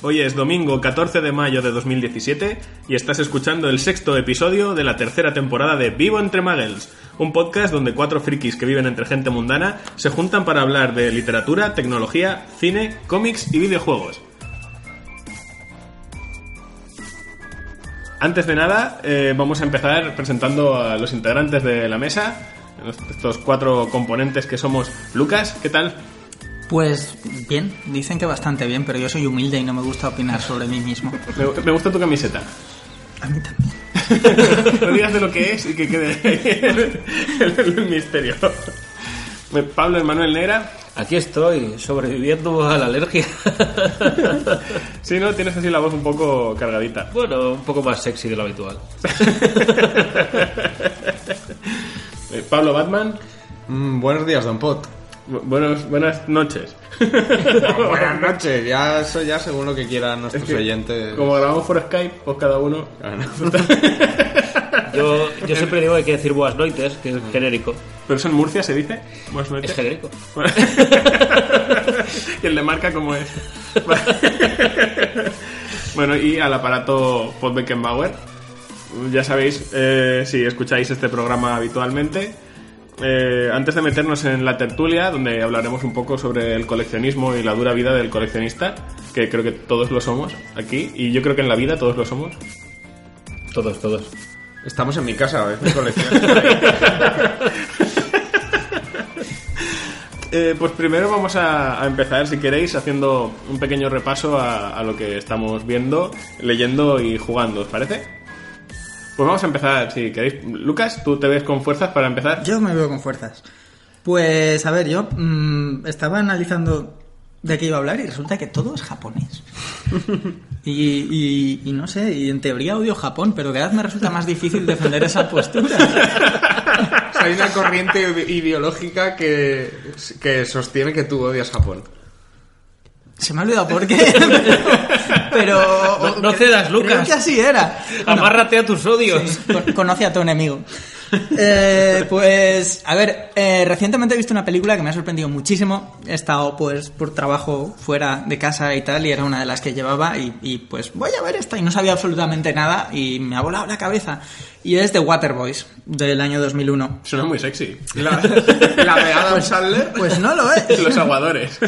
hoy es domingo 14 de mayo de 2017 y estás escuchando el sexto episodio de la tercera temporada de Vivo entre Muggles, un podcast donde cuatro frikis que viven entre gente mundana se juntan para hablar de literatura, tecnología, cine, cómics y videojuegos. Antes de nada, eh, vamos a empezar presentando a los integrantes de la mesa, estos cuatro componentes que somos. Lucas, ¿qué tal? Pues bien, dicen que bastante bien, pero yo soy humilde y no me gusta opinar sobre mí mismo. Me, me gusta tu camiseta. A mí también. no digas de lo que es y que quede ahí el, el misterio. Pablo Emanuel Negra. Aquí estoy, sobreviviendo a la alergia. Sí, ¿no? Tienes así la voz un poco cargadita. Bueno, un poco más sexy de lo habitual. Eh, Pablo Batman. Mm, buenos días, Don Pot. Bu- buenos, buenas noches. buenas noches, ya eso ya según lo que quieran Es nuestros que, oyentes. Como grabamos por Skype, pues cada uno. Claro. Yo, yo siempre digo que hay que decir buenas noites, que es genérico. Pero eso en Murcia se dice. Buenas noches. Es genérico. y el de marca, ¿cómo es? bueno, y al aparato Pod Beckenbauer. Ya sabéis, eh, si escucháis este programa habitualmente. Eh, antes de meternos en la tertulia, donde hablaremos un poco sobre el coleccionismo y la dura vida del coleccionista, que creo que todos lo somos aquí, y yo creo que en la vida todos lo somos. Todos, todos. Estamos en mi casa, es mi colección. Eh, pues primero vamos a, a empezar, si queréis, haciendo un pequeño repaso a, a lo que estamos viendo, leyendo y jugando, ¿os parece? Pues vamos a empezar, si queréis. Lucas, ¿tú te ves con fuerzas para empezar? Yo me veo con fuerzas. Pues a ver, yo mm, estaba analizando de qué iba a hablar y resulta que todo es japonés. Y, y- y no sé, y en teoría odio Japón, pero de verdad me resulta más difícil defender esa postura. O sea, hay una corriente ide- ideológica que, que sostiene que tú odias Japón. Se me ha olvidado por qué. Pero. No- no cedas, Lucas. Creo que así era. Amárrate a tus odios. sí, con- conoce a tu enemigo. Eh, pues, a ver, eh, recientemente he visto una película que me ha sorprendido muchísimo. He estado, pues, por trabajo fuera de casa y tal, y era una de las que llevaba, y, y, pues voy a ver esta, y no sabía absolutamente nada, y me ha volado la cabeza. Y es The Waterboys, del año 2001. Suena muy sexy. La, la de Adam Sandler. Pues no lo es. Los aguadores.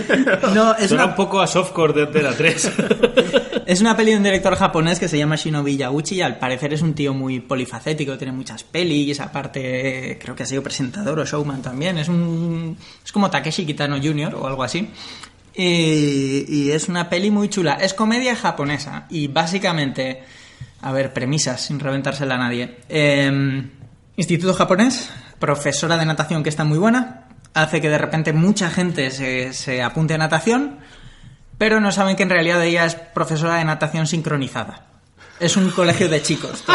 No, es Suena una, un poco a softcore de Antena 3. Es una peli de un director japonés que se llama Shinobi Yaguchi y al parecer es un tío muy polifacético, tiene muchas pelis, aparte creo que ha sido presentador o showman también, es un es como Takeshi Kitano Jr. o algo así. Y, y es una peli muy chula, es comedia japonesa y básicamente, a ver, premisas sin reventársela a nadie. Em, instituto japonés, profesora de natación que está muy buena, hace que de repente mucha gente se, se apunte a natación, pero no saben que en realidad ella es profesora de natación sincronizada. Es un colegio de chicos.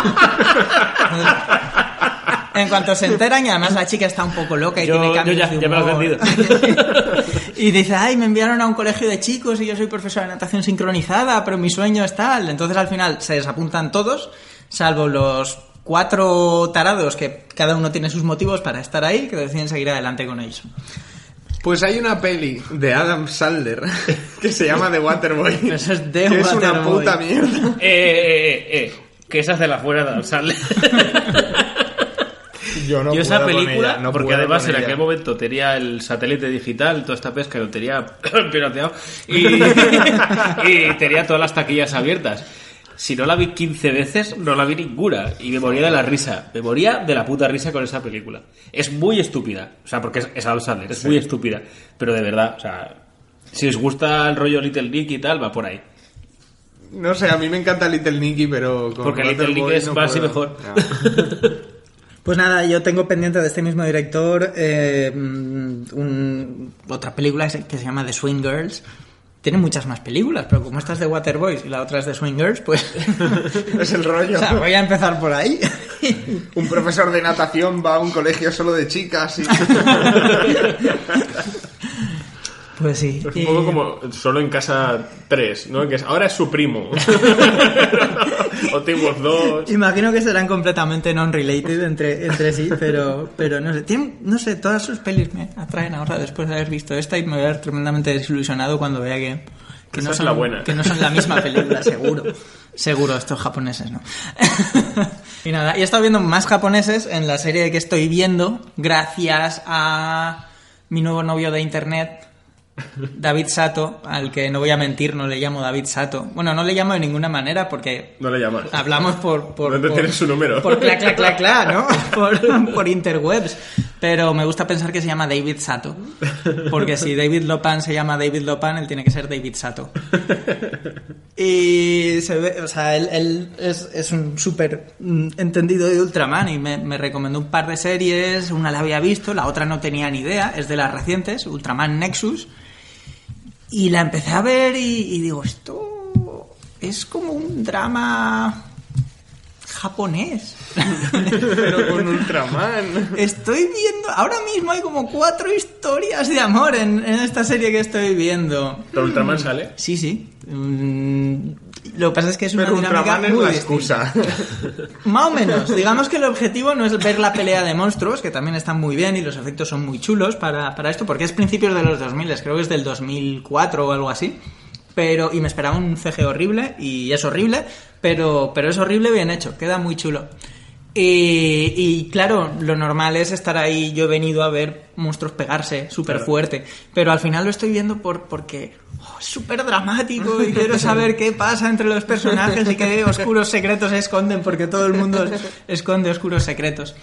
En cuanto se enteran, y además la chica está un poco loca y Yo- tiene cambios yo ya- de ya me lo he humor. vendido. y dice, ay, me enviaron a un colegio de chicos y yo soy profesora de natación sincronizada, pero mi sueño es tal. Entonces al final se desapuntan todos, salvo los cuatro tarados que cada uno tiene sus motivos para estar ahí, que deciden seguir adelante con ellos. Pues hay una peli de Adam Sandler que se llama The Waterboy. Eso es The que es una puta mierda. eh, eh, eh, eh, que esa hace la fuera de Adam Sandler. Yo no Yo esa película, ella, no porque además en aquel momento tenía el satélite digital, toda esta pesca lo tenía pirateado y, y tenía todas las taquillas abiertas. Si no la vi 15 veces, no la vi ninguna. Y me moría de la risa. Me moría de la puta risa con esa película. Es muy estúpida. O sea, porque es, es Adam Sandler, es muy estúpida. Pero de verdad, o sea, si os gusta el rollo Little Nick y tal, va por ahí. No sé, a mí me encanta Little Nicky, pero... Con Porque Little Nicky es no más y puedo. mejor. Ya. Pues nada, yo tengo pendiente de este mismo director eh, mm, un- otra película que se llama The Swing Girls. Tiene muchas más películas, pero como esta es de Waterboys y la otra es de Swing Girls, pues Es el rollo. o sea, voy a empezar por ahí. Un profesor de natación va a un colegio solo de chicas y... Pues sí. Es un y- poco como solo en casa 3, ¿no? Que es, ahora es su primo. O Team Wolf 2. Imagino que serán completamente non-related entre, entre sí, pero, pero no sé. Tienen- no sé, todas sus pelis me atraen ahora después de haber visto esta y me voy a ver tremendamente desilusionado cuando vea que, que, no, son, la buena. que no son la misma película, seguro. Seguro, estos japoneses, ¿no? y nada, y he estado viendo más japoneses en la serie que estoy viendo gracias a mi nuevo novio de internet, David Sato, al que no voy a mentir, no le llamo David Sato. Bueno, no le llamo de ninguna manera porque No le llamas. Hablamos por... por ¿Dónde por- tienes su número? Por clac, clac, clac, clac, ¿no? Por, por interwebs. Pero me gusta pensar que se llama David Sato. Porque si David Lopan se llama David Lopan, él tiene que ser David Sato. Y se ve, o sea, él, es, es un súper mm, entendido de Ultraman y me, me recomendó un par de series, una la había visto, la otra no tenía ni idea, es de las recientes, Ultraman Nexus. Y la empecé a ver y, y digo, esto es como un drama japonés. pero con Ultraman. Estoy viendo, ahora mismo hay como cuatro historias de amor en, en esta serie que estoy viendo. ¿Pero Ultraman sale? Sí, sí. Mm, lo que pasa es que es una Pero dinámica Ultraman es la excusa. Más o menos. Digamos que el objetivo no es ver la pelea de monstruos, que también están muy bien y los efectos son muy chulos para, para esto, porque es principios de los 2000, creo que es del 2004 o algo así. Pero, y me esperaba un CG horrible, y es horrible, pero, pero es horrible bien hecho, queda muy chulo. Y, y, claro, lo normal es estar ahí. Yo he venido a ver monstruos pegarse súper fuerte, pero al final lo estoy viendo por, porque oh, es súper dramático y quiero saber qué pasa entre los personajes y qué oscuros secretos se esconden, porque todo el mundo esconde oscuros secretos.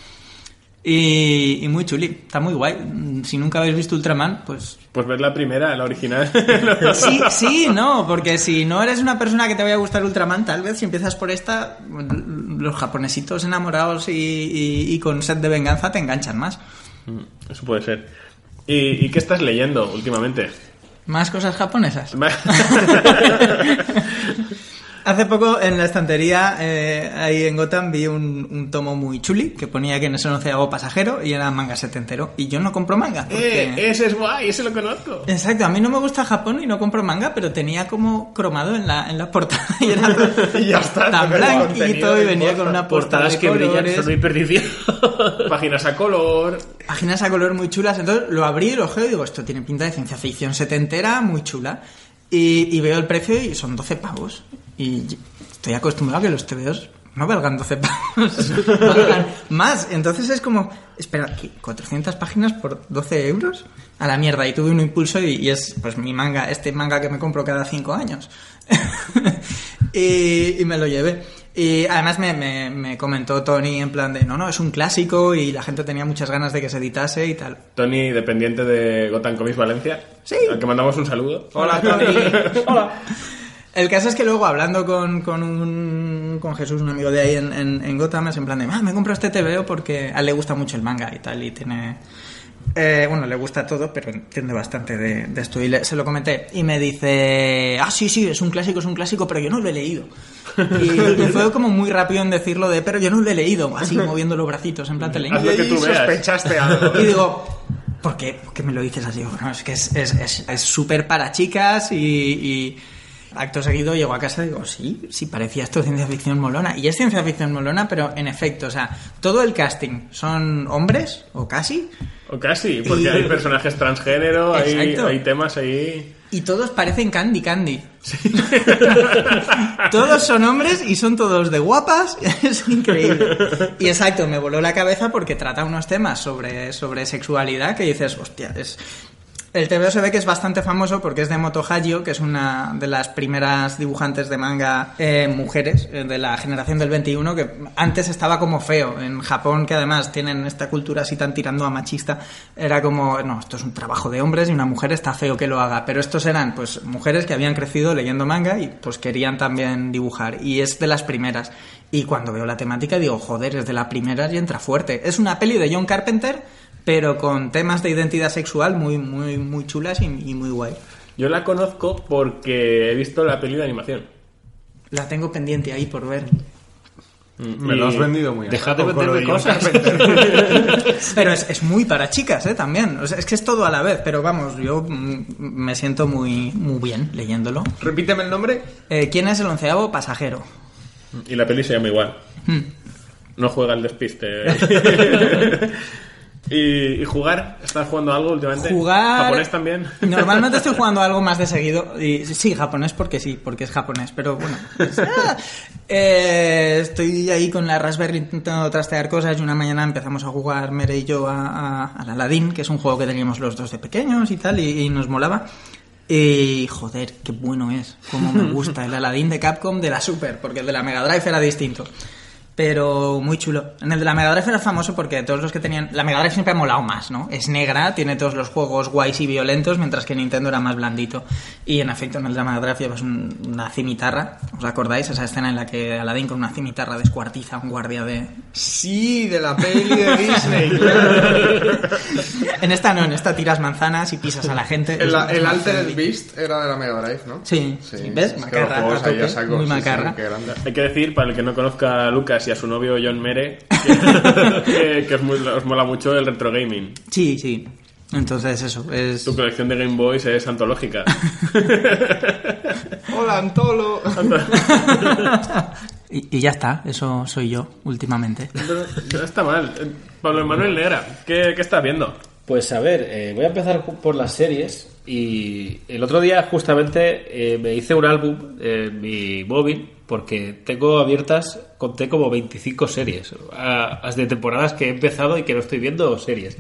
Y, y muy chuli, está muy guay. Si nunca habéis visto Ultraman, pues Pues ver la primera, la original. Sí, sí, no, porque si no eres una persona que te vaya a gustar Ultraman, tal vez si empiezas por esta, los japonesitos enamorados y, y- y con sed de venganza te enganchan más. Eso puede ser. ¿Y, y qué estás leyendo últimamente? Más cosas japonesas. Hace poco en la estantería, eh, ahí en Gotham, vi un, un tomo muy chuli que ponía que en ese onceavo pasajero y era manga setentero. Y yo no compro manga. porque- Eh, ese es guay, ese lo conozco. Exacto, a mí no me gusta Japón y no compro manga, pero tenía como cromado en la, en la portada y era Y ya está, tan blanquito y venía con una portada Portadas de que brillan colores, son muy perdición. Páginas a color. páginas a color muy chulas. Entonces lo abrí, lo ojeo y digo, esto tiene pinta de ciencia ficción setentera, muy chula. Y, y veo el precio y son 12 pavos. Y estoy acostumbrado a que los TVOs no valgan 12 pavos, valgan más. Entonces es como, espera, ¿qué? ¿400 páginas por 12 euros? A la mierda. Y tuve un impulso y, y es pues mi manga, este manga que me compro cada 5 años. y, y me lo llevé. Y además me, me- me comentó Tony en plan de, no, no, es un clásico y la gente tenía muchas ganas de que se editase y tal. Tony, dependiente de Gotham Comics Valencia. Sí. Al que mandamos un saludo. Hola, Tony. Hola. El caso es que luego, hablando con, con, un, con Jesús, un amigo de ahí en, en, en Gotham, es en plan de, ah, me compro este TVO porque a él le gusta mucho el manga y tal, y tiene... eh, bueno, le gusta todo, pero entiende bastante de, de esto. Y le- se lo comenté. Y me dice, ah, sí, sí, es un clásico, es un clásico, pero yo no lo he leído. Y, y fue como muy rápido en decirlo de, pero yo no lo he leído, así moviendo los bracitos, en plan, te leí. Haz lo que Y veas. sospechaste algo. Y digo, ¿por qué? ¿Por qué me lo dices así? Es que es es- es- es súper para chicas y, y acto seguido llego a casa y digo, sí, sí, parecía esto ciencia ficción molona. Y es ciencia ficción molona, pero en efecto, o sea, todo el casting son hombres, o casi, O casi, porque Y- hay personajes transgénero, hay, hay temas ahí. y todos parecen Candy Candy. todos son hombres y son todos de guapas, es increíble. Y exacto, me voló la cabeza porque trata unos temas sobre, sobre sexualidad que dices, hostia, es... El TVO se ve que es bastante famoso porque es de Moto Hagio, que es una de las primeras dibujantes de manga eh, mujeres eh, de la generación del 21, que antes estaba como feo. En Japón, que además tienen esta cultura así tan tirando a machista, era como, no, esto es un trabajo de hombres y una mujer está feo que lo haga. Pero estos eran, pues, mujeres que habían crecido leyendo manga y, pues, querían también dibujar. Y es de las primeras. Y cuando veo la temática digo, joder, es de las primeras y entra fuerte. Es una peli de John Carpenter pero con temas de identidad sexual muy, muy, muy chulas y, y muy guay. Yo la conozco porque he visto la peli de animación. La tengo pendiente ahí por ver. Me lo has vendido muy Dejad de venderme cosas. Pero es, es muy para chicas, ¿eh? También. O sea, es que es todo a la vez, pero vamos, yo mm, me siento muy, muy bien leyéndolo. Repíteme el nombre. Eh, ¿Quién es el onceavo pasajero? Y la peli se llama igual. Hmm. No juega el despiste. ¿Y, y jugar? ¿Estás jugando algo últimamente? Jugar. ¿Japonés también? Normalmente estoy jugando algo más de seguido. Y sí, japonés porque sí, porque es japonés. Pero bueno. pues, ah, eh, estoy ahí con la Raspberry intentando trastear cosas. Y una mañana empezamos a jugar Mere y yo a, a- al Aladdin, que es un juego que teníamos los dos de pequeños y tal, y, y nos molaba. Y joder, qué bueno es. Como me gusta el Aladdin de Capcom de la Super, porque el de la Mega Drive era distinto. Pero muy chulo. En el de la Mega Drive era famoso porque todos los que tenían... La Mega Drive siempre ha molado más, ¿no? Es negra, tiene todos los juegos guays y violentos, mientras que Nintendo era más blandito. Y en efecto, en el de la Mega Drive llevas un- una cimitarra. ¿Os acordáis? Esa escena en la que Aladdin con una cimitarra descuartiza a un guardia de... Sí, de la peli de Disney. En esta no, en esta tiras manzanas y pisas a la gente. El, es el Altered. Beast era de la Mega Drive, ¿no? Sí, sí, ¿ves? Macarra, saco, muy sí, sí, macarra. grande. Hay que decir, para el que no conozca a Lucas y a su novio John Mere, que, que- que os, muy- os mola mucho el retro gaming. Sí, sí. Entonces eso, es... Tu colección de Game Boys es antológica. Hola, Antolo. Y, y ya está, eso soy yo últimamente. Pero no está mal. Pablo Manuel Negra, ¿qué, qué estás viendo? Pues a ver, eh, voy a empezar por las series y el otro día justamente eh, me hice un álbum en mi móvil porque tengo abiertas, conté como 25 series a- a- de temporadas que he empezado y que no estoy viendo series.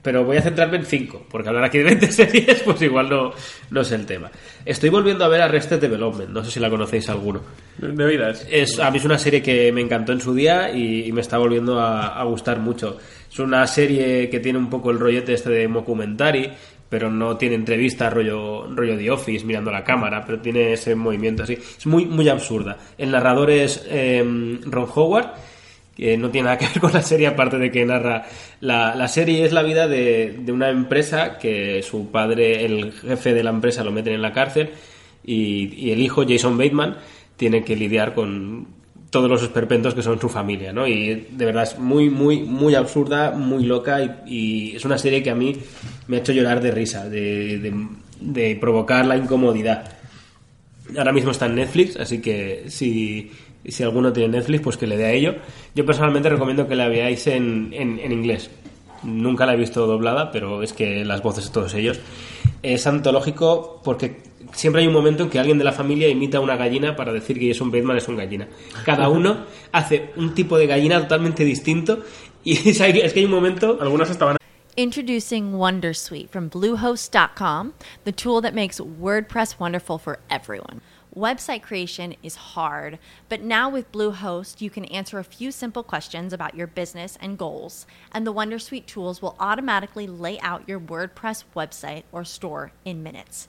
Pero voy a centrarme en 5, porque hablar aquí de 20 series pues igual no, no es el tema. Estoy volviendo a ver Arrested Development, no sé si la conocéis alguno. De vidas. Es, a mí es una serie que me encantó en su día y, y me está volviendo a, a gustar mucho. Es una serie que tiene un poco el rollete este de mockumentary, pero no tiene entrevista rollo, rollo The Office mirando la cámara, pero tiene ese movimiento así. Es muy, muy absurda. El narrador es eh, Ron Howard, que no tiene nada que ver con la serie, aparte de que narra. La, la serie es la vida de, de una empresa que su padre, el jefe de la empresa, lo meten en la cárcel y, y el hijo, Jason Bateman, tiene que lidiar con todos los esperpentos que son su familia, ¿no? Y de verdad es muy, muy, muy absurda, muy loca y, es una serie que a mí me ha hecho llorar de risa, de, de- de provocar la incomodidad. Ahora mismo está en Netflix, así que si, si alguno tiene Netflix, pues que le dé a ello. Yo personalmente recomiendo que la veáis en, en, en inglés. Nunca la he visto doblada, pero es que las voces de todos ellos. Es antológico porque siempre hay un momento en que alguien de la familia imita a una gallina para decir que Jason Bateman es un gallina. Cada uno hace un tipo de gallina totalmente distinto y es que es que hay un momento Algunas estaban Introducing Wondersuite from Bluehost.com, the tool that makes WordPress wonderful for everyone. Website creation is hard, but now with Bluehost, you can answer a few simple questions about your business and goals, and the Wondersuite tools will automatically lay out your WordPress website or store in minutes.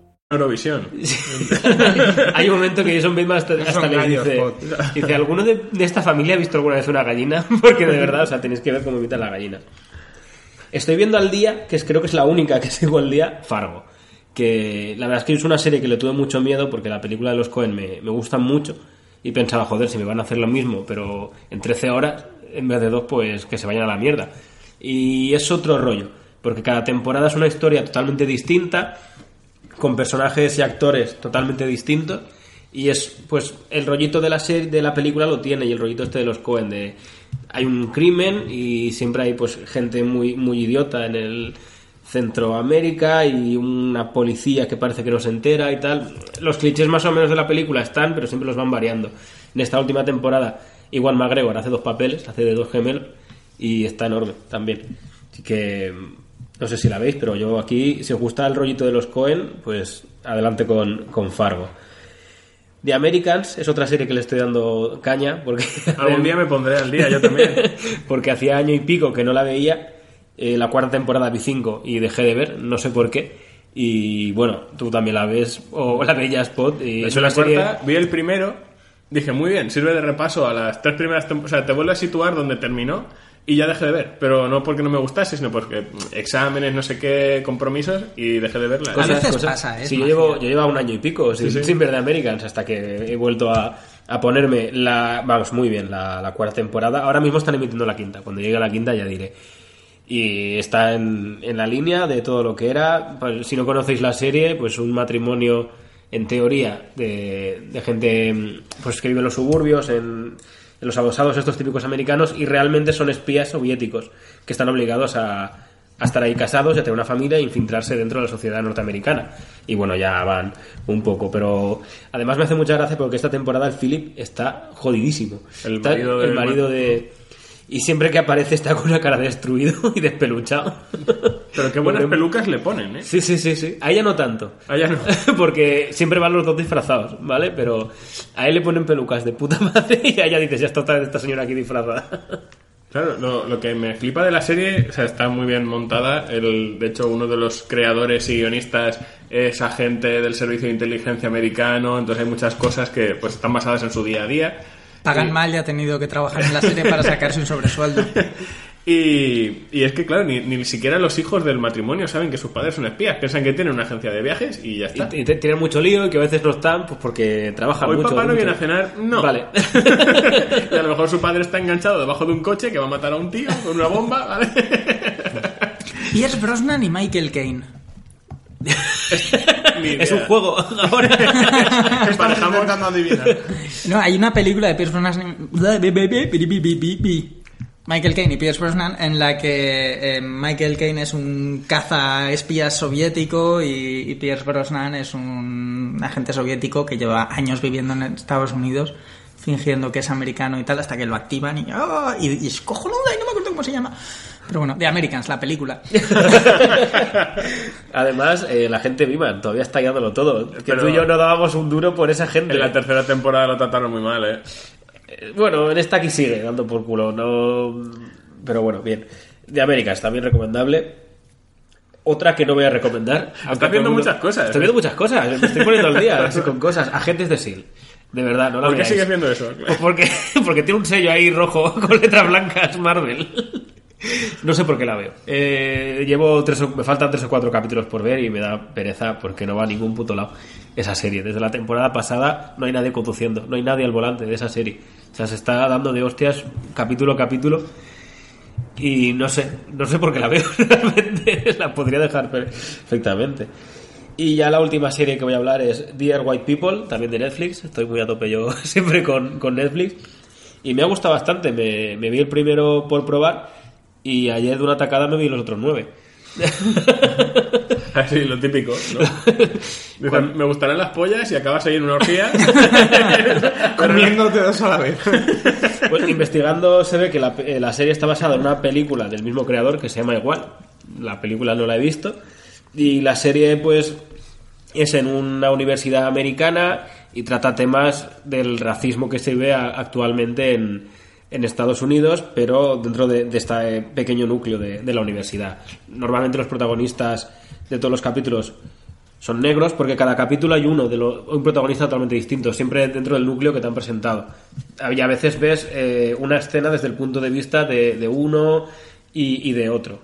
Eurovisión. Hay un momento que Jason Bateman hasta, hasta les dice, dice, ¿alguno de, de esta familia ha visto alguna vez una gallina? Porque de verdad, o sea, tenéis que ver cómo imitan la gallina. Estoy viendo al día, que es, creo que es la única que sigo al día, Fargo. Que la verdad es que es una serie que le tuve mucho miedo porque la película de los Cohen me, me gustan mucho. Y pensaba, joder, si me van a hacer lo mismo, pero en 13 horas, en vez de dos, pues que se vayan a la mierda. Y es otro rollo, porque cada temporada es una historia totalmente distinta, con personajes y actores totalmente distintos. Y es pues el rollito de la serie de la película lo tiene y el rollito este de los Cohen de hay un crimen y siempre hay pues gente muy muy idiota en el Centroamérica y una policía que parece que no se entera y tal. Los clichés más o menos de la película están pero siempre los van variando. En esta última temporada igual McGregor hace dos papeles hace de dos gemelos y está enorme también. Así que no sé si la veis, pero yo aquí, si os gusta el rollito de los Cohen, pues adelante con, con Fargo. The Americans es otra serie que le estoy dando caña, porque... Algún día me pondré al día, yo también. porque hacía año y pico que no la veía. Eh, la cuarta temporada vi 5 y dejé de ver, no sé por qué. Y bueno, tú también la ves, o la veías, Spot. Y es Yo una la serie... cuarta, vi el primero, dije, muy bien, sirve de repaso a las tres primeras temporadas. O sea, te vuelve a situar donde terminó y ya dejé de ver. Pero no porque no me gustase, sino porque exámenes, no sé qué, compromisos y dejé de verla. A veces pasa, ¿eh? Sí, yo llevo, yo llevaba un año y pico sin, Sí, sí. sin ver The Americans hasta que he vuelto a, a ponerme la. Vamos, muy bien, la, la cuarta temporada. Ahora mismo están emitiendo la quinta. Cuando llegue la quinta ya diré. Y está en, en la línea de todo lo que era. Pues, si no conocéis la serie, pues un matrimonio en teoría de, de gente pues que vive en los suburbios, en, los adosados estos típicos americanos, y realmente son espías soviéticos que están obligados a, a estar ahí casados, a tener una familia e infiltrarse dentro de la sociedad norteamericana. Y bueno, ya van un poco, pero además me hace mucha gracia porque esta temporada el Philip está jodidísimo. El marido el marido de... Y siempre que aparece está con una cara destruido y despeluchado. Pero qué buenas Porque- pelucas le ponen, ¿eh? Sí, sí, sí, sí. A ella no tanto. A ella no. Porque siempre van los dos disfrazados, ¿vale? Pero a él le ponen pelucas de puta madre y a ella dices, ya está otra vez esta señora aquí disfrazada. Claro, lo, lo que me flipa de la serie, o sea, está muy bien montada. El, de hecho, uno de los creadores y guionistas es agente del Servicio de Inteligencia Americano, entonces hay muchas cosas que pues están basadas en su día a día. Pagan mal y ha tenido que trabajar en la serie para sacarse un sobresueldo. Y, y es que, claro, ni, ni siquiera los hijos del matrimonio saben que sus padres son espías. Piensan que tienen una agencia de viajes y ya está. Y, y tienen mucho lío y que a veces no están pues porque trabajan Hoy mucho. papá no mucho. viene a cenar, no. Vale. y a lo mejor su padre está enganchado debajo de un coche que va a matar a un tío con una bomba, ¿vale? Pierce Brosnan y Michael Caine. Es un juego ahora. Estamos intentando adivinar. No, hay una película de Pierce Brosnan. Michael Caine y Pierce Brosnan en la que eh, Michael Caine es un caza espías soviético y, y Pierce Brosnan es un agente soviético que lleva años viviendo en Estados Unidos fingiendo que es americano y tal hasta que lo activan y, ¡ah! y, y es cojonuda y no me acuerdo cómo se llama. Pero bueno, The Americans, la película. Además, eh, la gente viva todavía está guiándolo todo. Que Pero- tú y yo no dábamos un duro por esa gente. En la tercera temporada lo trataron muy mal, ¿eh? Eh, Bueno, en esta aquí sigue dando por culo, no. Pero bueno, bien. De Américas, también recomendable. Otra que no voy a recomendar. aunque viendo el muchas cosas, Estoy ¿eh? viendo muchas cosas. Me estoy poniendo al día así con cosas. Agentes de SEAL. De verdad, no la ¿Por qué sigues viendo eso? Pues porque, porque tiene un sello ahí rojo con letras blancas Marvel. No sé por qué la veo. Eh, llevo tres o- me faltan tres o cuatro capítulos por ver y me da pereza porque no va a ningún puto lado esa serie. Desde la temporada pasada no hay nadie conduciendo, no hay nadie al volante de esa serie. O sea, se está dando de hostias capítulo a capítulo y no sé, no sé por qué la veo realmente. La podría dejar perfectamente. Y ya la última serie que voy a hablar es Dear White People, también de Netflix. Estoy muy a tope yo siempre con, con Netflix. Y me ha gustado bastante. Me, me vi el primero por probar y ayer de una tacada me vi los otros nueve. Así, lo típico, ¿no? Dicen, me gustarán las pollas y acabas ahí en una orgía. Comiéndote dos a la vez. Pues investigando se ve que la, eh, la serie está basada en una película del mismo creador que se llama igual. La película no la he visto. Y la serie, pues, es en una universidad americana y trata temas del racismo que se ve a- actualmente en, en Estados Unidos, pero dentro de, este pequeño núcleo de, la universidad. Normalmente los protagonistas de todos los capítulos son negros porque cada capítulo hay uno de lo- un protagonista totalmente distinto, siempre dentro del núcleo que te han presentado. Y a veces ves eh, una escena desde el punto de vista de, uno y, de otro.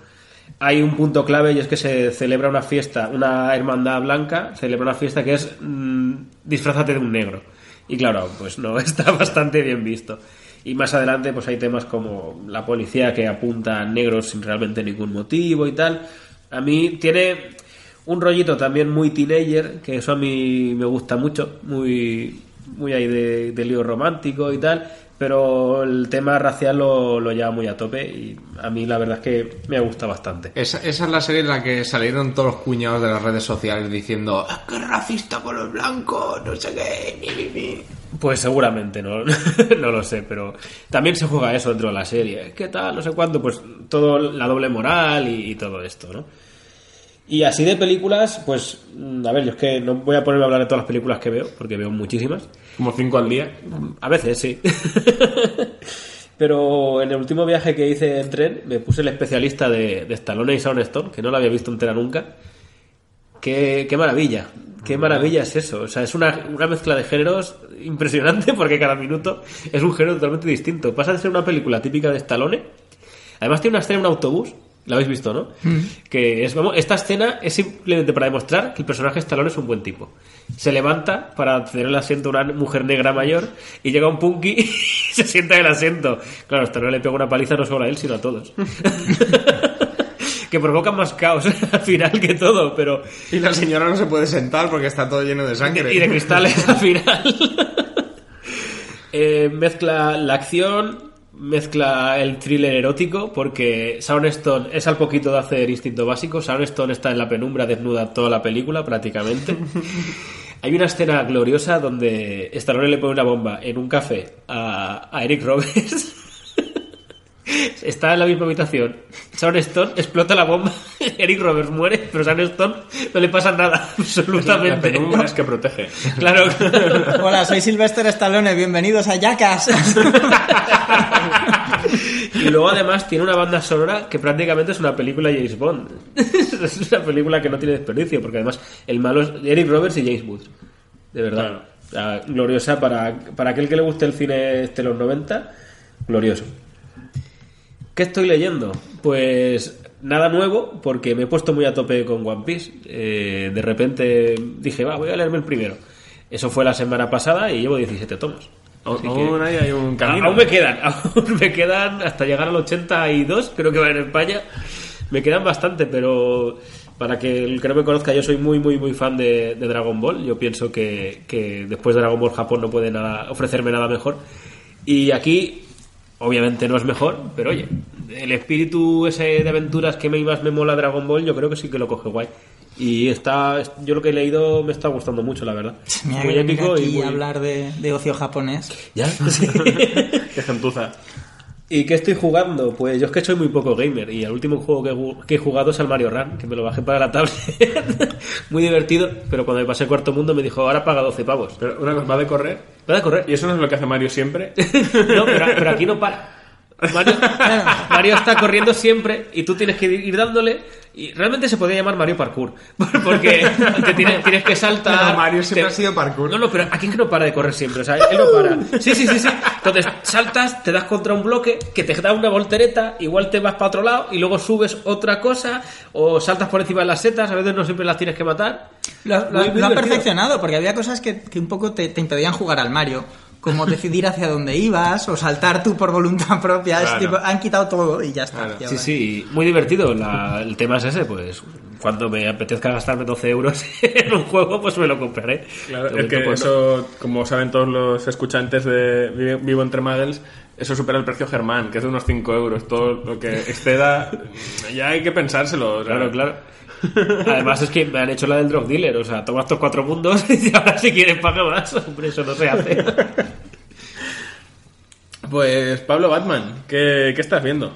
Hay un punto clave y es que se celebra una fiesta, una hermandad blanca celebra una fiesta que es mm, disfrázate de un negro. Y claro, pues no está bastante bien visto. Y más adelante pues hay temas como la policía que apunta a negros sin realmente ningún motivo y tal. A mí tiene un rollito también muy teenager, que eso a mí me gusta mucho, muy, muy ahí de, de lío romántico y tal, pero el tema racial lo, lo lleva muy a tope y a mí la verdad es que me gusta bastante. Esa, esa es la serie en la que salieron todos los cuñados de las redes sociales diciendo "Ah, ¡Qué racista con los blancos! No sé qué, mi, mi, mi". Pues seguramente, no, no lo sé, pero también se juega eso dentro de la serie. ¿Qué tal? No sé cuánto, pues todo la doble moral y, y todo esto, ¿no? Y así de películas, pues, mm, a ver, yo es que no voy a ponerme a hablar de todas las películas que veo, porque veo muchísimas. Como cinco al día. A veces, sí. Pero en el último viaje que hice en tren, me puse el especialista de, de Stallone y Shaun Stone, que no lo había visto entera nunca. Qué, qué maravilla, qué maravilla es eso. O sea, es una, una mezcla de géneros impresionante porque cada minuto es un género totalmente distinto. Pasa de ser una película típica de Stallone. Además tiene una escena en un autobús, la habéis visto, ¿no? Que es, vamos, esta escena es simplemente para demostrar que el personaje Stallone es un buen tipo. Se levanta para ceder el asiento a una mujer negra mayor y llega un punky y se sienta en el asiento. Claro, Stallone le pega una paliza no solo a él, sino a todos. que provoca más caos al final que todo, pero... Y la señora no se puede sentar porque está todo lleno de sangre. Y de cristales al final. Eh, mezcla la acción, mezcla el thriller erótico, porque Shaun Stone es al poquito de hacer instinto básico. Shaun Stone está en la penumbra desnuda toda la película prácticamente. Hay una escena gloriosa donde Stallone le pone una bomba en un café a, a Eric Roberts. Está en la misma habitación. Shaun Stone explota la bomba. Eric Roberts muere, pero Shaun Stone no le pasa nada. La Absolutamente. es que protege. Claro. Hola, soy Sylvester Stallone, bienvenidos a Jackass. Y luego además tiene una banda sonora que prácticamente es una película de James Bond. es una película que no tiene desperdicio, porque además el malo es Eric Roberts y James Woods. De verdad. O sea, gloriosa para, para aquel que le guste el cine de los 90, glorioso. ¿Qué estoy leyendo? Pues nada nuevo, porque me he puesto muy a tope con One Piece. Eh, de repente dije, va, voy a leerme el primero. Eso fue la semana pasada y llevo 17 tomos. Así Aún hay, hay un camino. Aún me quedan, aún me quedan hasta llegar al 82, creo que va en España. Me quedan bastante, pero para que el que no me conozca, yo soy muy, muy, muy fan de, de Dragon Ball. Yo pienso que, que después de Dragon Ball Japón no puede nada, ofrecerme nada mejor. Y aquí, obviamente no es mejor, pero oye, el espíritu ese de aventuras que me más me mola Dragon Ball, yo creo que sí que lo coge guay. Y está, yo lo que he leído me está gustando mucho, la verdad. Mira muy épico y muy... hablar de, de ocio japonés. ¿Ya? Sí. Qué gentuza. ¿Y qué estoy jugando? Pues yo es que soy muy poco gamer y el último juego que, he jugado es el Mario Run, que me lo bajé para la tablet. muy divertido, pero cuando me pasé el cuarto mundo me dijo, ahora paga 12 pavos. Pero una cosa, ¿va de correr? ¿Va a correr? ¿Y eso no es lo que hace Mario siempre? no, pero, pero aquí no para. Mario, Mario está corriendo siempre y tú tienes que ir dándole y realmente se podría llamar Mario Parkour porque te tienes, tienes que saltar Mario siempre te- ha sido parkour. no, no, pero aquí es que no para de correr siempre o sea, él no para sí, sí, sí, sí entonces saltas, te das contra un bloque que te da una voltereta igual te vas para otro lado y luego subes otra cosa o saltas por encima de las setas a veces no siempre las tienes que matar Lo, lo- han perfeccionado, porque había cosas que, que un poco te, te impedían jugar al Mario. Como decidir hacia dónde ibas o saltar tú por voluntad propia. Es Claro. tipo, han quitado todo y ya está. Claro. Ya Sí, va. sí, muy divertido. La- el tema es ese, pues cuando me apetezca gastarme 12 euros en un juego, pues me lo compraré. Claro, es que pues, eso, como saben todos los escuchantes de Vi- Vivo entre Muggles, eso supera el precio Germán, que es de unos 5 euros. Todo lo que exceda, ya hay que pensárselo. o sea, Claro, claro. Además es que me han hecho la del drug dealer, o sea, toma estos cuatro mundos y ahora si quieres paga más. Hombre, eso no se hace. Pues Pablo Batman, ¿qué, qué estás viendo?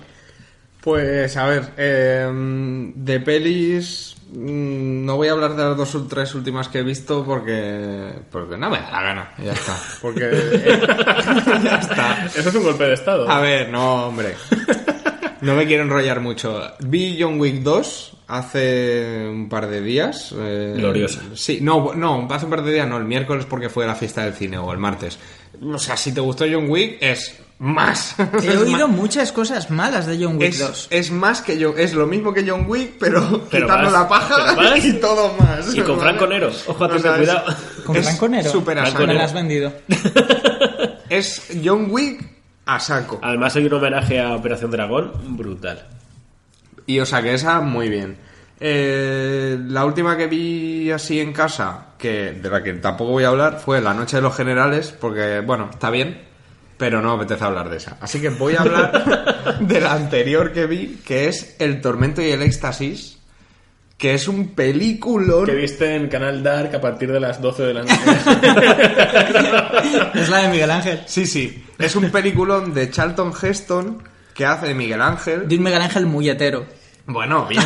Pues a ver, eh, de pelis mm, no voy a hablar de las dos o tres últimas que he visto porque porque no me da la gana, ya está. Porque eh, ya está. Eso es un golpe de estado. A ver, no, hombre. No me quiero enrollar mucho. Vi John Wick 2 hace un par de días. eh, Gloriosa. Sí, no, no, hace un par de días, no, el miércoles porque fue la fiesta del cine o el martes. O sea, si te gustó John Wick, es más. He oído más- muchas cosas malas de John Wick es, 2. es más que yo, es lo mismo que John Wick, pero, Pero quitando más, la paja pero más. y todo más. Y con. Franco Nero. Ojo, es- cuidado. ¿Con es Franco Nero? a saco. Me la has vendido. Es John Wick a saco. Además hay un homenaje a Operación Dragón brutal. Y o sea que esa muy bien. Eh, la última que vi así en casa, que de la que tampoco voy a hablar, fue La Noche de los Generales, porque bueno, está bien, pero no me apetece hablar de esa. Así que voy a hablar de la anterior que vi, que es El Tormento y el Éxtasis, que es un peliculón. Que viste en Canal Dark a partir de las 12 de la noche. Es la de Miguel Ángel. Sí, sí, es un peliculón de Charlton Heston que hace de Miguel Ángel. De un Miguel Ángel muy hetero. Bueno, bien.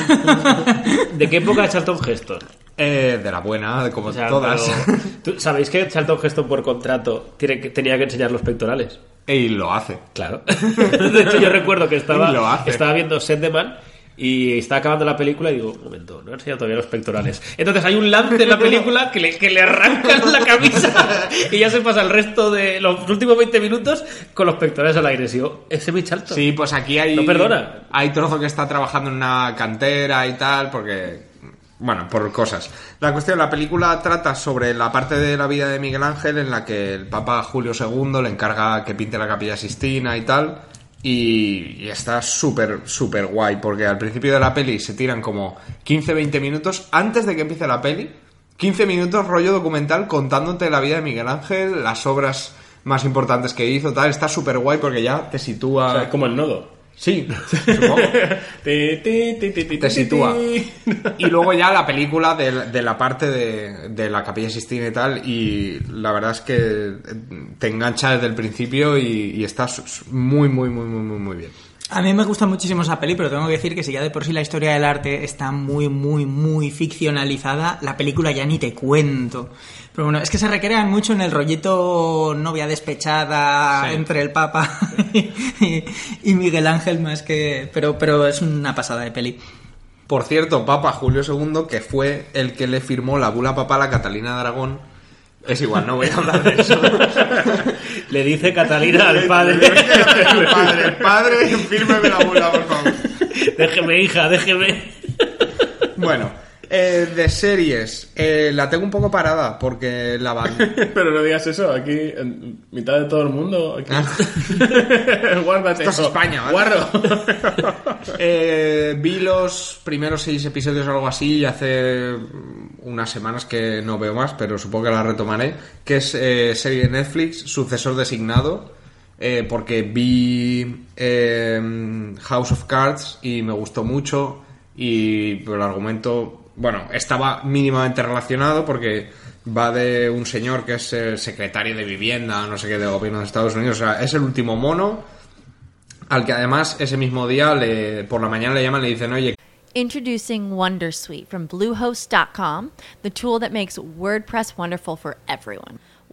¿De qué época es Charlton Heston? Eh, de la buena, de como O sea, todas. pero- ¿tú- ¿Sabéis que Charlton Heston por contrato tiene que- tenía que enseñar los pectorales? y lo hace. Claro. De hecho, yo recuerdo que estaba, Y lo hace. estaba viendo Set de Man y estaba acabando la película y digo, un momento, no he enseñado todavía los pectorales. Entonces hay un lance en la película que le, que le arrancan la camisa y ya se pasa el resto de los últimos 20 minutos con los pectorales al aire. Y digo, ese es mi Charlton. Sí, pues aquí hay. No perdona. Hay trozo que está trabajando en una cantera y tal, porque. Bueno, por cosas. La cuestión, la película trata sobre la parte de la vida de Miguel Ángel en la que el Papa Julio II le encarga que pinte la Capilla Sistina y tal. Y, está súper, súper guay, porque al principio de la peli se tiran como 15-20 minutos antes de que empiece la peli. 15 minutos rollo documental contándote la vida de Miguel Ángel, las obras más importantes que hizo, tal. Está súper guay porque ya te sitúa... Como el nodo. Sí, supongo. Te sitúa. Y luego ya la película de, la- de la parte de, de la Capilla Sistina y tal. Y la verdad es que te engancha desde el principio y, y está su- su- muy, muy, muy, muy, muy, muy bien. A mí me gusta muchísimo esa peli, pero tengo que decir que si ya de por sí la historia del arte está muy, muy, muy ficcionalizada, la película ya ni te cuento. Pero bueno, es que se recrean mucho en el rollito novia despechada Sí. entre el Papa y, y Miguel Ángel más que... Pero, pero es una pasada de peli. Por cierto, Papa Julio II, que fue el que le firmó la bula papal a Catalina de Aragón Es igual, no voy a hablar de eso. Le dice Catalina al el padre. padre, el padre, fírmeme la bula, por favor. déjeme, hija, déjeme. Bueno, eh, de series, eh, la tengo un poco parada porque la van... Pero no digas eso, aquí, en mitad de todo el mundo. Aquí. Guárdate. Esto es. España, ¿vale? Guarro. Eh, vi los primeros seis episodios o algo así y hace unas semanas que no veo más, pero supongo que la retomaré, que es eh, serie de Netflix, sucesor designado, eh, porque vi eh, House of Cards y me gustó mucho y el argumento, bueno, estaba mínimamente relacionado porque va de un señor que es el secretario de vivienda, no sé qué, de gobierno de Estados Unidos, o sea, es el último mono al que además ese mismo día le- por la mañana le llaman y le dicen, oye, Introducing Wondersuite from Bluehost.com, the tool that makes WordPress wonderful for everyone.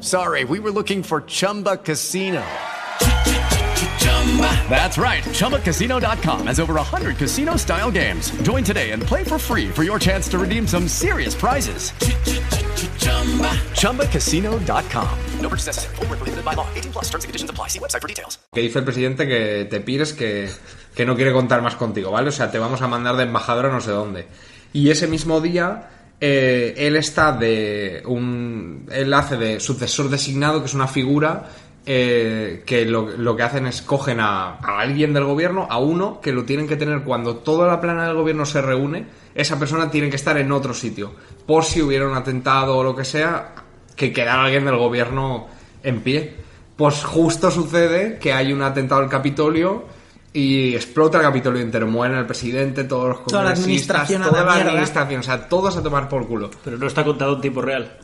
Sorry, we were looking for Chumba Casino. That's right. ChumbaCasino.com has over 100 casino style games. Join today and play for free for your chance to redeem some serious prizes. ChumbaCasino.com. No purchase necessary. Where prohibited by law. 18 plus terms and conditions apply. See website for details. que dice el presidente que te pires que, que no quiere contar más contigo, ¿vale? O sea, te vamos a mandar de embajador a no sé dónde. Y ese mismo día, eh, él está de un... Él hace de sucesor designado, que es una figura eh, que lo, que hacen es cogen a, a alguien del gobierno, a uno, que lo tienen que tener cuando toda la plana del gobierno se reúne, esa persona tiene que estar en otro sitio. Por si hubiera un atentado o lo que sea, que quedara alguien del gobierno en pie. Pues justo sucede que hay un atentado al Capitolio y explota el Capitolio entero. Mueren el presidente, todos los Toda la congresistas, administración toda la la mierda. administración, o sea, todos a tomar por culo. Pero no está contado en tiempo real.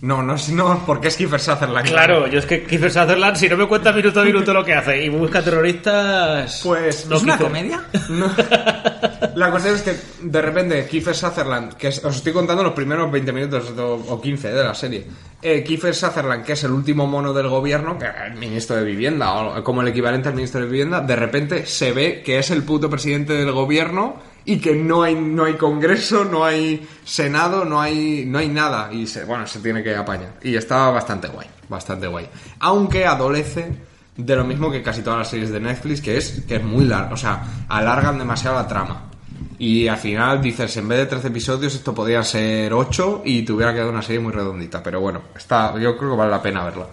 No, no, es- no, porque es Kiefer Sutherland. Claro, yo es que Kiefer Sutherland, si no me cuenta minuto a minuto lo que hace y busca terroristas. Pues, no ¿Es una comedia? No. La cuestión es que de repente Kiefer Sutherland, que es- os estoy contando los primeros 20 minutos o o 15 de la serie, eh, Kiefer Sutherland, que es el último mono del gobierno, que el ministro de Vivienda, o como el equivalente al ministro de Vivienda, de repente se ve que es el puto presidente del gobierno y que no hay, no hay congreso, no hay senado, no hay, no hay nada. Y se, bueno, se tiene que apañar. Y está bastante guay, bastante guay. Aunque adolece de lo mismo que casi todas las series de Netflix, que es que es muy largo, o sea, alargan demasiado la trama. Y al final dices, en vez de 13 episodios, esto podría ser 8 y te hubiera quedado una serie muy redondita. Pero bueno, está, yo creo que vale la pena verla.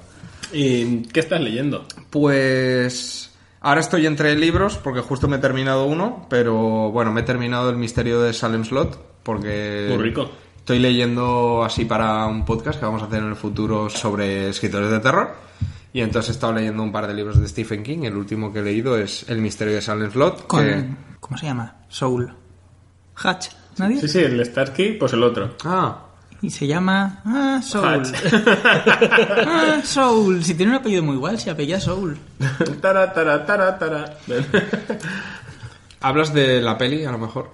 ¿Y qué estás leyendo? Pues ahora estoy entre libros porque justo me he terminado uno, pero bueno, me he terminado El misterio de Salem Slot porque Muy rico. Estoy leyendo así para un podcast que vamos a hacer en el futuro sobre escritores de terror. Y entonces he estado leyendo un par de libros de Stephen King. El último que he leído es El misterio de Salem Slot. Con, que- ¿Cómo se llama? Soul. Hatch. ¿Nadie? Sí, sí, el Starsky, pues el otro. Ah, Y se llama... Ah, Soul. Ah, Soul. Si tiene un apellido muy igual, se apellida Soul. tara, tara, tara, tara. ¿hablas de la peli a lo mejor?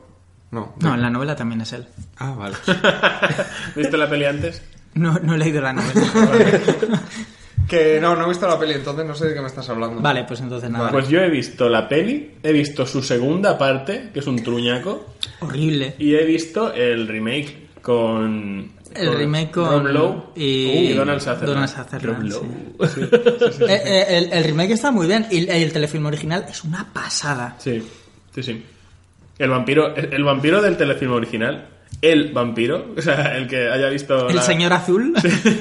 No. No, en la novela también es él. Ah, vale. ¿Viste la peli antes? No, no he leído la novela. que no, no he visto la peli, entonces no sé de qué me estás hablando. vale, pues entonces nada. Pues yo he visto la peli, he visto su segunda parte, que es un truñaco, Horrible. y he visto el remake con El remake con Rob Lowe y, y Donald Sutherland. Donald Sutherland, Rob sí. Lowe. El, el remake está muy bien y el, telefilm original es una pasada. Sí, sí, sí. El vampiro, el vampiro del telefilm original, el vampiro, o sea, el que haya visto... El la- señor azul.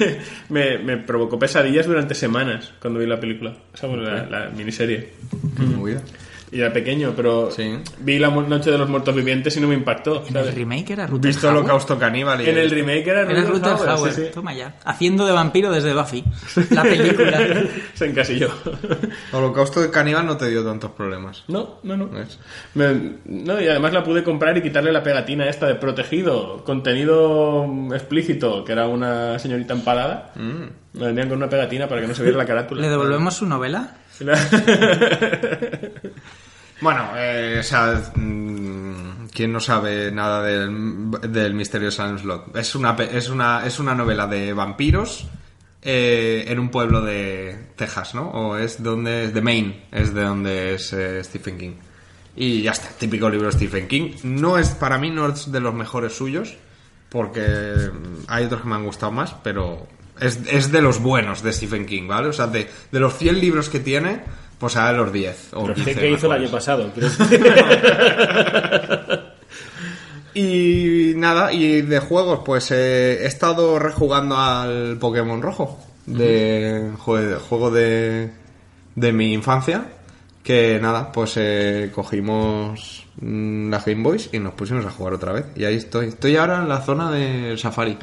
me, me provocó pesadillas durante semanas cuando vi la película, o sea, bueno, la, la miniserie. Muy bien. Y era pequeño, pero Sí. vi la Noche de los Muertos Vivientes y no me impactó. En ¿sabes? el remake era Rutger Visto. Holocausto Caníbal y... En el remake era Era Rutger Hauer, Hauer, sí, sí. toma ya. Haciendo de vampiro desde Buffy. La película. Se encasilló. Holocausto de Caníbal no te dio tantos problemas. No, no, no. ¿Ves? Me- no, y además la pude comprar y quitarle la pegatina esta de protegido, contenido explícito, que era una señorita empalada. La vendían con una pegatina para que no se viera la carátula. ¿Le devolvemos su novela? Bueno, eh, o sea, mm, ¿quién no sabe nada del, del misterio de Salem Slot? Es una, es una, es una novela de vampiros eh, en un pueblo de Texas, ¿no? O es donde es de Maine, es de donde es eh, Stephen King. Y ya está, típico libro de Stephen King. No es, para mí no es de los mejores suyos, porque mm, hay otros que me han gustado más, pero es, es de los buenos de Stephen King, ¿vale? O sea, de, de los 100 libros que tiene, pues a los 10 o Pero 15 ¿Qué hizo el año pasado? Y nada, y de juegos, pues eh, he estado rejugando al Pokémon Rojo, de jue- juego de, de mi infancia, que nada, pues eh, cogimos mm, la Game Boys y nos pusimos a jugar otra vez. Y ahí estoy. Estoy ahora en la zona del Safari.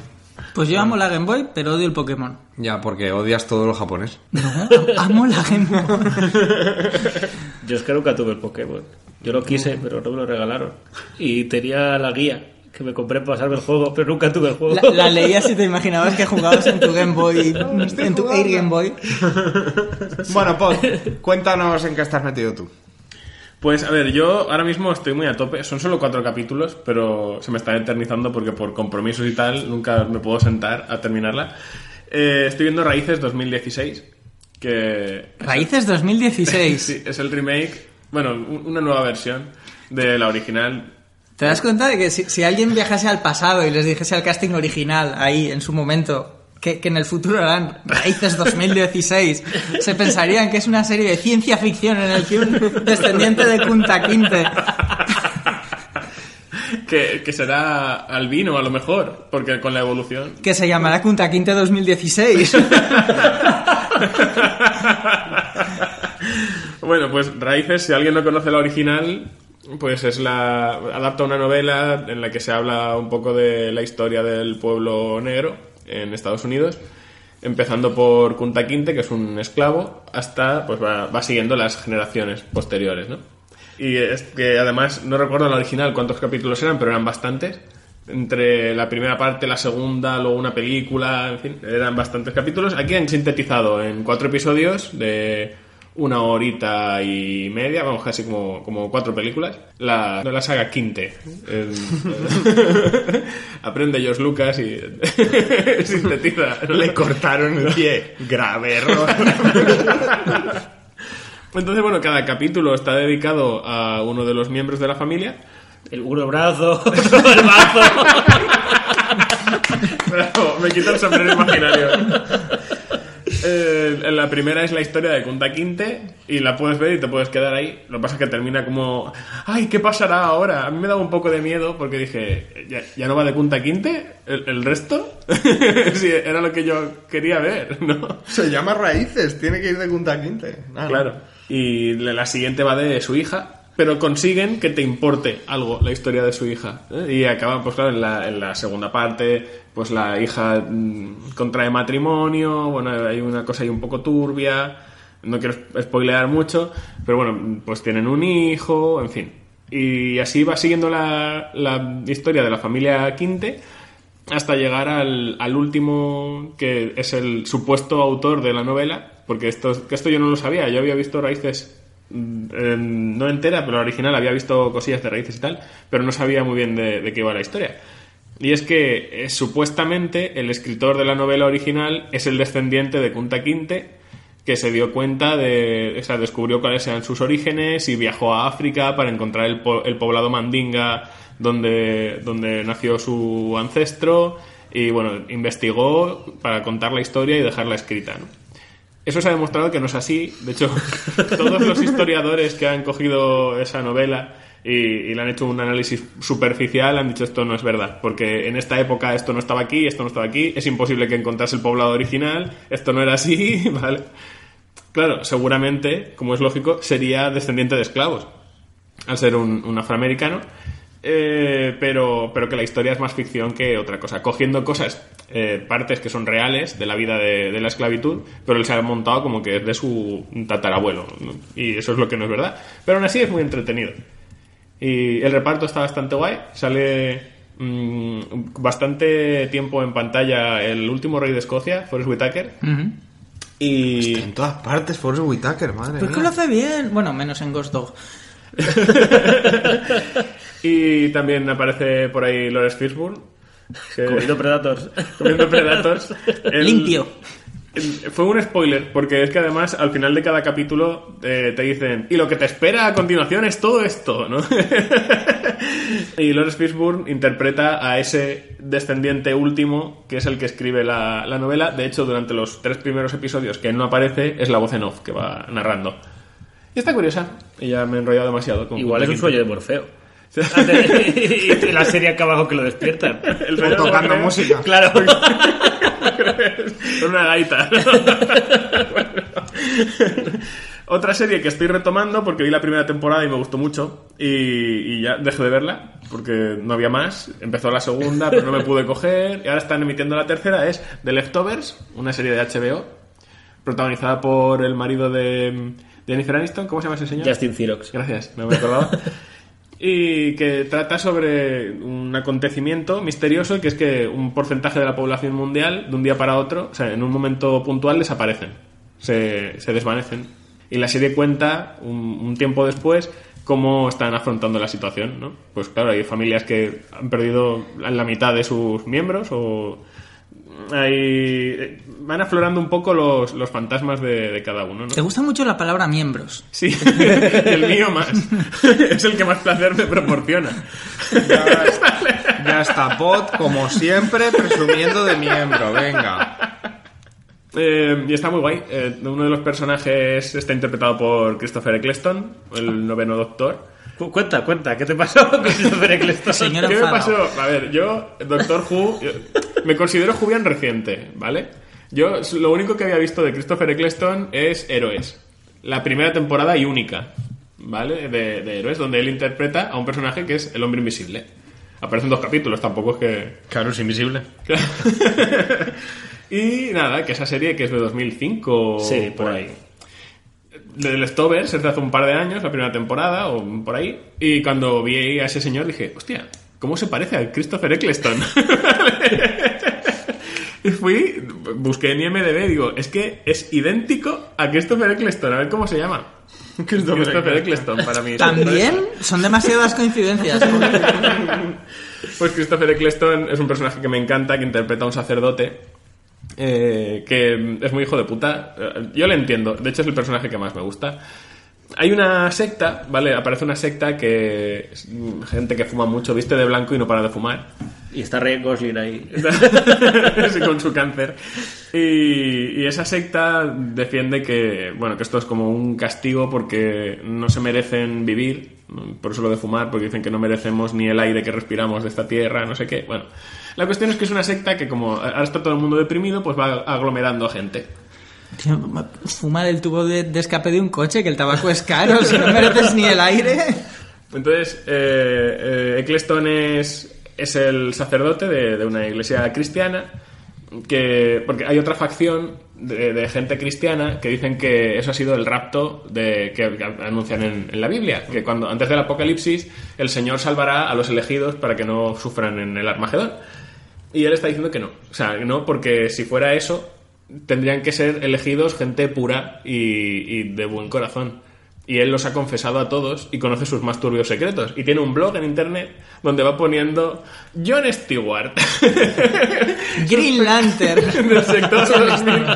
Pues yo amo la Game Boy, pero odio el Pokémon. Ya, porque odias todo lo japonés. No, amo la Game Boy. Yo es que nunca tuve el Pokémon. Yo lo quise, pero no me lo regalaron. Y tenía la guía que me compré para pasarme el juego, pero nunca tuve el juego. La, la leías y te imaginabas que jugabas en tu Game Boy, en tu Air Game Boy. Bueno, pues, cuéntanos en qué estás metido tú. Pues a ver, yo ahora mismo estoy muy a tope. Son solo cuatro capítulos, pero se me está eternizando porque por compromisos y tal nunca me puedo sentar a terminarla. Eh, estoy viendo Raíces 2016, que Raíces 2016. sí, es el remake, bueno, un- una nueva versión de la original. ¿Te das cuenta de que si, si alguien viajase al pasado y les dijese al casting original ahí en su momento que, que en el futuro harán Raíces 2016, se pensarían que es una serie de ciencia ficción en el que un descendiente de Kunta Kinte Que, que será albino a lo mejor, porque con la evolución. que se llamará Kunta Kinte 2016. Bueno, pues Raíces, si alguien no conoce la original, pues es la. adapta una novela en la que se habla un poco de la historia del pueblo negro en Estados Unidos, empezando por Kunta Kinte, que es un esclavo, hasta pues va, va siguiendo las generaciones posteriores, ¿no? Y es que además, no recuerdo la original cuántos capítulos eran, pero eran bastantes. Entre la primera parte, la segunda, luego una película, en fin, eran bastantes capítulos. Aquí han sintetizado en cuatro episodios de una horita y media, vamos, casi como, como cuatro películas, la, la saga Quinte. El- aprende George Lucas y sintetiza. Le cortaron el pie. Grave error. Entonces, bueno, cada capítulo está dedicado a uno de los miembros de la familia. El uno brazo, el brazo. Bravo, me quito el sombrero imaginario. Eh, la primera es la historia de Kunta Kinte y la puedes ver y te puedes quedar ahí. Lo que pasa es que termina como, ay, ¿qué pasará ahora? A mí me daba un poco de miedo porque dije, ¿ya, ya no va de Kunta Kinte? ¿El, el resto? sí, era lo que yo quería ver, ¿no? Se llama Raíces, tiene que ir de Kunta Quinte. Ah. Claro. Y la siguiente va de su hija. Pero consiguen que te importe algo la historia de su hija. ¿eh? Y acaban, pues claro, en la, en la segunda parte, pues la hija mm, contrae matrimonio, bueno, hay una cosa ahí un poco turbia, no quiero spoilear mucho, pero bueno, pues tienen un hijo, en fin. Y así va siguiendo la, la historia de la familia Quinte hasta llegar al, al último que es el supuesto autor de la novela, porque esto, que esto yo no lo sabía, yo había visto Raíces mm, en- no entera, pero la original había visto cosillas de Raíces y tal, pero no sabía muy bien de, qué iba la historia. Y es que eh, supuestamente el escritor de la novela original es el descendiente de Kunta Kinte, que se dio cuenta de, o sea, descubrió cuáles eran sus orígenes y viajó a África para encontrar el, po- el poblado Mandinga donde, donde nació su ancestro y bueno, investigó para contar la historia y dejarla escrita, ¿no? Eso se ha demostrado que no es así. De hecho, todos los historiadores que han cogido esa novela y, y le han hecho un análisis superficial han dicho esto no es verdad, porque en esta época esto no estaba aquí, esto no estaba aquí, es imposible que encontrase el poblado original, esto no era así, ¿vale? Claro, seguramente, como es lógico, sería descendiente de esclavos, al ser un, un afroamericano, eh, pero, pero que la historia es más ficción que otra cosa, cogiendo cosas, eh, partes que son reales de la vida de, de la esclavitud, pero él se ha montado como que es de su tatarabuelo, ¿no? y eso es lo que no es verdad. Pero aún así es muy entretenido. Y el reparto está bastante guay, sale mm, bastante tiempo en pantalla el último rey de Escocia, Forrest Whitaker, y... En todas partes, Forrest Whitaker, madre Pues que lo hace bien. Bueno, menos en Ghost Dog. Y también aparece por ahí Lawrence Fishburne. que- Comiendo Predators. comiendo Predators. El- Limpio. Fue un spoiler, porque es que además al final de cada capítulo eh, te dicen, y lo que te espera a continuación es todo esto, ¿no? y Lawrence Fishburne interpreta a ese descendiente último, que es el que escribe la, la novela. De hecho, durante los tres primeros episodios que él no aparece, es la voz en off que va narrando. Y está curiosa, y ya me he enrollado demasiado. con Igual es un sueño de Morfeo. y la serie acá abajo que lo despiertan. El O tocando Morfeo. música. Claro. Con una gaita. Otra serie que estoy retomando porque vi la primera temporada y me gustó mucho y, y ya dejé de verla porque no había más. Empezó la segunda, pero no me pude coger y ahora están emitiendo la tercera. Es The Leftovers, una serie de HBO protagonizada por el marido de de Jennifer Aniston. ¿Cómo se llama ese señor? Justin Cirox. Gracias, no me acordaba. Y que trata sobre un acontecimiento misterioso que es que un porcentaje de la población mundial de un día para otro, o sea, en un momento puntual desaparecen, se, se desvanecen. Y la serie cuenta un, un tiempo después cómo están afrontando la situación, ¿no? Pues claro, hay familias que han perdido la mitad de sus miembros o hay, van aflorando un poco los, los fantasmas de, de cada uno, ¿no? Te gusta mucho la palabra miembros. Sí, el mío más. es el que más placer me proporciona. Ya, ya está Pot, como siempre, presumiendo de miembro. Venga. Eh, y está muy guay. Eh, uno de los personajes está interpretado por Christopher Eccleston, el noveno doctor. Cu- Cuenta, cuenta, ¿qué te pasó con Christopher Eccleston? Señor ¿Qué me pasó? A ver, yo, Doctor Who, yo- me considero Julian reciente, ¿vale? Yo lo único que había visto de Christopher Eccleston es Héroes. La primera temporada y única, ¿vale? De, de Héroes, donde él interpreta a un personaje que es el hombre invisible. Aparecen dos capítulos, tampoco es que... Claro, es invisible. y nada, que esa serie que es de 2005 Sí, o por ahí. De Leftovers es de hace un par de años, la primera temporada o por ahí. Y cuando vi a ese señor dije, hostia, ¿cómo se parece a Christopher Eccleston? y fui, busqué en IMDB y digo, es que es idéntico a Christopher Eccleston. A ver cómo se llama. Christopher, Eccleston, para mí. También son demasiadas coincidencias. Pues Christopher Eccleston es un personaje que me encanta, que interpreta a un sacerdote. Eh, que es muy hijo de puta. Yo le entiendo, de hecho es el personaje que más me gusta. Hay una secta, ¿vale? Aparece una secta que. gente que fuma mucho, viste de blanco y no para de fumar. Y está Ryan Gosling ahí. Sí, con su cáncer. Y, y esa secta defiende que, bueno, que esto es como un castigo porque no se merecen vivir, por eso lo de fumar, porque dicen que no merecemos ni el aire que respiramos de esta tierra, no sé qué. Bueno, la cuestión es que es una secta que como ahora está todo el mundo deprimido, pues va aglomerando a gente. Tío, Fumar el tubo de, de escape de un coche, que el tabaco es caro, si no mereces ni el aire. Entonces, eh, eh, Eccleston es, es el sacerdote de, de una iglesia cristiana. Que, porque hay otra facción de, de gente cristiana que dicen que eso ha sido el rapto de, que, que anuncian en, en la Biblia. Que cuando antes del apocalipsis el Señor salvará a los elegidos para que no sufran en el Armagedón. Y él está diciendo que no. O sea, no, porque si fuera eso, tendrían que ser elegidos gente pura y, y de buen corazón. Y él los ha confesado a todos y conoce sus más turbios secretos. Y tiene un blog en internet donde va poniendo John Stewart. Green Lantern. del sector 2000.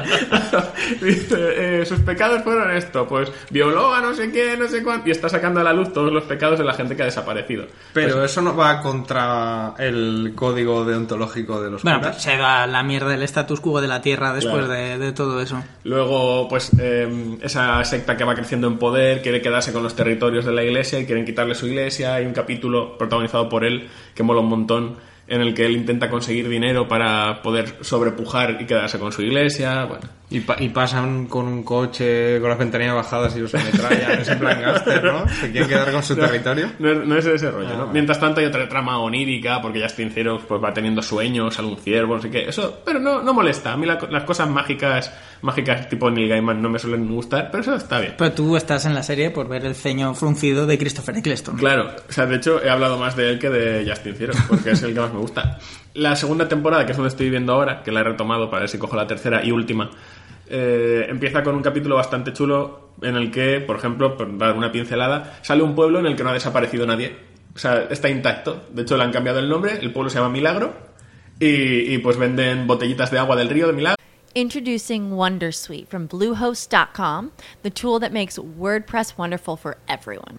Dice, eh, sus pecados fueron esto, pues violó a no sé qué, no sé cuánto, y está sacando a la luz todos los pecados de la gente que ha desaparecido. Pero eso no va contra el código deontológico de los Bueno, pues se va la mierda el status quo de la Tierra después Claro. de, de todo eso. Luego, pues, eh, esa secta que va creciendo en poder quiere quedarse con los territorios de la iglesia y quieren quitarle su iglesia. Hay un capítulo protagonizado por él que mola un montón, en el que él intenta conseguir dinero para poder sobrepujar y quedarse con su iglesia. Bueno, Y, pa- y pasan con un coche con las ventanillas bajadas y los ametrallan, es en plan gángster, ¿no? Se quieren quedar con su territorio. No es, no es ese rollo, ¿no? Ah. Mientras tanto hay otra trama onírica, porque Justin Xerox pues, va teniendo sueños, sale un ciervo, no sé qué. Eso, pero no, no molesta. A mí la- las cosas mágicas, mágicas tipo Neil Gaiman no me suelen gustar, pero eso está bien. Pero tú estás en la serie por ver el ceño fruncido de Christopher Eccleston. Claro, o sea, de hecho he hablado más de él que de Justin Xerox, porque es el que más me gusta. La segunda temporada, que es donde estoy viendo ahora, que la he retomado para ver si cojo la tercera y última, eh, empieza con un capítulo bastante chulo en el que, por ejemplo, por dar una pincelada, sale un pueblo en el que no ha desaparecido nadie. O sea, está intacto. De hecho, le han cambiado el nombre, el pueblo se llama Milagro, y, y, pues venden botellitas de agua del río de Milagro. Introducing Wondersuite from Bluehost.com, the tool that makes WordPress wonderful for everyone.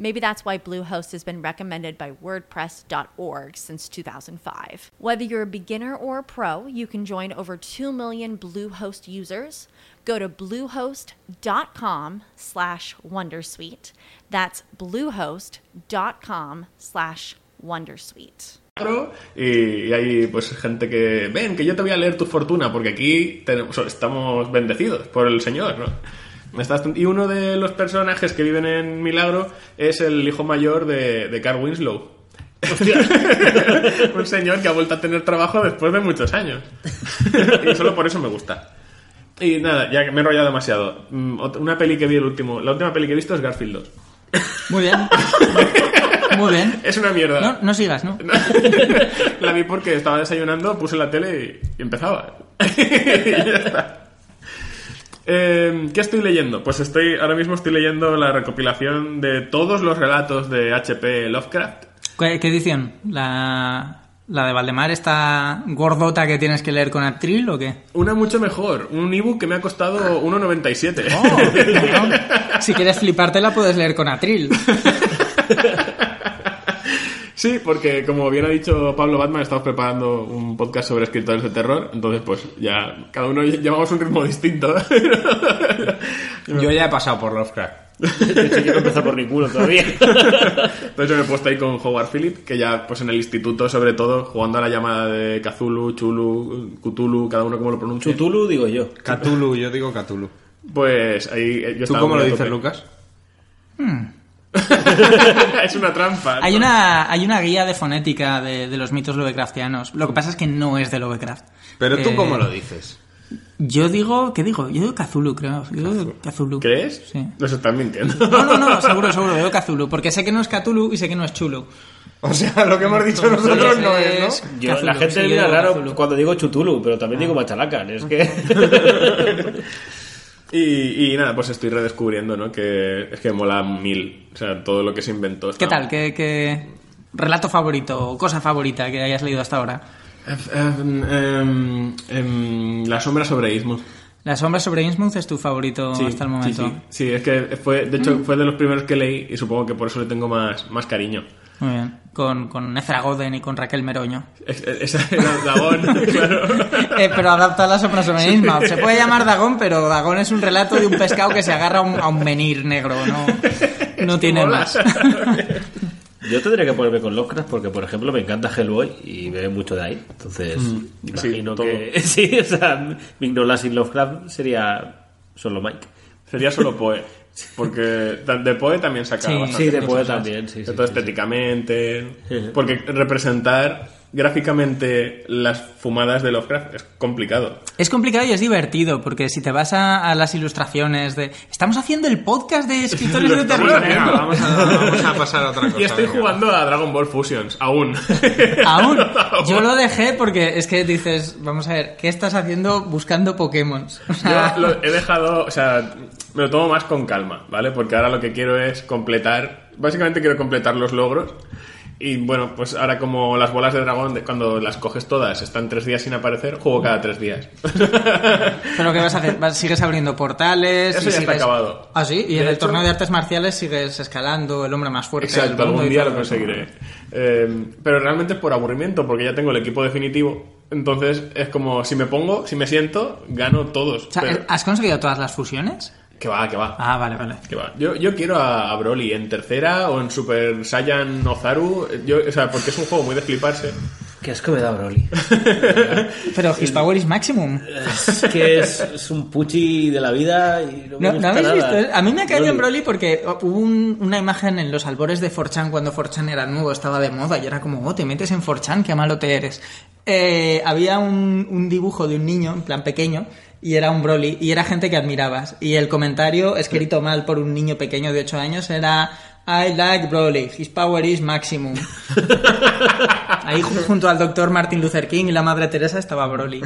Maybe that's why Bluehost has been recommended by WordPress.org since 2005. Whether you're a beginner or a pro, you can join over 2 million Bluehost users. Go to bluehost.com slash wondersuite. That's bluehost.com slash wondersuite. y, hay pues gente que ven que yo te voy a leer tu fortuna porque aquí tenemos, estamos bendecidos por el Señor, ¿no? Estás- y uno de los personajes que viven en Milagro es el hijo mayor de, de Carl Winslow. Un señor que ha vuelto a tener trabajo después de muchos años. y solo por eso me gusta. Y nada, ya que me he enrollado demasiado. Mm, Una peli que vi el último. La última peli que he visto es Garfield 2. Muy bien. Muy bien. Es una mierda. No, no sigas, ¿no? la vi porque estaba desayunando, puse la tele y, y empezaba. y ya está. Eh, ¿Qué estoy leyendo? Pues estoy ahora mismo estoy leyendo la recopilación de todos los relatos de H.P. Lovecraft. ¿Qué, qué edición? ¿La, ¿La de Valdemar esta gordota que tienes que leer con atril o qué? Una mucho mejor, un ebook que me ha costado 1,97. Oh, si quieres flipártela puedes leer con atril. Sí, porque como bien ha dicho Pablo Batman, estamos preparando un podcast sobre escritores de terror, entonces pues ya cada uno llevamos un ritmo distinto. Yo ya he pasado por Lovecraft. De hecho, yo no he empezado por ninguno todavía. Entonces me he puesto ahí con Howard Phillip, que ya pues en el instituto sobre todo, jugando a la llamada de Cthulhu, Chulu, Cthulhu, cada uno como lo pronuncia. Chutulu, digo yo. Cthulhu, yo digo Cthulhu. Pues ahí eh, yo ¿Tú cómo lo dices. Lucas? es una trampa. Hay una, hay una guía de fonética de, de los mitos Lovecraftianos. Lo que pasa es que no es de Lovecraft. Pero tú Eh, cómo lo dices. Yo digo, ¿qué digo? Yo digo Cthulhu, creo. Yo digo Cthulhu. ¿Crees? Sí. Nos están mintiendo. No, no, no, seguro, seguro, digo Cthulhu. Porque sé que no es Cthulhu y sé que no es Chulu. O sea, lo que hemos dicho nosotros no es, ¿no? Yo- Cthulhu, la gente sí, me yo mira raro Cthulhu. cuando digo Chutulu, pero también digo Machalacan. Es que. Y, y nada, pues estoy redescubriendo, ¿no? Que es que mola mil. O sea, todo lo que se inventó. ¿Qué tal? ¿Qué, qué relato favorito o cosa favorita que hayas leído hasta ahora? Em, em, em, la sombra sobre Ismuth. La sombra sobre Innsmouth es tu favorito hasta el momento. Sí, sí. Sí, es que fue, de hecho, fue de los primeros que leí y supongo que por eso le tengo más, más cariño. Muy bien. Con, con Ezra Goden y con Raquel Meroño. Es- Esa era Dagón, claro. Eh, pero adapta la sombra sobre Innsmouth. Se puede llamar Dagón, pero Dagón es un relato de un pescado que se agarra a un, a un menhir negro. No, no tiene Mola. más. Yo tendría que ponerme con Lovecraft porque, por ejemplo, me encanta Hellboy y bebe mucho de ahí. Entonces, imagino todo. que. Sí, o sea, mi Ignola sin Lovecraft sería solo Mike. Sería solo Poe. Porque de Poe también saca Sí, bastante Sí. Poe también, sí. sí, todo estéticamente. Sí. Porque representar gráficamente las fumadas de Lovecraft es complicado. Es complicado y es divertido, porque si te vas a, a las ilustraciones de... Estamos haciendo el podcast de escritores de terror. Venga, vamos a, vamos a pasar a otra cosa. Y estoy venga. jugando a Dragon Ball Fusions, aún. Aún. Yo lo dejé porque es que dices, vamos a ver, ¿qué estás haciendo buscando Pokémon? O sea, Yo lo he dejado, o sea, me lo tomo más con calma, ¿vale? Porque ahora lo que quiero es completar, básicamente quiero completar los logros. Y bueno, pues ahora como las bolas de dragón, cuando las coges todas, están tres días sin aparecer, juego cada tres días. ¿Pero qué vas a hacer? ¿Vas- ¿Sigues abriendo portales? Eso y ya está acabado. Ah, sí, y De en el torneo de artes marciales sigues escalando el hombre más fuerte. Exacto, algún día lo conseguiré. Eh, pero realmente es por aburrimiento, porque ya tengo el equipo definitivo. Entonces es como, si me pongo, si me siento, gano todos. O sea, Pero- ¿has conseguido todas las fusiones? Que va, que va. Ah, vale, vale. Que va. Yo, yo quiero a, a Broly en tercera o en Super Saiyan Ozaru. Yo, o sea, porque es un juego muy de fliparse. Qué asco me da Broly. Pero His Power is Maximum. es que es, es un puchi de la vida y no me ¿No, gusta ¿no habéis nada. visto? A mí me ha caído en Broly. Broly porque hubo un- una imagen en los albores de 4chan cuando 4chan era nuevo, estaba de moda y era como, oh, te metes en 4chan, qué malo te eres. Eh, había un, un dibujo de un niño, en plan pequeño, y era un Broly, y era gente que admirabas. Y el comentario, escrito mal por un niño pequeño de 8 años, era... I like Broly, his power is maximum. Ahí ju- junto al doctor Martin Luther King y la madre Teresa estaba Broly.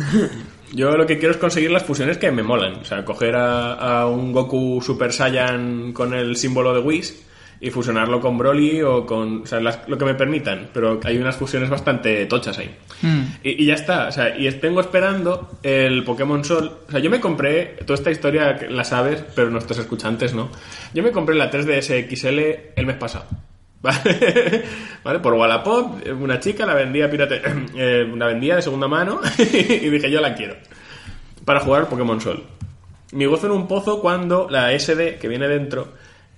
Yo lo que quiero es conseguir las fusiones que me molan. O sea, coger a, a un Goku Super Saiyan con el símbolo de Whis y fusionarlo con Broly o con. O sea, las- lo que me permitan. Pero hay unas fusiones bastante tochas ahí. Y, y ya está. O sea, y tengo esperando el Pokémon Sol. O sea, yo me compré. Toda esta historia la sabes, pero nuestros escuchantes no. Yo me compré la 3DS XL el mes pasado. ¿Vale? ¿Vale? Por Wallapop, una chica la vendía pirate, eh, la vendía de segunda mano y dije yo la quiero para jugar Pokémon Sol. Mi gozo en un pozo cuando la SD que viene dentro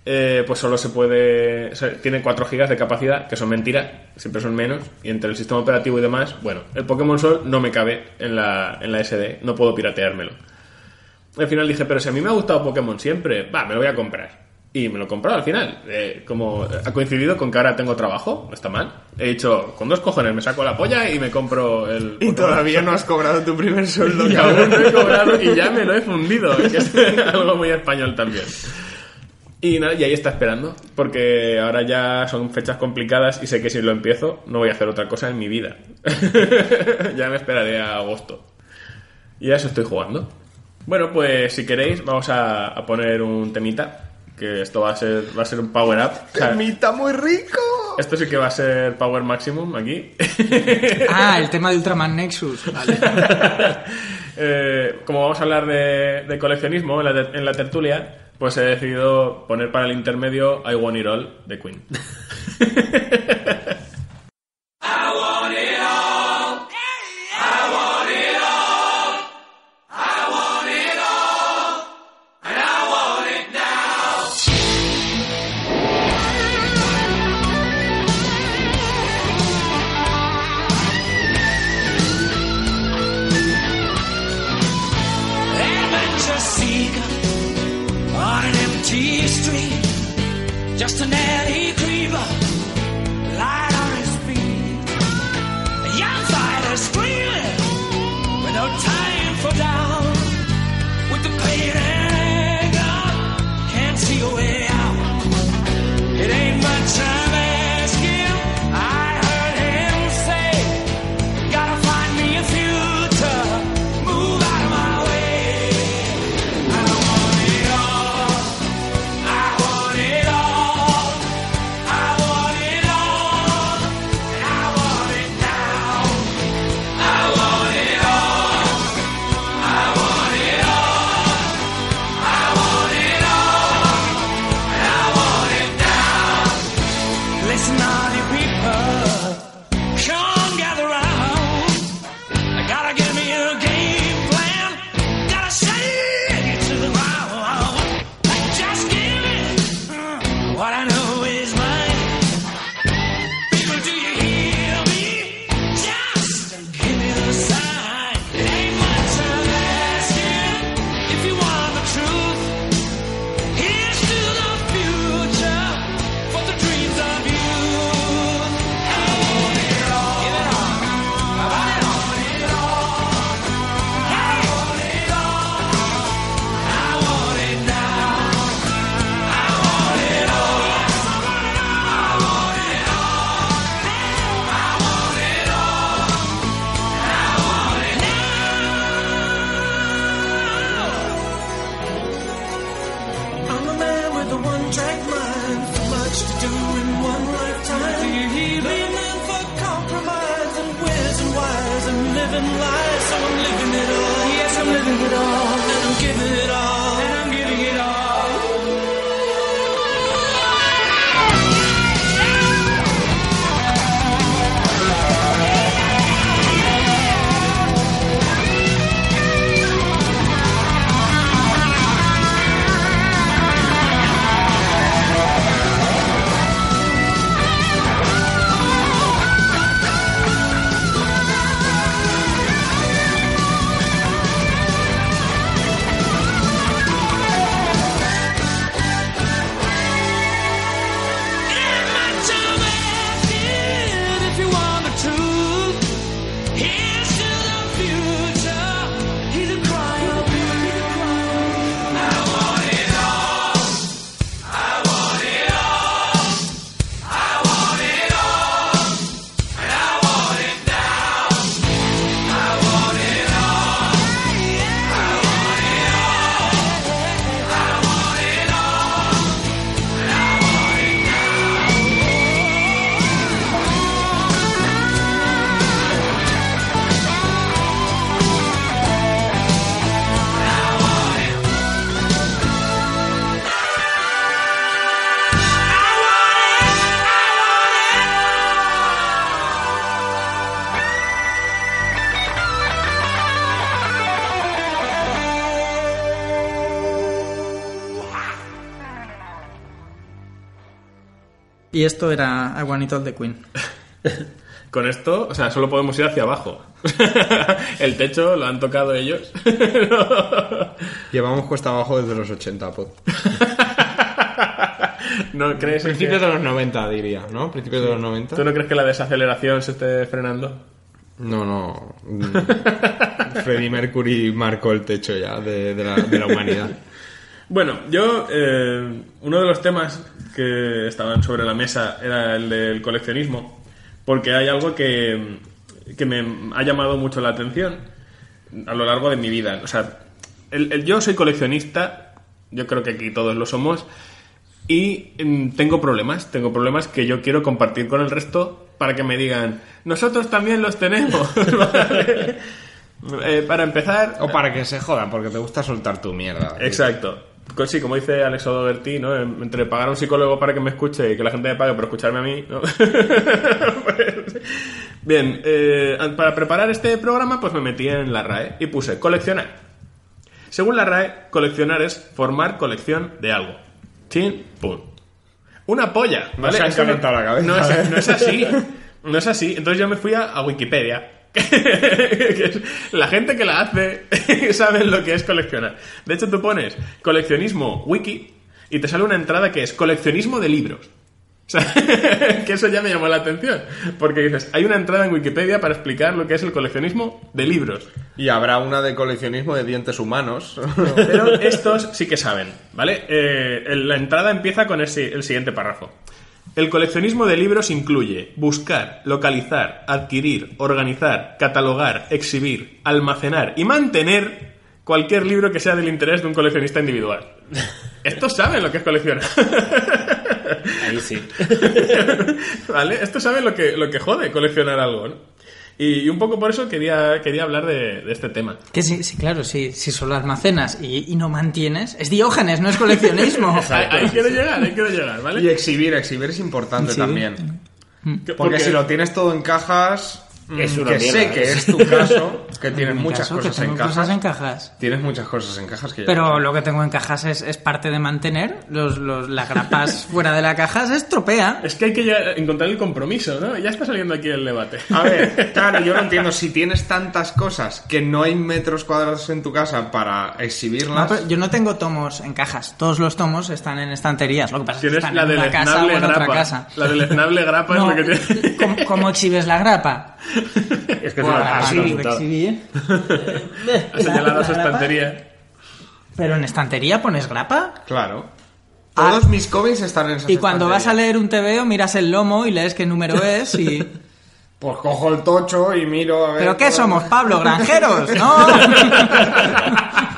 eh, pues solo se puede o sea, tiene 4 GB de capacidad que son mentiras siempre son menos y entre el sistema operativo y demás bueno el Pokémon Sol no me cabe en la, en la SD no puedo pirateármelo al final dije, pero si a mí me ha gustado Pokémon siempre, va, me lo voy a comprar. Y me lo he comprado al final. Eh, como ha coincidido con que ahora tengo trabajo, no está mal. He dicho, con dos cojones me saco la polla y me compro el. Y todavía no has cobrado tu primer sueldo, Y cabrón. aún no he cobrado y ya me lo he fundido. que es algo muy español también. Y, nada, y ahí está esperando, porque ahora ya son fechas complicadas y sé que si lo empiezo no voy a hacer otra cosa en mi vida. ya me esperaré a agosto. Y a eso estoy jugando. Bueno, pues si queréis vamos a, a poner un temita, que esto va a ser, va a ser un power up. O sea, ¡Temita muy rico! esto sí que va a ser power maximum aquí. Ah, el tema de Ultraman Nexus. Vale. Eh, como vamos a hablar de, de coleccionismo en la, ter- en la tertulia, pues he decidido poner para el intermedio I Want It All de Queen. Y esto era I Want It All de Queen. Con esto, o sea, solo podemos ir hacia abajo. El techo lo han tocado ellos. Llevamos cuesta abajo desde los 80, pod. ¿No crees en Principios que- de los 90, diría, ¿no? Principios de los 90. ¿Tú no crees que la desaceleración se esté frenando? No, no. Mm. Freddie Mercury marcó el techo ya de, de la, de la humanidad. Bueno, yo, eh, uno de los temas que estaban sobre la mesa era el del coleccionismo, porque hay algo que, que me ha llamado mucho la atención a lo largo de mi vida. O sea, el, el- yo soy coleccionista, yo creo que aquí todos lo somos, y mm, tengo problemas, tengo problemas que yo quiero compartir con el resto para que me digan, nosotros también los tenemos. ¿vale? Eh, para empezar, O para que se jodan, porque te gusta soltar tu mierda. Exacto. Co- Sí, como dice Alex Odoberti, ¿no? En- Entre pagar a un psicólogo para que me escuche y que la gente me pague por escucharme a mí, ¿no? Pues, bien, eh, para preparar este programa, pues me metí en la RAE y puse coleccionar. Según la RAE, coleccionar es formar colección de algo. Chin, pum. Una polla, ¿vale? se han no- calentado la cabeza, No es, no es así. No es así. Entonces yo me fui a, a Wikipedia. la gente que la hace sabe lo que es coleccionar. De hecho, tú pones coleccionismo wiki y te sale una entrada que es coleccionismo de libros. O sea, que eso ya me llamó la atención. Porque dices, hay una entrada en Wikipedia para explicar lo que es el coleccionismo de libros. Y habrá una de coleccionismo de dientes humanos. Pero estos sí que saben, ¿vale? Eh, la entrada empieza con el siguiente párrafo. El coleccionismo de libros incluye buscar, localizar, adquirir, organizar, catalogar, exhibir, almacenar y mantener cualquier libro que sea del interés de un coleccionista individual. Estos saben lo que es coleccionar. Ahí sí. ¿Vale? Estos saben lo que, lo que jode coleccionar algo, ¿no? Y, y un poco por eso quería, quería hablar de, de este tema. Que sí, sí claro, sí, si solo almacenas y, y no mantienes, es diógenes, no es coleccionismo. Ahí, ahí quiero llegar, ahí quiero llegar, ¿vale? y exhibir, exhibir es importante Exhibir. también. Que- Porque si lo tienes todo en cajas, mm, Es una que mierda, sé que es tu caso, que tienes muchas caso, que cosas en cajas. cosas en cajas. Tienes muchas cosas en cajas que ya Pero no lo que tengo en cajas es, es parte de mantener. Los, los, las grapas fuera de la caja se estropea. Es que hay que encontrar el compromiso, ¿no? Ya está saliendo aquí el debate. A ver, claro, yo no entiendo. Si tienes tantas cosas que no hay metros cuadrados en tu casa para No, exhibirlas. pero yo no tengo tomos en cajas. Todos los tomos están en estanterías. Lo que pasa es que Tienes están la en una casa o esnable en otra grapa. casa. La del esnable grapa No, es lo que tiene. ¿cómo, cómo exhibes la grapa? Es que es una así, así, exhibir. Ha señalado su estantería. Pero en estantería pones grapa. Claro. Ah. Todos mis cómics están en esas Y cuando vas a leer un TVO miras el lomo y lees qué número es y... Pues cojo el tocho y miro a ver. ¿Pero qué todo- somos, Pablo? ¿Granjeros? ¿No?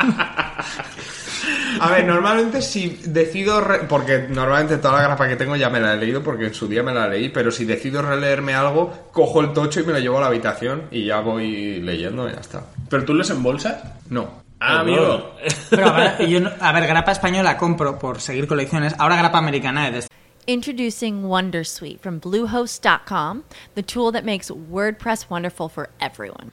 A ver, normalmente si decido... re- Porque normalmente toda la grapa que tengo ya me la he leído porque en su día me la leí, pero si decido releerme algo, cojo el tocho y me lo llevo a la habitación y ya voy leyendo y ya está. ¿Pero tú los embolsas? No. Ah, amigo. Pero a ver, yo no- a ver, grapa española compro por seguir colecciones. Ahora grapa americana es Introducing Wondersuite from Bluehost.com, the tool that makes WordPress wonderful for everyone.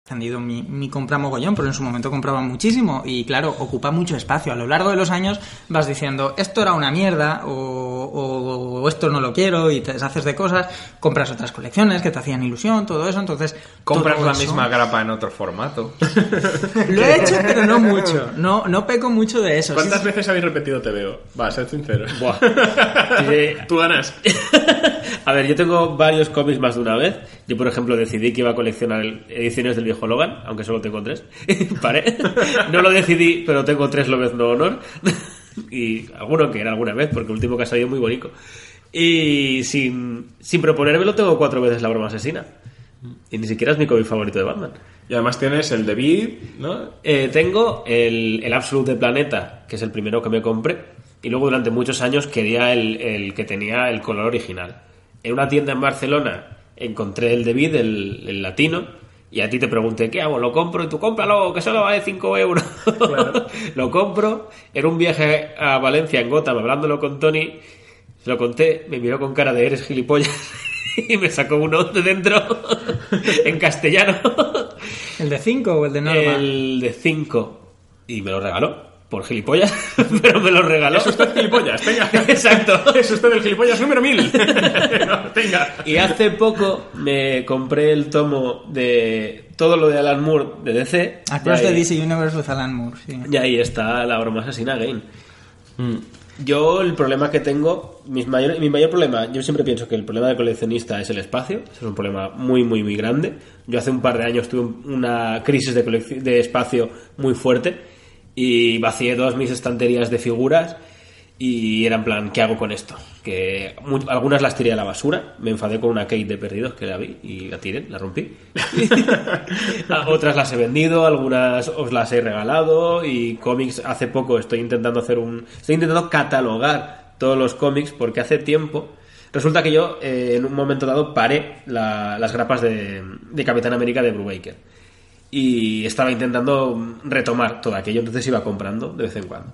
Extendido mi, mi compra mogollón, pero en su momento compraba muchísimo y claro, ocupa mucho espacio. A lo largo de los años vas diciendo, esto era una mierda o, o- o esto no lo quiero y te deshaces de cosas, compras otras colecciones que te hacían ilusión, todo eso, entonces... Compras la eso- misma grapa en otro formato. Lo he hecho, pero no mucho. No, no peco mucho de eso. ¿Cuántas Sí, veces habéis repetido Te veo? Va, sed sincero. Buah. Sí. Tú ganas. A ver, yo tengo varios cómics más de una vez. Yo, por ejemplo, decidí que iba a coleccionar ediciones del viejo Logan, aunque solo tengo tres. Paré. No lo decidí, pero tengo tres Lobez No Honor. Y alguno que era alguna vez, porque el último que ha salido muy bonito. Y sin, sin proponérmelo, tengo cuatro veces la broma asesina. Y ni siquiera es mi cómic favorito de Batman. Y además tienes el de Vid, ¿no? Eh, tengo el, el Absolute de Planeta, que es el primero que me compré. Y luego durante muchos años quería el, el que tenía el color original. En una tienda en Barcelona encontré el de Vid, el, el latino, y a ti te pregunté, ¿qué hago? ¿Lo compro? Y tú cómpralo, que solo vale 5 euros. lo compro. Era un viaje a Valencia en Gotham, hablándolo con Tony. Se lo conté, me miró con cara de eres gilipollas. y me sacó uno de dentro en castellano. ¿El de 5 o el de normal? El de 5. Y me lo regaló. Por gilipollas. Pero me lo regaló. Es usted gilipollas, tenga. Exacto. Es usted el gilipollas número 1000. tenga. Y hace poco me compré el tomo de todo lo de Alan Moore de DC. Across Y the ahí- DC Universe with Alan Moore, sí. Y ahí está la broma asesina Game. Yo el problema que tengo, mis mayor- mi mayor problema, yo siempre pienso que el problema del coleccionista es el espacio, es un problema muy, muy, muy grande. Yo hace un par de años tuve un- una crisis de, colec- de espacio muy fuerte y vacié todas mis estanterías de figuras y era en plan, ¿qué hago con esto? Que algunas las tiré a la basura, me enfadé con una Kate de perdidos que la vi y la tiré, la rompí. Otras las he vendido, algunas os las he regalado y cómics hace poco estoy intentando hacer un... Estoy intentando catalogar todos los cómics porque hace tiempo... Resulta que yo eh, en un momento dado paré la- las grapas de, de Capitán América de Brubaker y estaba intentando retomar todo aquello, entonces iba comprando de vez en cuando.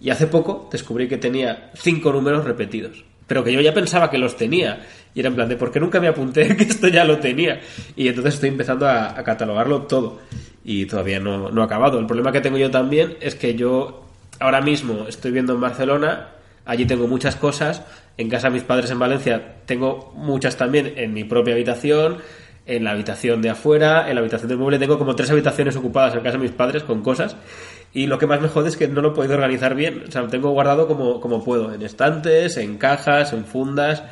Y hace poco descubrí que tenía cinco números repetidos. Pero que yo ya pensaba que los tenía. Y era en plan de, ¿por qué nunca me apunté que esto ya lo tenía? Y entonces estoy empezando a, a catalogarlo todo. Y todavía no, no he acabado. El problema que tengo yo también es que yo ahora mismo estoy viendo en Barcelona. Allí tengo muchas cosas. En casa de mis padres en Valencia tengo muchas también en mi propia habitación. En la habitación de afuera, en la habitación del mueble, tengo como tres habitaciones ocupadas en casa de mis padres con cosas. Y lo que más me jode es que no lo he podido organizar bien. O sea, lo tengo guardado como, como puedo, en estantes, en cajas, en fundas.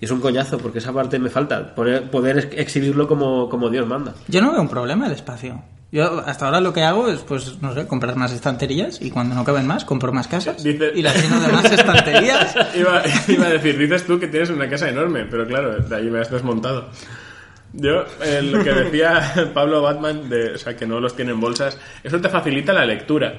Y es un coñazo, porque esa parte me falta, poder ex- exhibirlo como, como Dios manda. Yo no veo un problema el espacio. Yo hasta ahora lo que hago es, pues, no sé, comprar más estanterías y cuando no caben más, compro más casas Dice- y las lleno de más estanterías. Iba, iba a decir, dices tú que tienes una casa enorme, pero claro, de ahí me has desmontado. Yo, eh, lo que decía Pablo Batman, de, o sea, que no los tiene en bolsas, eso te facilita la lectura.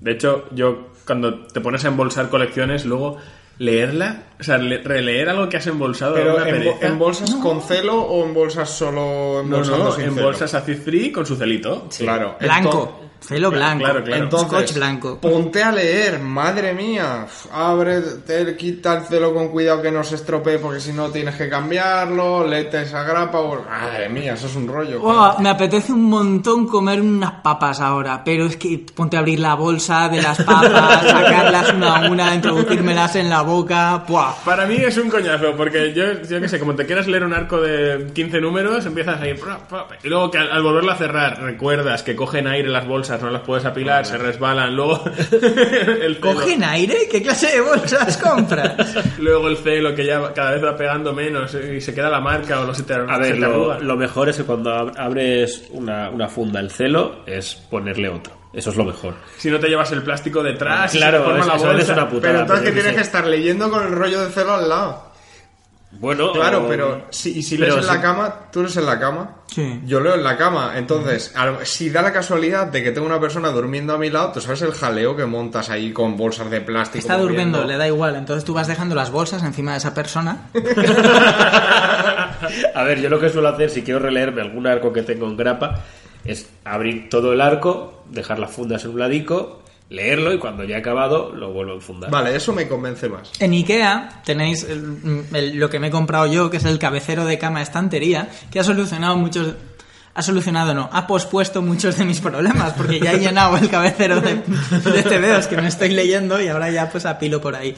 De hecho, yo, cuando te pones a embolsar colecciones, luego leerla, o sea, le- releer algo que has embolsado Pero una en, pereza. en bolsas con celo o en bolsas solo No, embolsando no, sin en celo? bolsas acid free con su celito. Claro. Blanco, celo blanco, Claro, claro. Entonces, scotch blanco. ponte a leer, madre mía. Abre, te, quita el celo con cuidado que no se estropee porque si no tienes que cambiarlo, léete esa grapa. o- Madre mía, eso es un rollo. Me apetece un montón comer unas papas ahora, pero es que ponte a abrir la bolsa de las papas, sacarlas una a una, introducírmelas en la boca. Buah. Para mí es un coñazo, porque yo, yo qué sé, como te quieras leer un arco de 15 números, empiezas a ir... Y luego que al, al volverlo a cerrar, recuerdas que cogen aire las bolsas, no las puedes apilar, se resbalan, luego... el celo, ¿Cogen aire? ¿Qué clase de bolsas compras? Luego el celo que ya cada vez va pegando menos eh, y se queda la marca o no se te, A ver, lo, mejor es que cuando ab- abres una, una funda, el celo, es ponerle otro. Eso es lo mejor. Si no te llevas el plástico detrás, Claro, y se forma eso- la eso es bolsa. una putada. Pero entonces que tienes que estar leyendo con el rollo de celo al lado. Bueno, Claro, o- pero si, y si pero lees en la cama, tú lees en la cama. Sí. Yo leo en la cama. Entonces, al- si da la casualidad de que tengo una persona durmiendo a mi lado, tú sabes el jaleo que montas ahí con bolsas de plástico. Está durmiendo, le da igual. Entonces tú vas dejando las bolsas encima de esa persona. A ver, yo lo que suelo hacer si quiero releerme algún arco que tengo en grapa es abrir todo el arco, dejar las fundas en un ladico, leerlo y cuando ya he acabado lo vuelvo a enfundar. Vale, eso me convence más. En Ikea tenéis el- el- lo que me he comprado yo, que es el cabecero de cama estantería, que ha solucionado muchos... Ha solucionado, no, ha pospuesto muchos de mis problemas, porque ya he llenado el cabecero de, de TVOs que me estoy leyendo y ahora ya pues apilo por ahí.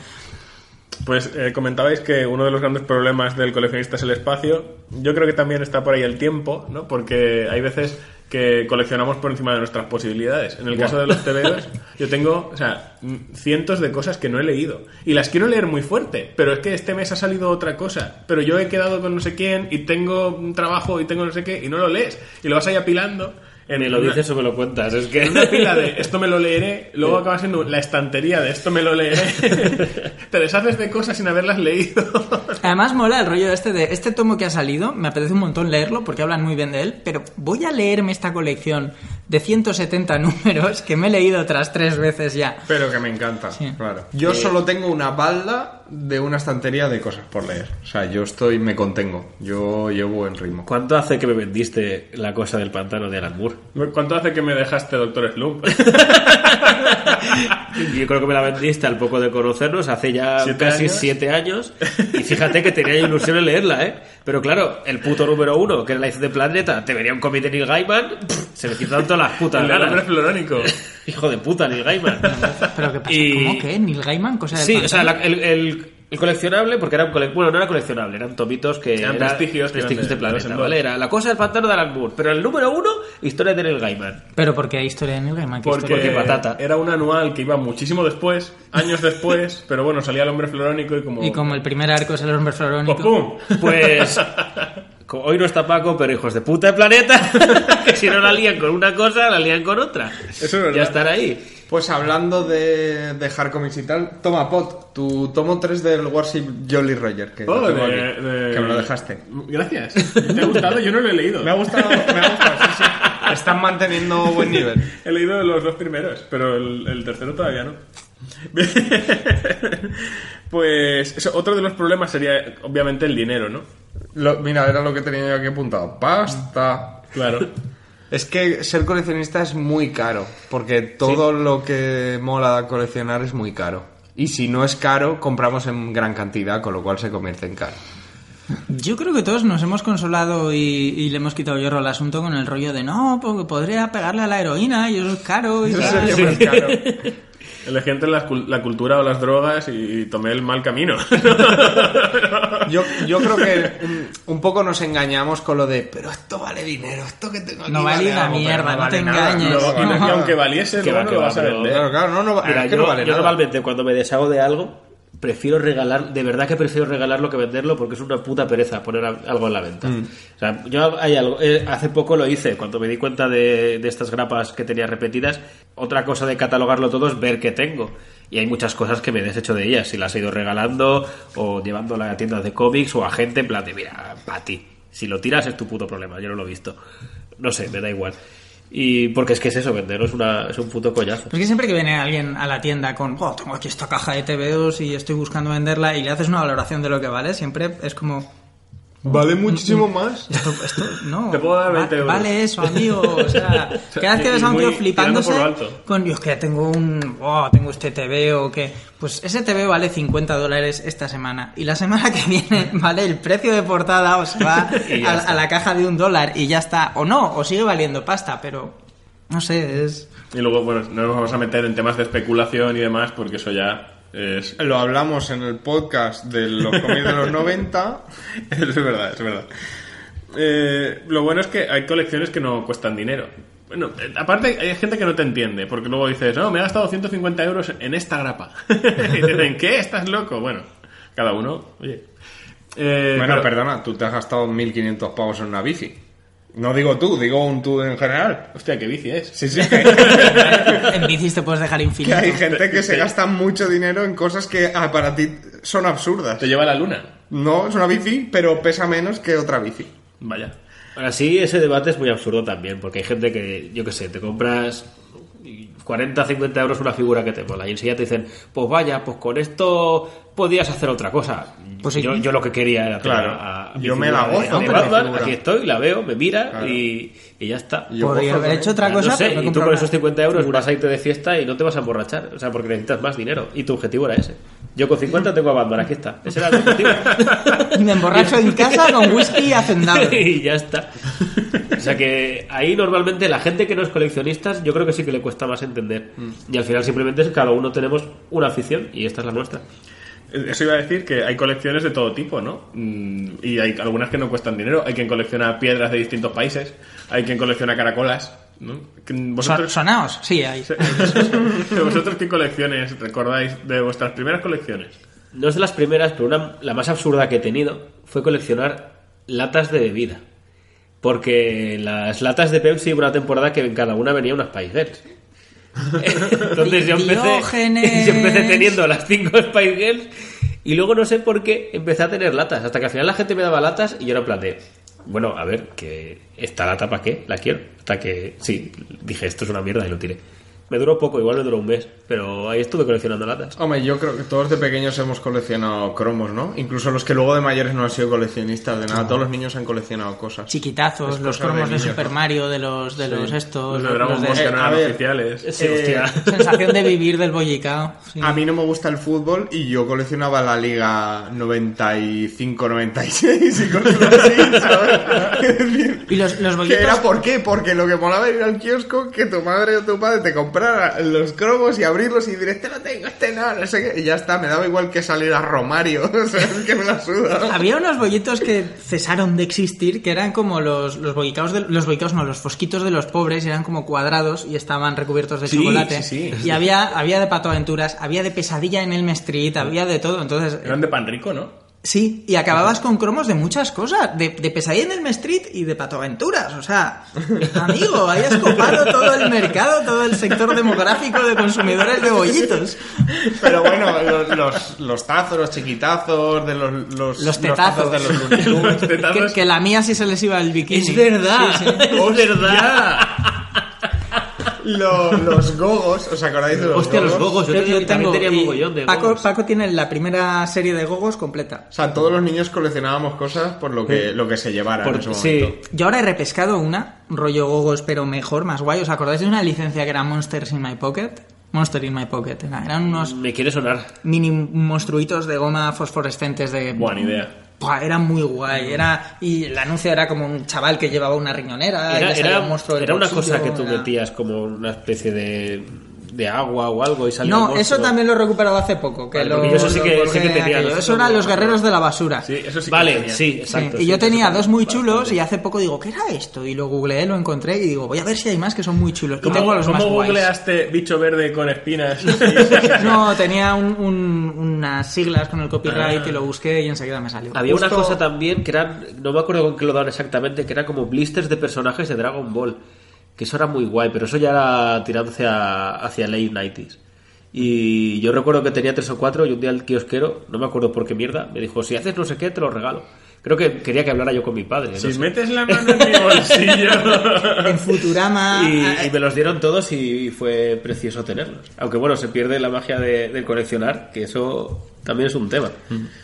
Pues eh, comentabais que uno de los grandes problemas del coleccionista es el espacio. Yo creo que también está por ahí el tiempo, ¿no? Porque hay veces que coleccionamos por encima de nuestras posibilidades. En el caso de los TVOs, yo tengo, o sea, cientos de cosas que no he leído. Y las quiero leer muy fuerte, pero es que este mes ha salido otra cosa. Pero yo he quedado con no sé quién y tengo un trabajo y tengo no sé qué y no lo lees. Y lo vas ahí apilando. En Me lo una- dices o me lo cuentas, es que... en una pila de esto me lo leeré, luego acaba siendo la estantería de esto me lo leeré. Te deshaces de cosas sin haberlas leído. Además mola el rollo este de este tomo que ha salido, me apetece un montón leerlo porque hablan muy bien de él, pero voy a leerme esta colección de 170 números que me he leído otras tres veces ya. Pero que me encanta, Sí. claro. Yo solo tengo una balda de una estantería de cosas por leer. O sea, yo estoy, me contengo. Yo llevo en ritmo. ¿Cuánto hace que me vendiste la cosa del pantano de Alan Moore? ¿Cuánto hace que me dejaste, Doctor Slump? Yo creo que me la vendiste al poco de conocernos, hace ya ¿Siete casi años? siete años. Y fíjate que tenía ilusión en leerla, ¿eh? Pero claro, el puto número uno, que era la hizo de Planeta, te venía un cómic de Neil Gaiman, se me quitaron todas las putas El ganas. florónico. Hijo de puta, Neil Gaiman. ¿Pero qué pasa? Y- ¿Cómo que? ¿Neil Gaiman? Cosa del Sí, o sea, pantano? la- el, el- el coleccionable, porque era un cole- bueno, no era coleccionable, eran tomitos que Eran prestigios prestigios de- planeta, de ¿vale? Era la cosa del pantano de Alan Moore, pero el número uno, historia de Neil Gaiman. Pero porque hay historia de Neil Gaiman. ¿Qué Porque? Porque patata. era un anual que iba muchísimo después, años después, pero bueno, salía el hombre florónico y como... Y como el primer arco es el hombre ¡Pues florónico. pum! Pues co- hoy no está Paco, pero hijos de puta de planeta, que si no la lían con una cosa, la lían con otra. Eso es verdad. Ya están ahí. Pues hablando de dejar cómics y tal, toma Pot, tu tomo 3 del Warship Jolly Roger, que, lo Oh, tengo de- aquí, de- que me lo dejaste. Gracias. ¿Te ha gustado? Yo no lo he leído. Me ha gustado, me ha gustado, sí, sí. Están manteniendo buen nivel. He leído los dos primeros, pero el, el tercero todavía no. pues eso, otro de los problemas sería obviamente el dinero, ¿no? Lo- mira, era lo que tenía yo aquí apuntado. Pasta. Claro. Es que ser coleccionista es muy caro, porque todo lo que mola coleccionar es muy caro. Y si no es caro, compramos en gran cantidad, con lo cual se convierte en caro. Yo creo que todos nos hemos consolado y, y le hemos quitado hierro al asunto con el rollo de no, porque podría pegarle a la heroína y eso es caro y Eso tal". sería más caro. Elegí entre la, cul- la cultura o las drogas y tomé el mal camino. Yo, yo creo que un, un poco nos engañamos con lo de, pero esto vale dinero, esto que tengo aquí No vale una algo", pero mierda, no vale te engañes. No, y, nada. aunque valiese, va, no que lo va, vas a vender. Claro, claro, no, no, Mira, es que yo, no vale yo nada. normalmente cuando me deshago de algo, prefiero regalar, de verdad que prefiero regalarlo que venderlo porque es una puta pereza poner algo en la venta. Mm. O sea, yo hay algo, eh, hace poco lo hice, cuando me di cuenta de, de estas grapas que tenía repetidas, otra cosa de catalogarlo todo es ver qué tengo. Y hay muchas cosas que me he deshecho de ellas, si las he ido regalando o llevándolas a tiendas de cómics o a gente en plan de, mira, para ti, si lo tiras es tu puto problema, yo no lo he visto. No sé, me da igual. Y porque es que es eso, venderlo es, una, es un puto collazo. Es que siempre que viene alguien a la tienda con, oh, tengo aquí esta caja de TVOs y estoy buscando venderla y le haces una valoración de lo que vale, siempre es como, Vale muchísimo más. esto, esto, no, Te puedo dar 20 va- euros. vale eso, amigo. O sea, cada vez que ves a un tío flipándose por lo alto. con, Dios, que tengo un, oh, tengo este TVO que, pues ese TVO vale 50 dólares esta semana y la semana que viene vale el precio de portada o se va a la caja de un dólar y ya está, o no, o sigue valiendo pasta, pero no sé, es... Y luego, bueno, no nos vamos a meter en temas de especulación y demás, porque eso ya es... Lo hablamos en el podcast de los cómics de los 90. es verdad, es verdad. Eh, lo bueno es que hay colecciones que no cuestan dinero. Bueno, eh, aparte hay gente que no te entiende, porque luego dices, no, me he gastado 150 euros en esta grapa. y dicen, ¿qué? ¿Estás loco? Bueno, cada uno, oye. Eh, Bueno, pero- perdona, tú te has gastado 1.500 pavos en una bici. No digo tú, digo un tú en general. Hostia, qué bici es. Sí, sí, que, en bicis te puedes dejar que infinito. hay gente que se gasta mucho dinero en cosas que ah, para ti son absurdas. Te lleva a la luna. No, es una bici, pero pesa menos que otra bici. Vaya. Ahora sí, ese debate es muy absurdo también, porque hay gente que, yo qué sé, te compras 40, 50 euros una figura que te mola y enseguida te dicen, pues vaya, pues con esto podías hacer otra cosa. Pues sí. yo, yo lo que quería era Claro. a- a Yo me la gozo de Batman, aquí estoy, la veo, me mira Claro. y, y ya está. Yo Podría haber hecho otra cosa, no sé, pero me y tú con esos 50 euros figura. vas a irte de fiesta y no te vas a emborrachar, o sea, porque necesitas más dinero. Y tu objetivo era ese. Yo con 50 tengo a Batman, aquí está. Ese era el objetivo. Y me emborracho en casa con whisky hacendado. y ya está. O sea que ahí normalmente la gente que no es coleccionistas, yo creo que sí que le cuesta más entender. Y al final simplemente es que cada uno tenemos una afición y esta es la nuestra. Eso iba a decir que hay colecciones de todo tipo, ¿no? Mm, Y hay algunas que no cuestan dinero. Hay quien colecciona piedras de distintos países. Hay quien colecciona caracolas, ¿no? ¿Vosotros, Sonaos, sí, hay. ¿Vosotros qué colecciones recordáis de vuestras primeras colecciones? No es de las primeras, pero una, la más absurda que he tenido fue coleccionar latas de bebida. Porque las latas de Pepsi hubo una temporada que en cada una venía unas Spice Girls. Entonces yo empecé, yo empecé teniendo las cinco Spice Girls y luego no sé por qué empecé a tener latas. Hasta que al final la gente me daba latas y yo era en plan de, bueno, a ver, que esta lata para qué, la quiero. Hasta que, sí, dije, esto es una mierda y lo tiré. Me duró poco, igual me duró un mes, pero ahí estuve coleccionando latas. Hombre, yo creo que todos de pequeños hemos coleccionado cromos, ¿no? Incluso los que luego de mayores no han sido coleccionistas de nada. Todos los niños han coleccionado cosas. Chiquitazos, los de cromos de, Super ¿no? Mario, de los, de los estos. Los de Dragon Ball que no a eran oficiales. Sí, hostia. Sensación de vivir del bollicao. sí. A mí no me gusta el fútbol y yo coleccionaba la Liga 95-96 y cosas así, ¿sabes? Y los, los ¿Qué bollitos. era por qué? Porque lo que molaba era ir al kiosco que tu madre o tu padre te comprara los cromos y abrirlos y decir, este lo tengo, este no, no sé qué. Y ya está, me daba igual que salir a Romario, o sea, es que me la suda. Había unos bollitos que cesaron de existir, que eran como los, los bollicaos, de, los bollicaos no, los fosquitos de los pobres, y eran como cuadrados y estaban recubiertos de Sí, chocolate. sí, sí. Y había, había de Pato Aventuras, había de Pesadilla en Elm Street, había de todo. Entonces, Eran de pan rico, ¿no? Sí, y acababas con cromos de muchas cosas, de, de Pesadilla en Elm Street y de Pato Aventuras. O sea, amigo, hayas copado todo el mercado, todo el sector demográfico de consumidores de bollitos. Pero bueno, los, los, los tazos, los chiquitazos, de los, los, Los tetazos. de los tetazos. Que, que la mía sí se les iba el bikini. Es verdad, Sí, sí. es verdad. Lo- los gogos, ¿os acordáis de los Hostia, los gogos? yo, Yo- tenía- yo también tengo- tenía y mogollón de Paco, gogos. Paco tiene la primera serie de gogos completa. O sea, todos los niños coleccionábamos cosas por lo que, lo que se llevara Por- en ese sí. momento. Yo ahora he repescado una, rollo gogos, pero mejor, más guay. ¿Os acordáis de una licencia que era Monsters in My Pocket? Monster in My Pocket. era- Eran unos Me quiere sonar. mini monstruitos de goma fosforescentes de... Buena idea. Era muy guay. Era, y el anuncio era como un chaval que llevaba una riñonera. Era, era, un monstruo era una cosa que tú era- metías como una especie de, de agua o algo y sale No, eso también lo he recuperado hace poco. Que Vale, lo, porque yo eso sí que- colgué sí que tenía, sé Eso eran los guerreros de la basura. Sí, eso sí que Vale, tenía. sí, Sí, exacto. y sí, yo tenía dos muy chulos Bastante. y hace poco digo, ¿qué era esto? Y lo googleé, lo encontré y digo, voy a ver si hay más que son muy chulos. Y ¿Cómo, tengo los cómo más guays. googleaste bicho verde con espinas? No, tenía un- un- unas siglas con el copyright Ah. y lo busqué y enseguida me salió. Había una cosa también que eran, no me acuerdo con qué lo daban exactamente, que era como blisters de personajes de Dragon Ball. Que eso era muy guay, pero eso ya era tirando hacia, hacia late 90s. Y yo recuerdo que tenía tres o cuatro y un día el kiosquero, no me acuerdo por qué mierda, me dijo, si haces no sé qué, te lo regalo. Creo que quería que hablara yo con mi padre. no si sé. metes la mano en mi bolsillo. En Futurama... Y, y me los dieron todos y fue precioso tenerlos. Aunque bueno, se pierde la magia de, del coleccionar, que eso también es un tema.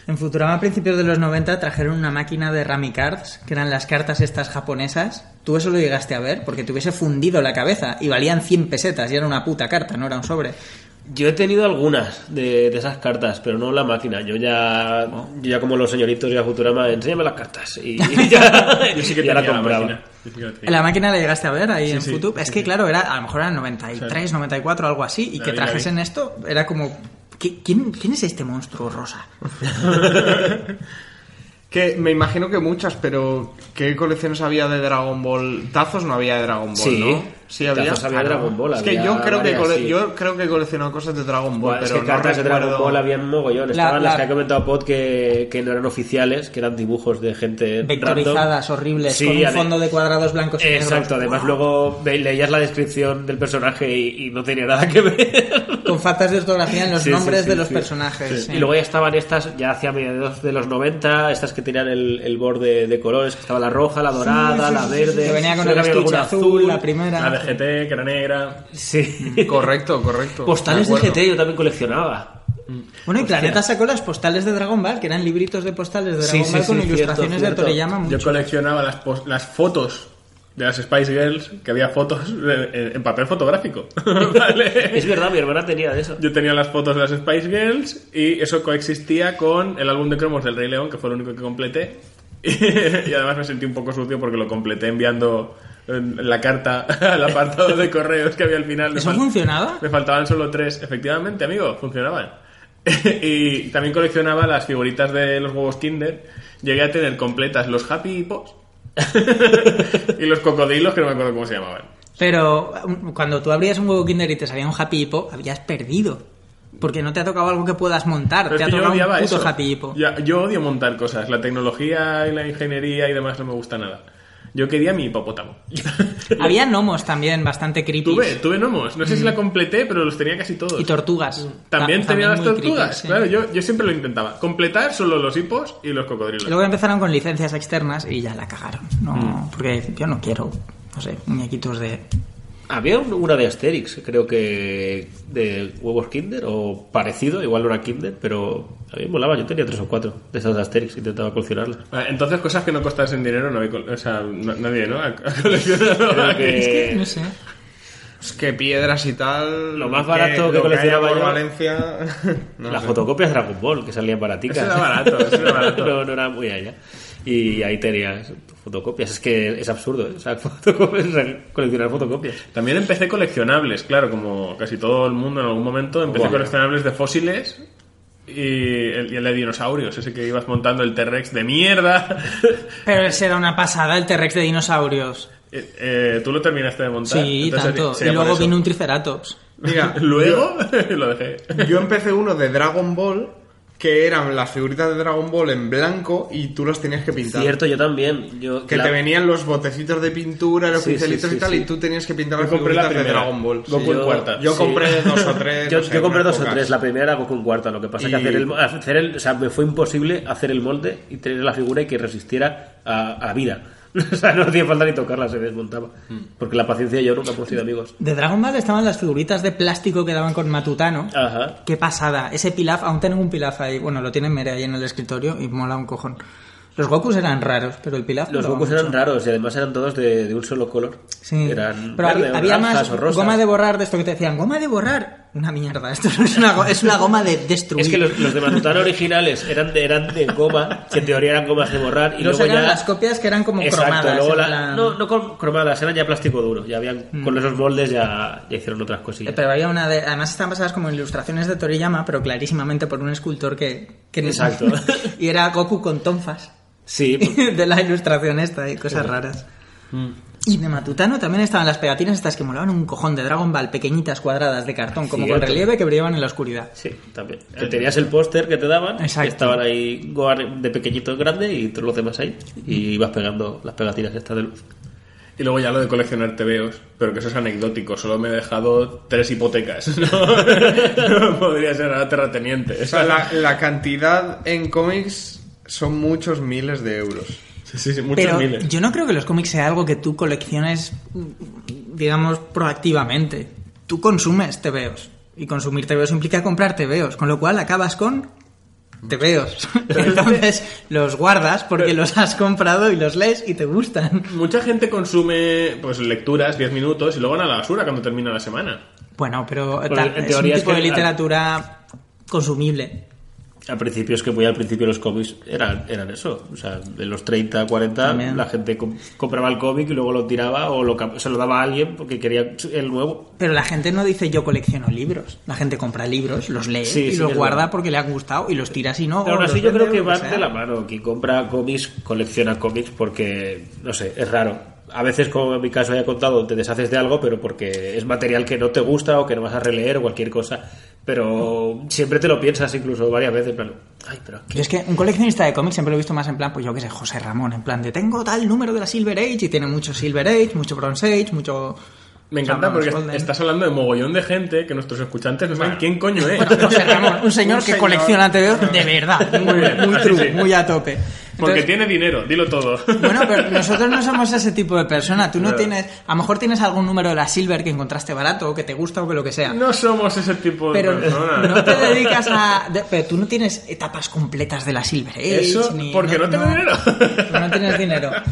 En Futurama a principios de los 90 trajeron una máquina de Rami Cards, que eran las cartas estas japonesas. Tú eso lo llegaste a ver porque te hubiese fundido la cabeza y valían 100 pesetas y era una puta carta, no era un sobre. Yo he tenido algunas de, de esas cartas, pero no la máquina. Yo ya, yo ya como los señoritos y a Futurama, enséñame las cartas. Y, y ya, Yo sí que ya la tenía la compraba. máquina. La máquina la llegaste a ver ahí Sí, en sí, Futup. Es sí, que sí. claro, era, a lo mejor eran 93, 94, algo así, y La que trajesen esto era como... ¿qui- ¿Quién, ¿Quién es este monstruo rosa? Que me imagino que muchas, pero ¿qué colecciones había de Dragon Ball? Tazos no había de Dragon Ball, Sí, ¿no? Sí había. Ah. Dragon Ball, Es que había yo creo que varias, cole- sí. yo creo que he coleccionado cosas de Dragon Ball, Buah, es pero que no cartas de Dragon recuerdo- Ball había un mogollón. La- Estaban las la- que ha comentado Pod que, que no eran oficiales, que eran dibujos de gente Vectorizadas, random. horribles, Sí, con un fondo de cuadrados blancos y negros. Exacto, además Wow. luego leías la descripción del personaje y, y no tenía nada que ver. Con faltas de ortografía en los Sí, nombres sí, de los sí. personajes. sí. Y luego ya estaban estas, ya hacia mediados de los 90, estas que tenían el, el borde de colores, que estaba la roja, la dorada, sí, la sí, sí, verde. que venía con el estuche azul, la primera. La GT, que era negra. Sí. Correcto, correcto. Postales de. GT yo también coleccionaba. Bueno, y Hostia. Planeta sacó las postales de Dragon Ball, que eran libritos de postales de Dragon sí, Ball con sí, ilustraciones cierto, de Toriyama muy Yo coleccionaba las, las fotos de las Spice Girls, que había fotos en, en papel fotográfico. ¿Vale? Es verdad, mi hermana tenía de eso. Yo tenía las fotos de las Spice Girls y eso coexistía con el álbum de cromos del Rey León, que fue el único que completé. Y, además me sentí un poco sucio porque lo completé enviando la carta al apartado de correos que había al final. ¿Eso funcionaba? Me faltaban solo tres. Efectivamente, amigo, funcionaban. y también coleccionaba las figuritas de los huevos Kinder. Llegué a tener completas los Happy Hippos y los cocodrilos, que no me acuerdo cómo se llamaban. Pero um, cuando tú abrías un huevo Kinder y te salía un Happy Hippo, habías perdido. Porque no te ha tocado algo que puedas montar, Pero te ha yo un puto eso. Happy Hippo. Yo odio montar cosas. La tecnología y la ingeniería y demás no me gusta nada. Yo quería mi hipopótamo. Había gnomos también, bastante creepy. tuve, tuve gnomos. No sé si la completé, pero los tenía casi todos. Mm. Y tortugas. También Ta- tenía las tortugas. creepy, sí. Claro, yo, yo siempre lo intentaba. Completar solo los hipos y los cocodrilos. Y luego empezaron con licencias externas y ya la cagaron. No, Mm. Porque yo no quiero, no sé, muñequitos de... Había un- una de Asterix, creo que de huevos Kinder o parecido, igual no era Kinder, pero a mí me molaba. Yo tenía tres o cuatro de esas de Asterix, intentaba coleccionarlas. Vale, Entonces, cosas que no costasen dinero, no había o sea, no- nadie, ¿no? Ha ha coleccionado. Creo que- Es que, no sé. Es que piedras y tal. Lo más barato que lo coleccionaba por yo- Valencia. no Las sé. fotocopias de Dragon Ball, que salían baraticas. Eso era barato, eso era barato. no, no era muy allá. Y ahí tenías fotocopias. Es que es absurdo, ¿eh? O sea, fotocopias, coleccionar fotocopias. También empecé coleccionables, claro, como casi todo el mundo en algún momento. Empecé Buah. coleccionables de fósiles y el, y el de dinosaurios, ese que ibas montando el T-Rex de mierda. Pero ese era una pasada, el T-Rex de dinosaurios. Eh, eh, Tú lo terminaste de montar. Sí, Entonces, tanto. Y luego vino un Triceratops. Mira, Luego lo dejé. Yo empecé uno de Dragon Ball que eran las figuritas de Dragon Ball en blanco y tú las tenías que pintar. Cierto, yo también. Yo, Que la- te venían los botecitos de pintura, los Sí, pincelitos sí, y tal, sí, y tú tenías que pintar Yo las la figuritas de. Dragon Ball. Goku en Yo- cuarta. Yo Sí. compré dos o tres. Yo, no sé, yo compré dos o tres. La primera era Goku en cuarta. Lo que pasa es que hacer el, hacer el- o sea, me fue imposible hacer el molde y tener la figura y que resistiera a, a vida. o sea, no hacía falta ni tocarla, se desmontaba. Mm. Porque la paciencia y yo nunca hemos sido amigos. De Dragon Ball estaban las figuritas de plástico que daban con Matutano. Ajá. Qué pasada. Ese pilaf, aún tengo un pilaf ahí. Bueno, lo tienen Mere ahí en el escritorio y mola un cojón. Los Gokus eran raros, pero el pilaf. Los Gokus mucho. eran raros y además eran todos de, de un solo color. Sí. Eran pero verde, había, había más o goma de borrar de esto que te decían, goma de borrar. Una mierda. Esto no es una, es una goma de destruir. Es que los, los de Matutano originales eran de, eran de goma, que en teoría eran gomas de borrar. Y Los luego eran ya... las copias que eran como Exacto, cromadas. luego en la- plan- no, no cromadas, eran ya plástico duro. Ya habían, Mm. con esos moldes ya, ya hicieron otras cosillas. Pero había una de. Además están basadas como ilustraciones de Toriyama, pero clarísimamente por un escultor que. que Exacto. y era Goku con tonfas. Sí. de la ilustración esta y cosas raras. Mm. Y de Matutano también estaban las pegatinas estas que molaban un cojón de Dragon Ball, pequeñitas cuadradas de cartón, como con Cierto. relieve que brillaban en la oscuridad. Sí, también. Que tenías el póster que te daban, Exacto. estaban ahí de pequeñito en grande y todos los demás ahí. Y ibas pegando las pegatinas estas de luz. Y luego ya lo de coleccionar TVOs, pero que eso es anecdótico. Solo me he dejado tres hipotecas. No, No podría ser ahora terrateniente. O sea, la, la cantidad en cómics son muchos miles de euros. Sí, sí, sí, muchos Pero miles. yo no creo que los cómics sea algo que tú colecciones, digamos, proactivamente. Tú consumes TVOs. Y consumir TVOs implica comprar TVOs. Con lo cual acabas con TVOs. Entonces los guardas porque los has comprado y los lees y te gustan. Mucha gente consume pues lecturas 10 minutos y luego van a la basura cuando termina la semana. Bueno, pero tal- en es un es tipo que- de literatura consumible. Al principio es que muy al principio los cómics eran, eran eso. O sea, de los 30, 40, También. la gente com- compraba el cómic y luego lo tiraba o lo, se lo daba a alguien porque quería el nuevo. Pero la gente no dice yo colecciono libros. La gente compra libros, los lee Sí, y sí, los guarda verdad. porque le han gustado y los tira si no. Pero aún así yo creo que van de la mano. Quien compra cómics colecciona cómics porque, no sé, es raro. A veces, como en mi caso haya contado, te deshaces de algo, pero porque es material que no te gusta o que no vas a releer o cualquier cosa. Pero siempre te lo piensas incluso varias veces. en plan, Ay, pero Yo es que un coleccionista de cómics siempre lo he visto más en plan, pues yo qué sé, José Ramón, en plan de tengo tal número de la Silver Age y tiene mucho Silver Age, mucho Bronze Age, mucho... Me encanta porque Golden. estás hablando de mogollón de gente que nuestros escuchantes no saben quién coño es. Bueno, José Ramón, un señor Un que colecciona TVOs de verdad, muy, muy true, sí. muy a tope. Porque Entonces, tiene dinero, dilo todo. Bueno, pero nosotros no somos ese tipo de persona. Tú no Claro. tienes, a lo mejor tienes algún número de la Silver que encontraste barato o que te gusta o que lo que sea. No somos ese tipo de Pero personas. no te dedicas a. pero tú no tienes etapas completas de la Silver Age. Eso ni- porque no, tengo dinero. porque no tienes dinero.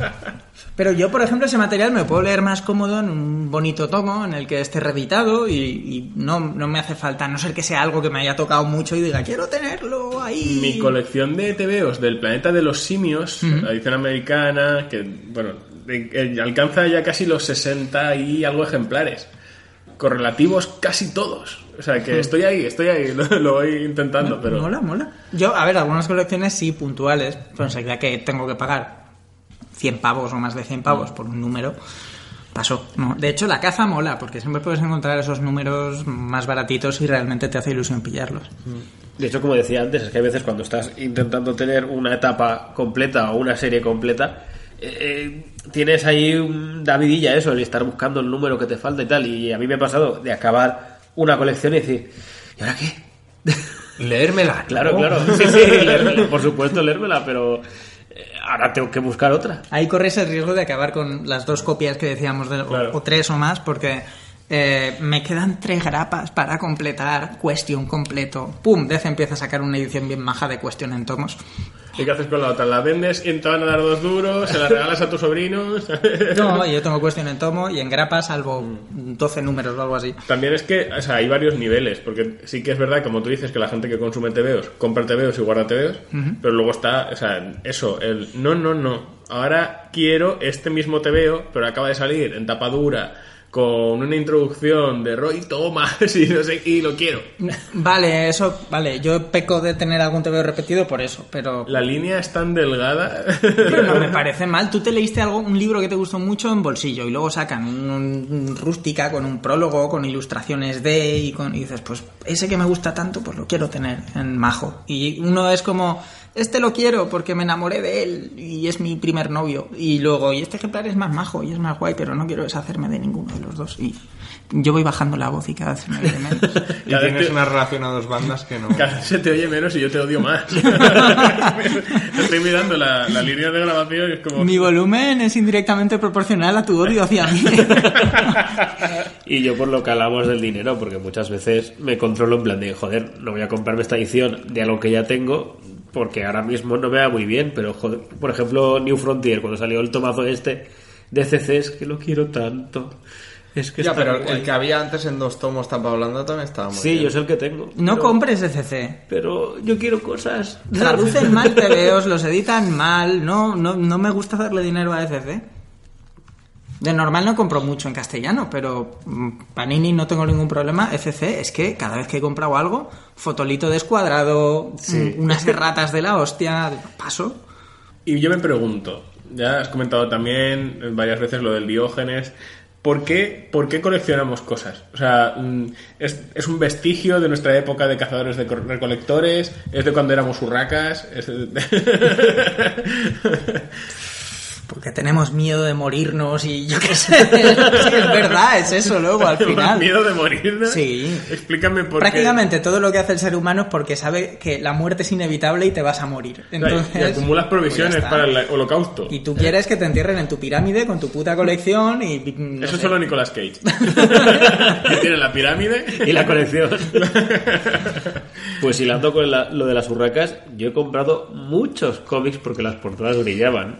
Pero yo, por ejemplo, ese material me lo puedo leer más cómodo en un bonito tomo en el que esté reeditado y, y no, no me hace falta, a no ser que sea algo que me haya tocado mucho y diga, quiero tenerlo ahí. Mi colección de TVOs del planeta de los simios, la edición americana, que bueno, eh, alcanza ya casi los 60 y algo ejemplares. Correlativos casi todos. O sea que estoy ahí, estoy ahí, lo, lo voy intentando, pero. Mola, mola. Yo, a ver, algunas colecciones sí puntuales, pero enseguida que tengo que pagar 100 pavos o más de 100 pavos por un número, pasó. No. De hecho, la caza mola, porque siempre puedes encontrar esos números más baratitos y realmente te hace ilusión pillarlos. De hecho, como decía antes, es que a veces cuando estás intentando tener una etapa completa o una serie completa, eh, eh, tienes ahí un Davidilla eso, el estar buscando el número que te falta y tal. Y a mí me ha pasado de acabar una colección y decir, ¿y ahora qué? Leérmela. Claro, ¿no? claro. Sí, sí, leérmela, por supuesto, leérmela, pero ahora tengo que buscar otra. Ahí corres el riesgo de acabar con las dos copias que decíamos, de- o- Claro. o, tres o más, porque eh, me quedan tres grapas para completar Question completo. ¡Pum! Dez empieza a sacar una edición bien maja de Question en tomos. ¿Y qué haces con la otra? ¿La vendes y te van a dar dos duros? ¿Se la regalas a tus sobrinos? No, yo tengo Question en tomo y en grapa salvo 12 números o algo así. También es que, o sea, hay varios niveles, porque sí que es verdad, como tú dices, que la gente que consume TVOs compra TVOs y guarda TVOs, pero luego está, o sea, eso, el no, no, no, ahora quiero este mismo TVO, pero acaba de salir en tapa dura, con una introducción de Roy Thomas y no sé, y lo quiero. Vale, eso, vale, yo peco de tener algún TVO repetido por eso, pero, La línea es tan delgada. pero no me parece mal. Tú te leíste algo, un libro que te gustó mucho en bolsillo y luego sacan un, un rústica con un prólogo, con ilustraciones de y, con, y dices, pues ese que me gusta tanto, pues lo quiero tener en majo. Y uno es como, este lo quiero porque me enamoré de él y es mi primer novio. Y luego, y este ejemplar es más majo y es más guay, pero no quiero deshacerme de ninguno de los dos. Y yo voy bajando la voz y cada vez se me oye menos. Y Cada tienes que- una relación a dos bandas que no. Cada vez se te oye menos y yo te odio más. Estoy mirando la, la línea de grabación y es como... Mi volumen es indirectamente proporcional a tu odio hacia mí. Y yo por lo que hablamos del dinero, porque muchas veces me controlo en plan de, joder, no voy a comprarme esta edición de algo que ya tengo, porque ahora mismo no me va muy bien, pero joder, por ejemplo, New Frontier, cuando salió el tomazo este de CCs, que lo quiero tanto. Es que ya, pero guay. el que había antes en dos tomos, estaba muy Sí, bien. yo es el que tengo. muy bien. yo. Sí, yo es el que tengo. No Pero- compres ECC. Pero yo quiero cosas. Traducen mal TVOs, los editan mal. No, no, no me gusta darle dinero a ECC. De normal no compro mucho en castellano, pero mm, Panini no tengo ningún problema. FC es que cada vez que he comprado algo, fotolito descuadrado, Sí. mm, unas erratas de la hostia, paso. Y yo me pregunto, ya has comentado también varias veces lo del Diógenes, ¿por qué, por qué coleccionamos cosas? O sea, mm, ¿es, es un vestigio de nuestra época de cazadores de recolectores? ¿Es de cuando éramos urracas? ¿Es de- Porque tenemos miedo de morirnos y yo qué sé. Sí, es verdad, es eso luego al final. ¿Miedo de morirnos? Sí. Explícame por Prácticamente todo lo que hace el ser humano es porque sabe que la muerte es inevitable y te vas a morir. qué. Entonces, y acumulas pues provisiones está. para el holocausto. Y tú quieres que te entierren en tu pirámide con tu puta colección y... no Eso sé. solo Nicolas Cage. que tiene la pirámide y la colección. Pues hilando con la- lo de las urracas, yo he comprado muchos cómics porque las portadas brillaban.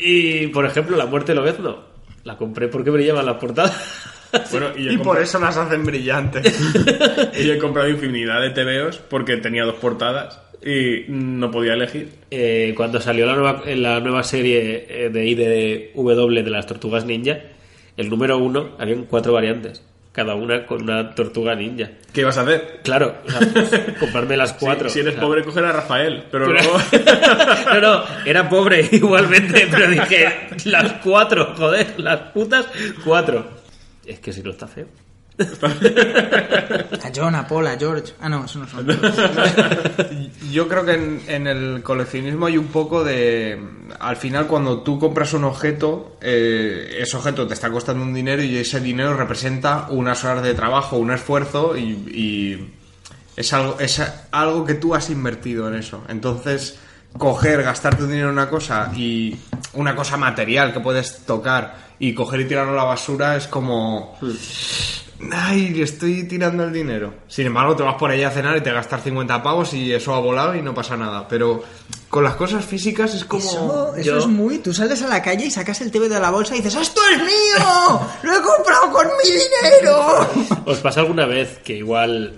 Y, por ejemplo, La muerte de Lobezno. La compré porque brillaban las portadas. Bueno, y, por eso las hacen brillantes. y yo he comprado infinidad de TVOs porque tenía dos portadas y no podía elegir. Eh, cuando salió la nueva, en la nueva serie eh, de IDW de las tortugas ninja, el número uno, habían cuatro variantes. Cada una con una tortuga ninja. ¿Qué ibas a hacer? Claro, o sea, pues, comprarme las cuatro. Si, si eres O sea, pobre, coger a Rafael. Pero, Pero- luego. No, no, era pobre igualmente, pero dije, las cuatro, joder, las putas cuatro. Es que si no está feo. A John, a Paul, a George... Ah, no, eso no son... Yo creo que en, en el coleccionismo hay un poco de... Al final, cuando tú compras un objeto, eh, ese objeto te está costando un dinero y ese dinero representa unas horas de trabajo, un esfuerzo y, y es, algo, es algo que tú has invertido en eso. Entonces, coger, gastar tu dinero en una cosa y una cosa material que puedes tocar y coger y tirarlo a la basura es como... Ay, le estoy tirando el dinero. Sin embargo, te vas por ahí a cenar y te gastas 50 pavos y eso ha volado y no pasa nada. Pero con las cosas físicas es como... Eso, eso es muy... Tú sales a la calle y sacas el TV de la bolsa y dices ¡Esto es mío! ¡Lo he comprado con mi dinero! ¿Os pasa alguna vez que igual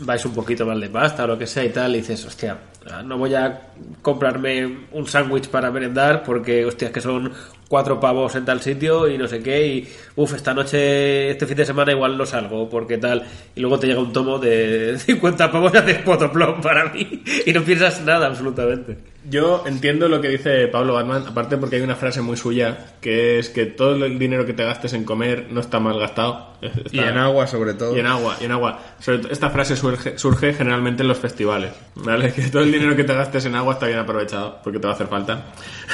vais un poquito mal de pasta o lo que sea y tal y dices, hostia, no voy a comprarme un sándwich para merendar porque, hostia, es que son cuatro pavos en tal sitio y no sé qué y, uff, esta noche, este fin de semana igual no salgo porque tal y luego te llega un tomo de 50 pavos y haces potoplom para mí y no piensas nada absolutamente. Yo entiendo lo que dice Pablo Batman, aparte porque hay una frase muy suya que es que todo el dinero que te gastes en comer no está mal gastado. Está- Y en agua, sobre todo. Y en agua, y en agua. Sobre todo, esta frase surge, surge generalmente en los festivales, ¿vale? Que todo el dinero que te gastes en agua está bien aprovechado, porque te va a hacer falta.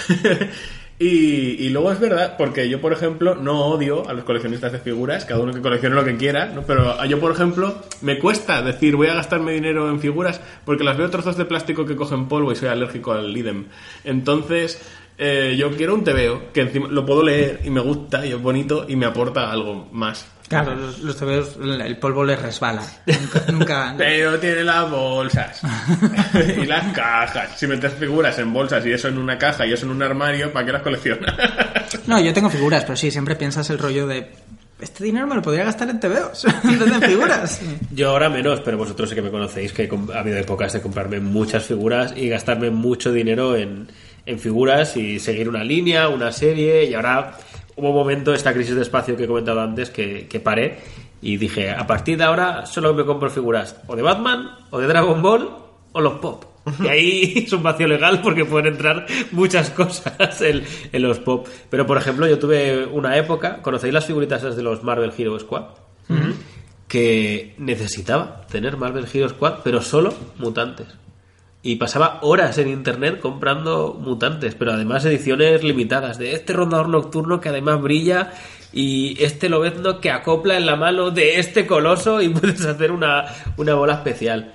y, luego es verdad, porque yo, por ejemplo, no odio a los coleccionistas de figuras, cada uno que coleccione lo que quiera, ¿no? Pero yo, por ejemplo, me cuesta decir voy a gastarme dinero en figuras porque las veo trozos de plástico que cogen polvo y soy alérgico al lidem. Entonces... eh, yo quiero un TVO que encima lo puedo leer y me gusta y es bonito y me aporta algo más. Claro, los, los TVOs, el polvo les resbala. Nunca... nunca- Pero tiene las bolsas y las cajas. Si metes figuras en bolsas y eso en una caja y eso en un armario, ¿para qué las coleccionas? No, yo tengo figuras, pero sí, siempre piensas el rollo de... Este dinero me lo podría gastar en TVOs, en figuras. Yo ahora menos, pero vosotros sé que me conocéis, que ha habido épocas de comprarme muchas figuras y gastarme mucho dinero en, en figuras y seguir una línea, una serie, y ahora hubo un momento, esta crisis de espacio que he comentado antes, que, que paré y dije, a partir de ahora solo me compro figuras o de Batman, o de Dragon Ball, o los pop. Y ahí es un vacío legal porque pueden entrar muchas cosas en, en los pop. Pero, por ejemplo, yo tuve una época, ¿conocéis las figuritas esas de los Marvel Hero Squad? que necesitaba tener Marvel Hero Squad, pero solo mutantes. Y pasaba horas en internet comprando mutantes, pero además ediciones limitadas, de este rondador nocturno que además brilla y este lobezno que acopla en la mano de este coloso y puedes hacer una, una bola especial.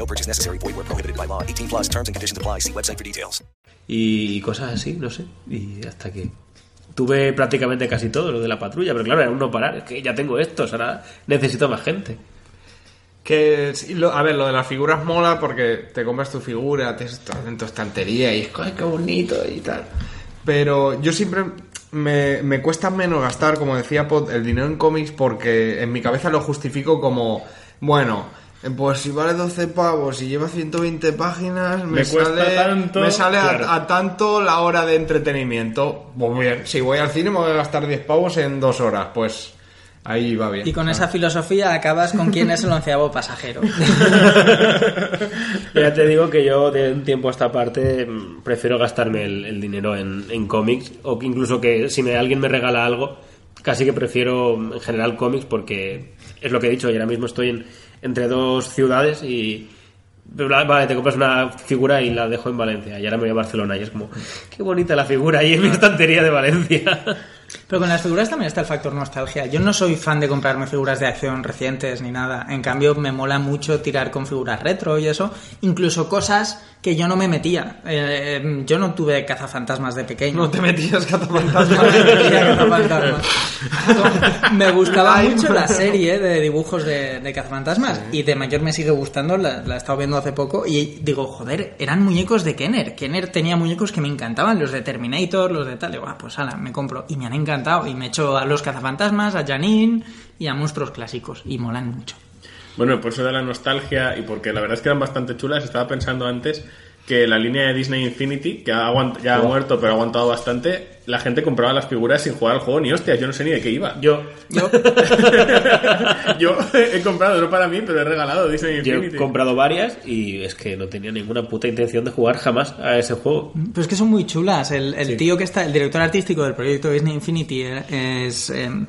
No purchase necessary. Void where prohibited by law. 18 plus terms and conditions apply. See website for details. y cosas así, no sé. Y hasta que tuve prácticamente casi todo lo de la patrulla, pero claro, era un no parar. Es que ya tengo estos, ahora necesito más gente. Que, sí, lo- a ver, lo de las figuras mola porque te compras tu figura, te estás en tu estantería y es "Ay, qué bonito y tal. Pero yo siempre me, me cuesta menos gastar, como decía Pod, el dinero en cómics porque en mi cabeza lo justifico como, bueno, pues si vale 12 pavos y lleva 120 páginas, me, Me cuesta sale, tanto, me sale a- claro. a, tanto la hora de entretenimiento. Pues bien, si voy al cine me voy a gastar 10 pavos en dos horas, pues ahí va bien. Y con esa filosofía acabas con quién es el onceavo pasajero. Ya te digo que yo de un tiempo a esta parte mm, prefiero gastarme el, el dinero en, en cómics o que incluso que si me, alguien me regala algo, casi que prefiero mm, en general cómics porque es lo que he dicho y ahora mismo estoy en- entre dos ciudades y vale, te compras una figura y la dejo en Valencia y ahora me voy a Barcelona y es como qué bonita la figura ahí en mi estantería de Valencia. Pero con las figuras también está el factor nostalgia. Yo no soy fan de comprarme figuras de acción recientes ni nada. En cambio, me mola mucho tirar con figuras retro y eso. Incluso cosas que yo no me metía. Eh, yo no tuve cazafantasmas de pequeño. No te metías cazafantasmas. No me metía cazafantasmas. me gustaba mucho la serie de dibujos de, de cazafantasmas. Y de mayor me sigue gustando. La, la he estado viendo hace poco. Y digo, joder, eran muñecos de Kenner. Kenner tenía muñecos que me encantaban. Los de Terminator, los de tal. Digo, ah, pues ala, me compro. Y me han encantado. Y me echo a los cazafantasmas, a Janine y a monstruos clásicos. Y molan mucho. Bueno, por eso de la nostalgia y porque la verdad es que eran bastante chulas, estaba pensando antes que la línea de Disney Infinity, que ha ya ha muerto pero ha aguantado bastante, la gente compraba las figuras sin jugar al juego ni hostias, yo no sé ni de qué iba. Yo, Yo, Yo he comprado, no para mí, pero he regalado Disney yo Infinity. he comprado varias y es que no tenía ninguna puta intención de jugar jamás a ese juego. Pero es que son muy chulas. El, el tío que está, el director artístico del proyecto Disney Infinity eh, es. em,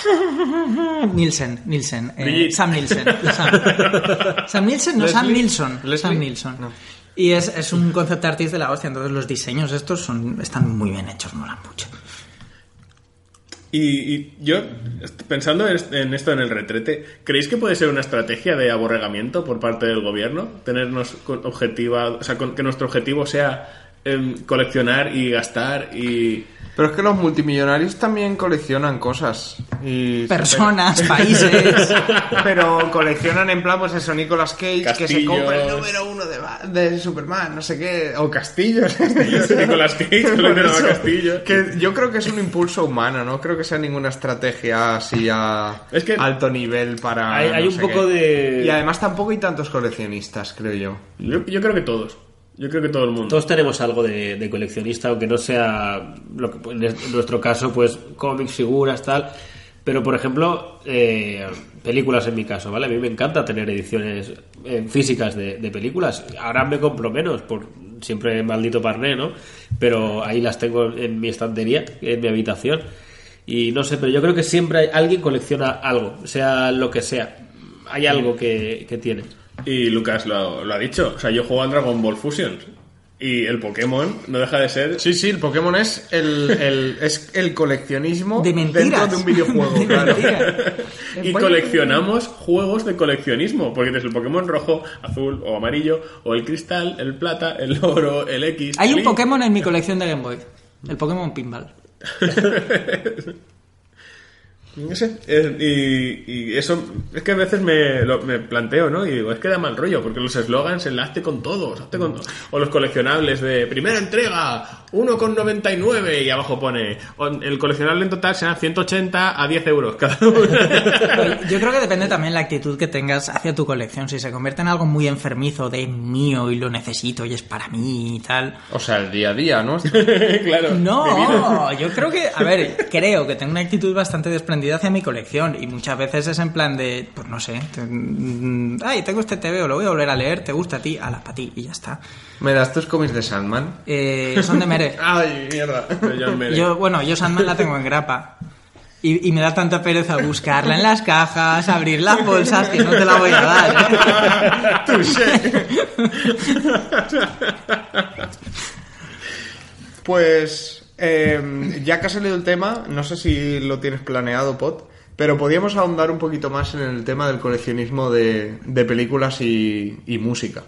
Nielsen, Nielsen. eh. Sam Nielsen. Sam, Sam Nielsen, no, Sam. Nilsson. Leslie. Sam Nilsson. Y es, es un concept artist de la hostia. Entonces los diseños estos son, están muy bien hechos, molan mucho. Y, y yo, pensando en est- en esto en el retrete, ¿creéis que puede ser una estrategia de aborregamiento por parte del gobierno? Tenernos objetiva, o sea, que nuestro objetivo sea em, coleccionar y gastar y... Pero es que los multimillonarios también coleccionan cosas. Y Personas, países. Pero coleccionan en plan, pues eso, Nicolas Cage, que se Castillos. compra el número uno de, Ba- de Superman, no sé qué. O castillos. Nicolas Cage eso, castillos. Que yo creo que es un impulso humano, no creo que sea ninguna estrategia así a Es que- alto nivel para. Hay- un poco qué. de- Y además tampoco hay tantos coleccionistas, creo yo. Yo, yo creo que todos. Yo creo que todo el mundo. Todos tenemos algo de, coleccionista, aunque no sea, lo que, en es- en nuestro caso, pues cómics, figuras, tal. Pero, por ejemplo, eh, películas en mi caso, ¿vale? A mí me encanta tener ediciones eh, físicas de, películas. Ahora me compro menos, por siempre maldito parné, ¿no? Pero ahí las tengo en mi estantería, en mi habitación. Y no sé, pero yo creo que siempre alguien colecciona algo, sea lo que sea. Hay algo que, que tiene. Y Lucas lo, lo ha dicho. O sea, yo juego al Dragon Ball Fusion. Y el Pokémon no deja de ser... Sí, sí, el Pokémon es el, el- es el coleccionismo De mentiras. dentro de un videojuego, De claro. mentiras. Y coleccionamos juegos de coleccionismo, porque tienes el Pokémon rojo, azul o amarillo, o el cristal, el plata, el oro, el X. Hay un el. Pokémon en mi colección de Game Boy. El Pokémon Pinball. No sé, es- y, y eso es que a veces me, lo- me planteo, ¿no? Y digo, es que da mal rollo, porque los eslogans, el hazte con todos, hazte con todos. O los coleccionables de primera entrega, 1,99 y abajo pone, el coleccionable en total será 180 a 10 euros cada uno. Yo creo que depende también la actitud que tengas hacia tu colección. Si se convierte en algo muy enfermizo de mío y lo necesito y es para mí y tal. O sea, el día a día, ¿no? claro. No, yo creo que, a ver, creo que tengo una actitud bastante desprendida hacia mi colección y muchas veces es en plan de, pues no sé, te- mm, ay, tengo este TVO, lo voy a volver a leer, te gusta a ti, ala, para ti y ya está. ¿Me das tus cómics de Sandman? Eh, son de Mere. Ay, mierda. Mere. Yo, bueno, yo Sandman la tengo en grapa. Y, y me da tanta pereza buscarla en las cajas, abrir las bolsas, que no te la voy a dar. ¿eh? Pues, eh, ya que ha salido el tema, no sé si lo tienes planeado, Pot, pero podríamos ahondar un poquito más en el tema del coleccionismo de, de películas y, y música.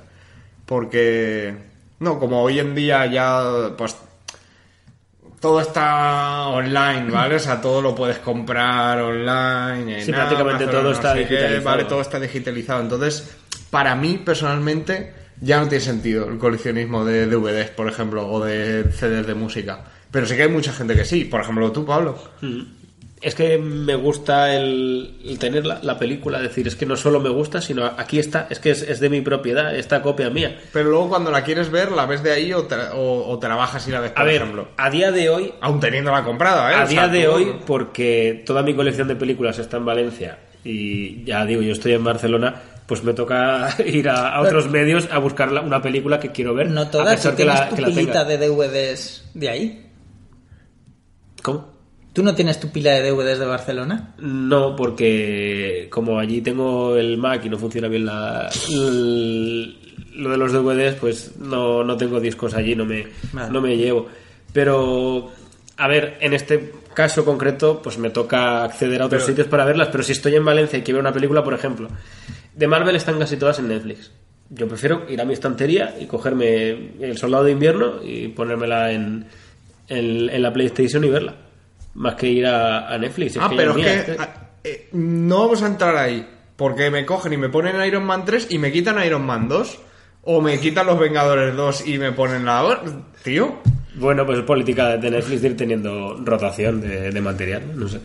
Porque, no, como hoy en día ya, pues, todo está online, ¿vale? O sea, todo lo puedes comprar online. En Sí, prácticamente Amazon, todo no está qué. Vale, todo está digitalizado. Entonces, para mí, personalmente, ya no tiene sentido el coleccionismo de DVDs, por ejemplo, o de CDs de música. Pero sí que hay mucha gente que sí. Por ejemplo, tú, Pablo. Es que me gusta el, el tener la, la película, decir, es que no solo me gusta, sino aquí está, es que es, es de mi propiedad, esta copia mía. Pero luego cuando la quieres ver, la ves de ahí o te, o, o te la bajas y la ves, por A ver, ejemplo. a día de hoy, Aún teniéndola comprada, ¿eh? a O sea, día de tú- hoy, porque toda mi colección de películas está en Valencia y ya digo, yo estoy en Barcelona, pues me toca ir a, a otros medios a buscar la- una película que quiero ver. No a todas, pesar tú que la, tu que la pilita tenga. de DVDs de ahí. ¿Cómo? ¿Tú no tienes tu pila de DVDs de Barcelona? No, porque como allí tengo el Mac y no funciona bien la, lo de los DVDs, pues no, no tengo discos allí, no me, Vale. no me llevo. Pero, a ver, en este caso concreto, pues me toca acceder a otros Pero- sitios para verlas, pero si estoy en Valencia y quiero ver una película, por ejemplo, de Marvel están casi todas en Netflix. Yo prefiero ir a mi estantería y cogerme El Soldado de Invierno y ponérmela en, en, en la PlayStation y verla. Más que ir a, a Netflix. Ah, ya pero es mía, que este- ah, eh, no vamos a entrar ahí. Porque me cogen y me ponen Iron Man 3 y me quitan Iron Man 2. O me quitan los Vengadores 2 y me ponen la... Tío. Bueno, pues es política de Netflix de ir teniendo rotación de, de material, no sé.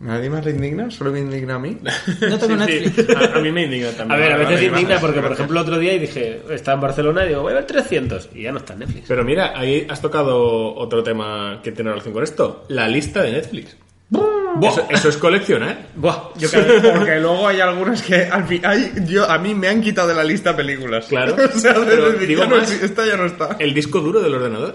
¿Nadie más le indigna? ¿Solo me indigna a mí? No tengo Sí, sí. Netflix. A, a mí me indigna A también. ver, a veces vale, indigna porque, por ejemplo, otro día y dije, estaba en Barcelona y digo, voy a ver 300 y ya no está en Netflix. Pero mira, ahí has tocado otro tema que tiene relación con esto. La lista de Netflix. Eso, eso es coleccionar. Buah, yo Sí, cada- porque luego hay algunas que al fin, hay- yo, a mí me han quitado de la lista películas. Claro. o sea, Pero digo ya más. esta ya no está. El disco duro del ordenador.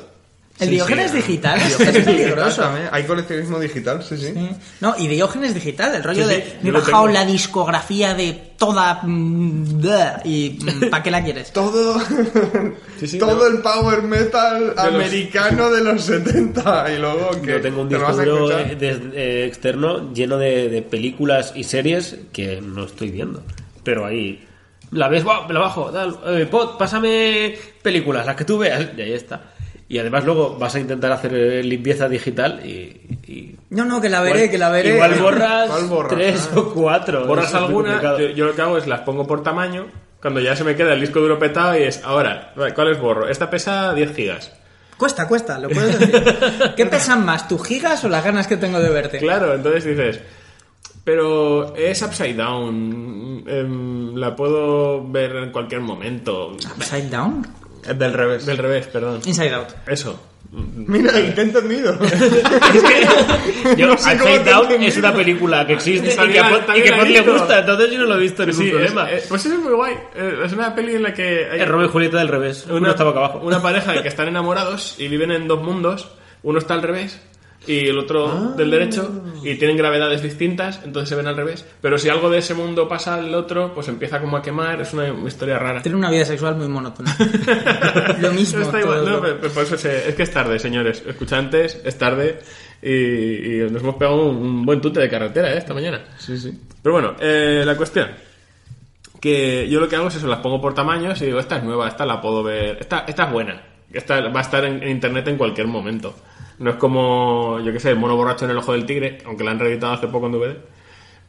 El Sí, Diógenes sí, digital el es Diógenes peligroso. Hay coleccionismo digital, sí, sí. Sí. No, y Diógenes digital, el rollo Sí, sí, de me he bajado tengo. la discografía de toda mm, y ¿para qué la quieres? Todo, Sí, sí, todo no. el power metal americano de los 70 y luego que Yo tengo un disco duro eh, de- eh, externo lleno de, de películas y series que no estoy viendo. Pero ahí la ves, ¡buah! me la bajo, eh, Pod, pásame películas, las que tú veas, y ahí está. Y además luego vas a intentar hacer eh, limpieza digital y... y- No, no, que la veré, igual- que la veré. Igual borras, tres Ah. o cuatro. Borras alguna, yo, yo lo que hago es las pongo por tamaño. Cuando ya se me queda el disco duro petado y es, ahora, ¿cuál es borro? Esta pesa 10 gigas. Cuesta, cuesta, lo puedes decir. ¿Qué pesan más, tus gigas o las ganas que tengo de verte? Claro, entonces dices, pero es upside down, em, la puedo ver en cualquier momento. ¿Upside down? Es del revés. Del revés, perdón. Inside out. Eso. Mira, y te he entendido. Yo, No sé Down entendido. es una película que existe y que a y que le gusta, entonces yo no lo he visto ningún Sí, es- problema. eh, pues eso es muy guay. Eh, Es una peli en la que hay Es Romeo y Julieta del revés. Uno está boca abajo. una pareja que están enamorados y viven en dos mundos. Uno está al revés y el otro del derecho y tienen gravedades distintas, entonces se ven al revés. Pero si algo de ese mundo pasa al otro, pues empieza como a quemar, es una historia rara. Tiene una vida sexual muy monótona. Lo mismo. Está igual, no, pero- pero por eso se- es que es tarde, señores. Escuchantes, es tarde y, y nos hemos pegado un, un buen tute de carretera ¿eh? esta mañana. Sí, sí. Pero bueno, eh, la cuestión. Que yo lo que hago es eso, las pongo por tamaños y digo, esta es nueva, esta la puedo ver, esta, esta es buena. Esta va a estar en, en internet en cualquier momento. No es como, yo qué sé, el mono borracho en el ojo del tigre, aunque la han reeditado hace poco en DVD.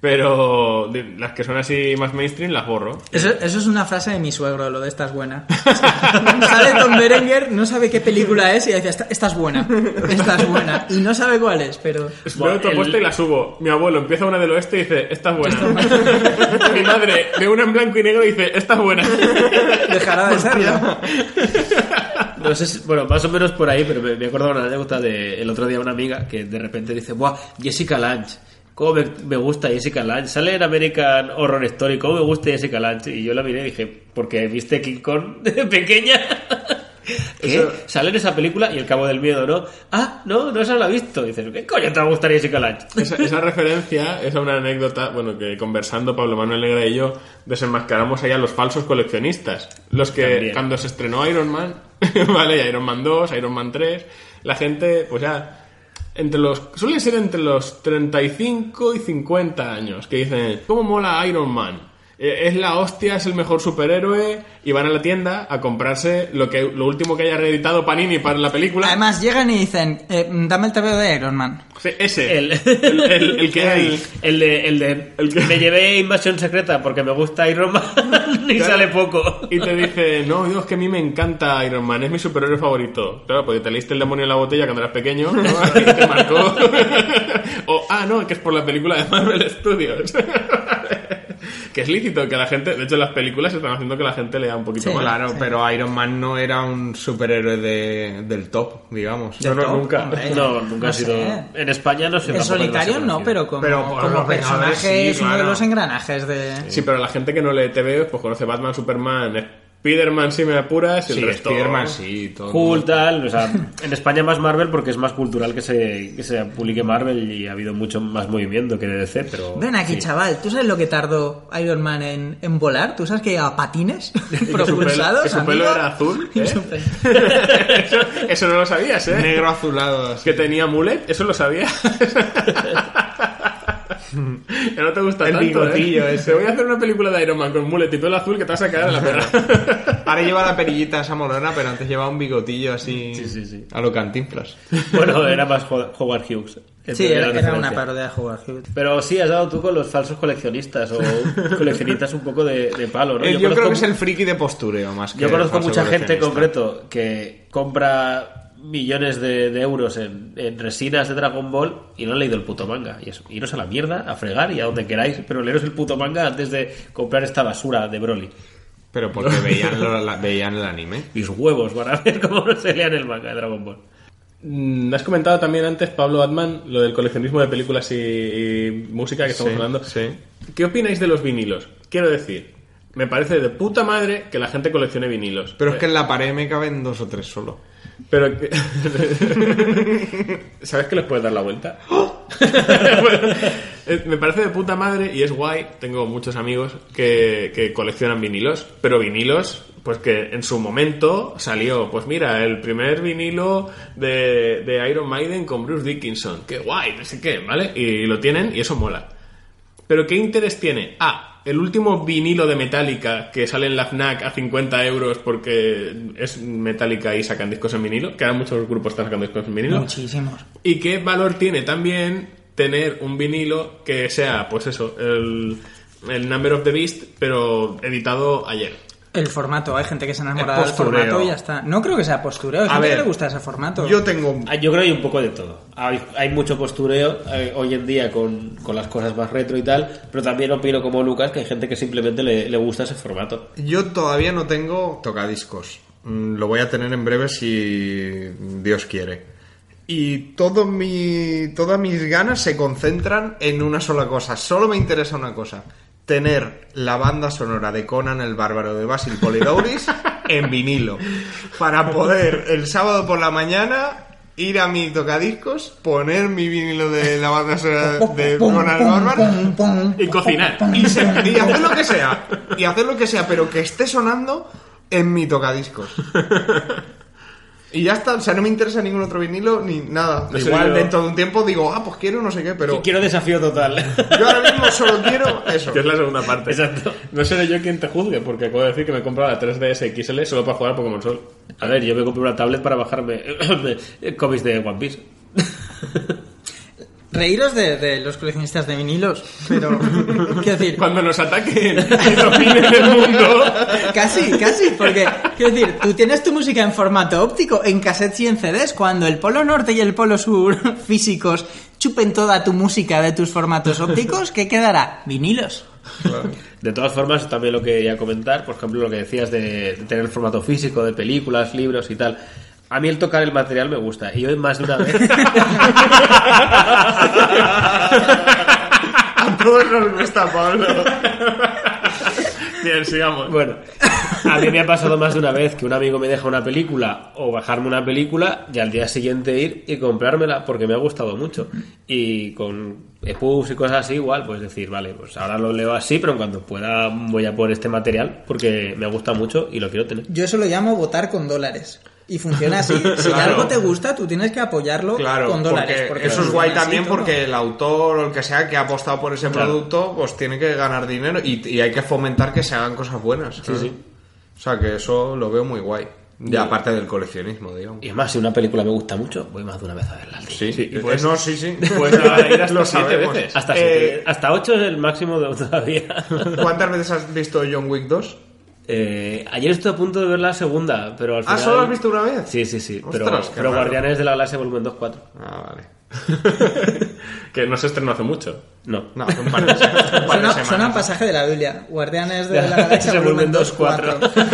Pero las que son así más mainstream las borro. Eso, eso es una frase de mi suegro, lo de esta es buena. Sale Tom Berenger, no sabe qué película es y dice, esta, esta es buena, esta es buena. Y no sabe cuál es, pero... Veo autopuesta y la subo. Mi abuelo empieza una del oeste y dice, esta es buena. Mi madre ve una en blanco y negro y dice, esta es buena. Dejará de serlo. No sé bueno, más o menos por ahí, pero me, me acuerdo una anécdota de el otro día una amiga que de repente dice, ¡buah! Jessica Lange. ¿Cómo me, me gusta Jessica Lange? Sale en American Horror Story. ¿Cómo me gusta Jessica Lange? Y yo la miré y dije, porque viste King Kong de pequeña. ¿Qué? Eso- Sale en esa película y el cabo del miedo, ¿no? Ah, no, no se la ha visto. Y dices, ¿qué coño te va a gustar Jessica Lange? Esa, esa referencia es a una anécdota, bueno, que conversando Pablo Manuel Negra y yo desenmascaramos ahí a los falsos coleccionistas. Los que También. cuando se estrenó Iron Man, ¿vale? Iron Man 2, Iron Man 3, la gente, pues ya, entre los, suelen ser entre los 35 y 50 años, que dicen, ¿cómo mola Iron Man? Eh, Es la hostia, es el mejor superhéroe y van a la tienda a comprarse lo que lo último que haya reeditado Panini para la película. Además llegan y dicen, eh, dame el TVO de Iron Man. Sí, ese, El, el, el- el que hay. El de, el de me llevé invasión secreta porque me gusta Iron Man y Claro. sale poco. Y te dice, no, Dios, que a mí me encanta Iron Man, es mi superhéroe favorito. Claro, porque te leíste el demonio en la botella cuando eras pequeño, ¿no? Y te marcó. o, ah, no, que es por la película de Marvel Studios. Que es lícito que la gente, de hecho las películas están haciendo que la gente lea un poquito Sí, más. claro, pero Iron Man no era un superhéroe de, del top, digamos. No, no, nunca. No, nunca no ha sido. sé. En España no sé. En solitario es no, pero como, Pero como personaje es sí, uno de los engranajes de... Sí, pero la gente que no lee TV, pues conoce Batman, Superman, Spider-Man si me apuras y el Sí, resto... Spider-Man sí, todo. Hulk, tal, o sea, en España más Marvel porque es más cultural que se, que se publique Marvel y ha habido mucho más movimiento que de DC, pero... Ven aquí, sí. chaval, ¿tú sabes lo que tardó Iron Man en, en volar? ¿Tú sabes que llevaba patines Que su pelo- propulsados, que su pelo era azul. ¿eh? su pelo- eso, eso no lo sabías, ¿eh? Negro azulado. así. Que tenía mulet, eso lo sabía. no te gusta El tanto, bigotillo ¿eh? ese. Te voy a hacer una película de Iron Man con mulet y pelo azul que te vas a caer en la pena. Ahora lleva la perillita esa morona, pero antes llevaba un bigotillo así Sí, sí, sí. a lo cantinflas. Bueno, era más Ho- Howard Hughes. Sí, era, una parodia de Howard Hughes. Pero sí, has dado tú con los falsos coleccionistas o coleccionistas un poco de, de palo, ¿no? Eh, Yo, creo que es el friki de postureo más que Yo conozco mucha gente en concreto que compra millones de, de euros en, en resinas de Dragon Ball y no han leído el puto manga. Y eso, iros a la mierda, a fregar y a donde queráis, pero leeros el puto manga antes de comprar esta basura de Broly. Pero porque veían, lo- la- veían el anime. Mis huevos van a ver cómo no se lean el manga de Dragon Ball. Mm, Has comentado también antes, Pablo Atman, lo del coleccionismo de películas y, y música que estamos Sí, hablando. sí. ¿Qué opináis de los vinilos? Quiero decir, me parece de puta madre que la gente coleccione vinilos. Pero es que en la pared me caben dos o tres solo. Pero que- ¿Sabes que les puedes dar la vuelta? Bueno, eh, me parece de puta madre y es guay. Tengo muchos amigos que, que coleccionan vinilos, pero vinilos, pues que en su momento salió, pues mira, el primer vinilo de, de Iron Maiden con Bruce Dickinson. Qué guay, no sé qué, ¿vale? Y lo tienen y eso mola. Pero ¿qué interés tiene? Ah, el último vinilo de Metallica que sale en la FNAC a 50 euros porque es Metallica y sacan discos en vinilo, que ahora muchos grupos están sacando discos en vinilo. Muchísimos. ¿Y qué valor tiene también tener un vinilo que sea, pues eso, el, el Number of the Beast, pero editado ayer? El formato, hay gente que se enamora del postureo. formato y ya está. No creo que sea postureo, hay A gente ver, que le gusta ese formato. Yo tengo... Ah, Yo creo que hay un poco de todo. Hay, hay mucho postureo eh, hoy en día con, con las cosas más retro y tal, pero también opino como Lucas que hay gente que simplemente le, le gusta ese formato. Yo todavía no tengo tocadiscos. Mm, Lo voy a tener en breve si Dios quiere. Y todo mi, todas mis ganas se concentran en una sola cosa. Solo me interesa una cosa. Tener la banda sonora de Conan el Bárbaro de Basil Polidouris en vinilo. Para poder el sábado por la mañana ir a mi tocadiscos, poner mi vinilo de la banda sonora de Conan el Bárbaro Y cocinar. y, se- y hacer lo que sea. Y hacer lo que sea, pero que esté sonando en mi tocadiscos. Y ya está, o sea, no me interesa ningún otro vinilo ni nada. No sé, Igual yo- dentro de un tiempo digo, ah, pues quiero no sé qué, pero Quiero desafío total. yo ahora mismo solo quiero eso. Que es la segunda parte. Exacto. No seré yo quien te juzgue, porque acabo de decir que me he comprado la 3DS XL solo para jugar a Pokémon Sol. A ver, yo me compré una tablet para bajarme cómics de One Piece. Reíros de, de los coleccionistas de vinilos, pero quiero decir, Cuando nos ataquen y dominen el mundo. casi, casi, porque quiero decir, tú tienes tu música en formato óptico, en cassettes y en CDs, cuando el polo norte y el polo sur físicos chupen toda tu música de tus formatos ópticos, ¿qué quedará? Vinilos. De todas formas, también lo que quería comentar, por ejemplo, lo que decías de, de tener formato físico de películas, libros y tal. A mí el tocar el material me gusta. Y hoy más de una vez. A todos nos gusta Pablo. Bien, sigamos. Bueno, a mí me ha pasado más de una vez que un amigo me deja una película o bajarme una película y al día siguiente ir y comprármela porque me ha gustado mucho. Y con EPUBs y cosas así, igual, pues decir, vale, pues ahora lo leo así, pero en cuanto pueda voy a por este material porque me gusta mucho y lo quiero tener. Yo eso lo llamo votar con dólares. Y funciona así. Si Claro. algo te gusta, tú tienes que apoyarlo Claro, con dólares. porque porque eso es guay también porque el autor o el que sea que ha apostado por ese Claro. producto, pues tiene que ganar dinero y, y hay que fomentar que se hagan cosas buenas. claro. sí. O sea que eso lo veo muy guay. Y aparte del coleccionismo, digamos. Y además, si una película me gusta mucho, voy más de una vez a verla. Sí, Sí, y eh, puedes- no, sí, sí. puedes ir hasta Lo siete sabemos. veces. Hasta, Eh, siete- hasta 8 es el máximo de todavía. ¿Cuántas veces has visto John Wick 2? Eh, ayer estuve a punto de ver la segunda, pero al Ah, final... ¿solo has visto una vez? Sí, sí, sí. pero Ostras. Guardianes de la Galaxia Volumen 2, 4. Ah, vale. que no se estrenó hace mucho. No. No, un par de, un par de Suena, semanas. suena un pasaje de la Biblia. Guardianes de la Galaxia, volumen volumen 2, 4. 4.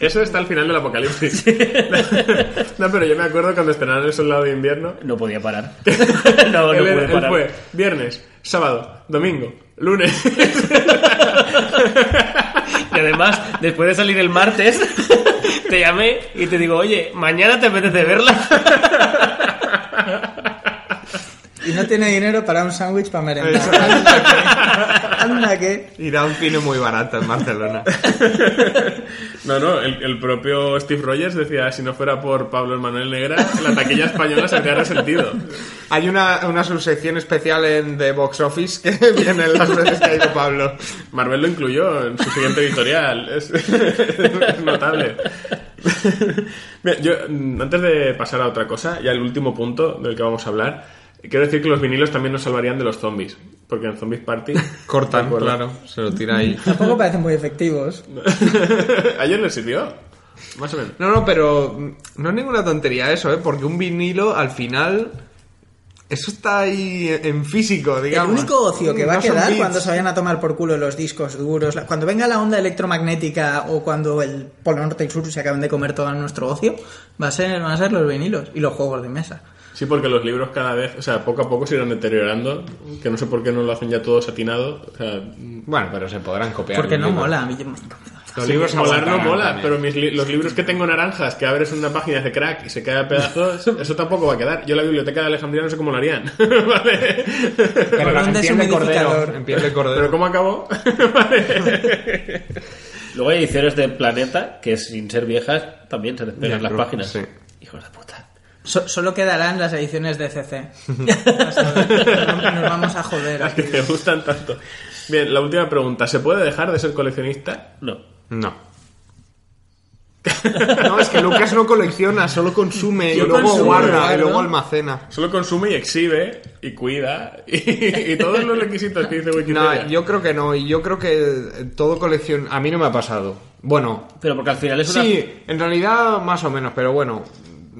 Eso está al final del apocalipsis. no, pero yo me acuerdo cuando estrenaron El Soldado de Invierno. No podía parar. no, no él, pude él parar. fue viernes, sábado, domingo, lunes. Y además, después de salir el martes, te llamé y te digo, oye, mañana te apetece verla. Y no tiene dinero para un sándwich para merendar. Anda que... Ir a un cine muy barato en Barcelona. No, no, el, el propio Steve Rogers decía, si no fuera por Pablo Manuel Negra, la taquilla española se habría resentido. Hay una, una subsección especial en The Box Office que viene las veces que ha ido Pablo. Marvel lo incluyó en su siguiente editorial. Es, es notable. Bien, yo, antes de pasar a otra cosa, ya el último punto del que vamos a hablar, quiero decir que los vinilos también nos salvarían de los zombies. Porque en Zombies Party... Cortan, claro, se lo tira ahí. Tampoco parecen muy efectivos. ¿A ellos les sirvió? Más o menos. No, no, pero mm, no es ninguna tontería eso, ¿eh? Porque un vinilo, al final, eso está ahí en físico, digamos. El único ocio que va a No quedar cuando se vayan a tomar por culo los discos duros, cuando venga la onda electromagnética o cuando el Polo Norte y Sur se acaben de comer todo nuestro ocio, va a ser, van a ser los vinilos y los juegos de mesa. Sí, porque los libros cada vez, o sea, poco a poco se irán deteriorando, que no sé por qué no lo hacen ya todo satinado. O sea, Bueno, pero se podrán copiar. Porque no libros. mola. a mí- Los sí, libros molar no mola, también. pero mis li- los libros que tengo naranjas, que abres una página hace crack y se cae a pedazos, eso tampoco va a quedar. Yo la biblioteca de Alejandría no sé cómo lo harían. ¿Vale? Pero Un en piel de cordero. En piel de cordero. Pero ¿cómo acabó? Luego hay ediciones de Planeta que sin ser viejas también se despegan Ya, las páginas. sí. Hijos de puta. So- solo quedarán las ediciones de CC. Nos, vamos a joder. Las que te gustan tanto. Bien, la última pregunta. ¿Se puede dejar de ser coleccionista? No. No. No, es que Lucas no colecciona, solo consume y Yo luego consumo, guarda y luego almacena. Solo consume y exhibe y cuida y, y todos los requisitos que dice Wikipedia. No, yo creo que no, y yo creo que todo colección... A mí no me ha pasado. Bueno, Pero porque al final es una... sí, en realidad más o menos, pero bueno.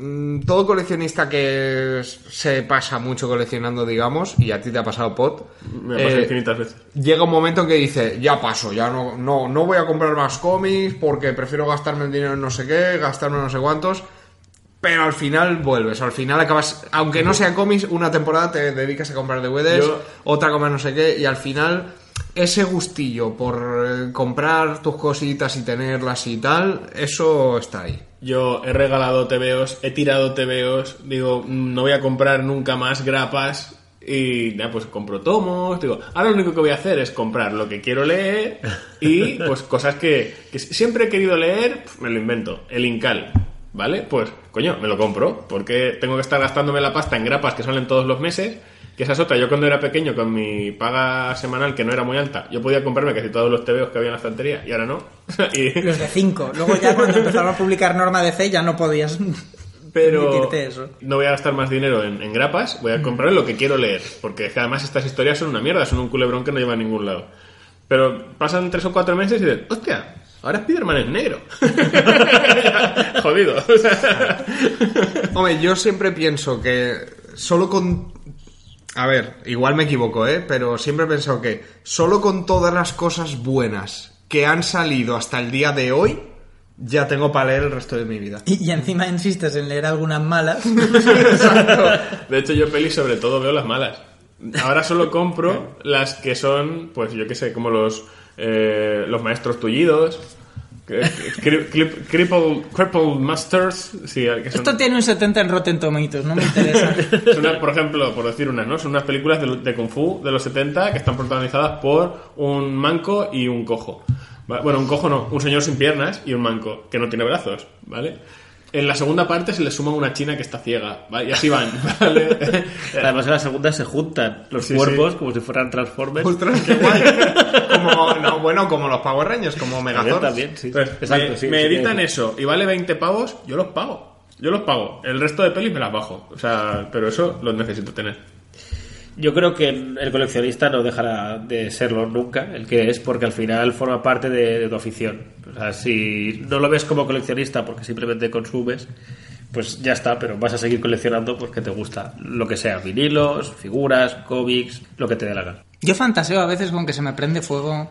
Mm, Todo coleccionista que se pasa mucho coleccionando, digamos, y a ti te ha pasado pot, Me ha pasado eh, infinitas veces. llega un momento en que dice, ya paso, ya no, no, no voy a comprar más cómics porque prefiero gastarme el dinero en no sé qué, gastarme no sé cuántos. Pero al final vuelves, al final acabas, aunque no sea cómics, una temporada te dedicas a comprar DVDs, Yo- otra a comprar no sé qué, y al final ese gustillo por eh, comprar tus cositas y tenerlas y tal, eso está ahí. Yo he regalado tebeos, he tirado tebeos, digo, mm, no voy a comprar nunca más grapas y nada, pues compro tomos, digo, ahora lo único que voy a hacer es comprar lo que quiero leer y pues cosas que, que siempre he querido leer, me lo invento, el Incal, ¿vale? Pues coño, me lo compro, porque tengo que estar gastándome la pasta en grapas que salen todos los meses, que esa es otra, yo cuando era pequeño con mi paga semanal que no era muy alta, yo podía comprarme casi todos los tebeos que había en la estantería y ahora no. y, Los de 5. Luego ya cuando empezaron a publicar Norma de C ya no podías pero permitirte eso. no voy a gastar más dinero en, en grapas, voy a comprar lo que quiero leer, porque es que además estas historias son una mierda, son un culebrón que no lleva a ningún lado. Pero pasan tres o cuatro meses y dices, hostia, ahora Spiderman es negro. Jodido. Hombre, yo siempre pienso que solo con... A ver, igual me equivoco, ¿eh? Pero siempre he pensado que solo con todas las cosas buenas que han salido hasta el día de hoy, ya tengo para leer el resto de mi vida. Y, y encima insistes en leer algunas malas. De hecho, yo pelis sobre todo veo las malas. Ahora solo compro las que son, pues yo qué sé, como los, eh, los maestros tullidos. Que- cri- cri- Crippled, crippled Masters. Sí, que son, Esto tiene un 70 en Rotten Tomatoes, no me interesa. son una- por ejemplo, por decir unas, ¿no? Son unas películas de, de Kung Fu de los 70 que están protagonizadas por un manco y un cojo. Bueno, un cojo no, un señor sin piernas y un manco que no tiene brazos, ¿vale? En la segunda parte se le suma una china que está ciega, ¿vale? Y así van, ¿vale? Además, en la segunda se juntan los Sí, cuerpos sí. como si fueran Transformers. Ostras, qué guay. Como, no, bueno, como los Power Rangers, como Megazord. También, sí. Pues, Exacto, me, sí, me sí, editan eso y vale 20 pavos, yo los pago. Yo los pago. El resto de pelis me las bajo. O sea, pero eso lo necesito tener. Yo creo que el coleccionista no dejará de serlo nunca, el que es, porque al final forma parte de, de tu afición. O sea, si no lo ves como coleccionista porque simplemente consumes, pues ya está, pero vas a seguir coleccionando porque te gusta lo que sea, vinilos, figuras, cómics, lo que te dé la gana. Yo fantaseo a veces con que se me prende fuego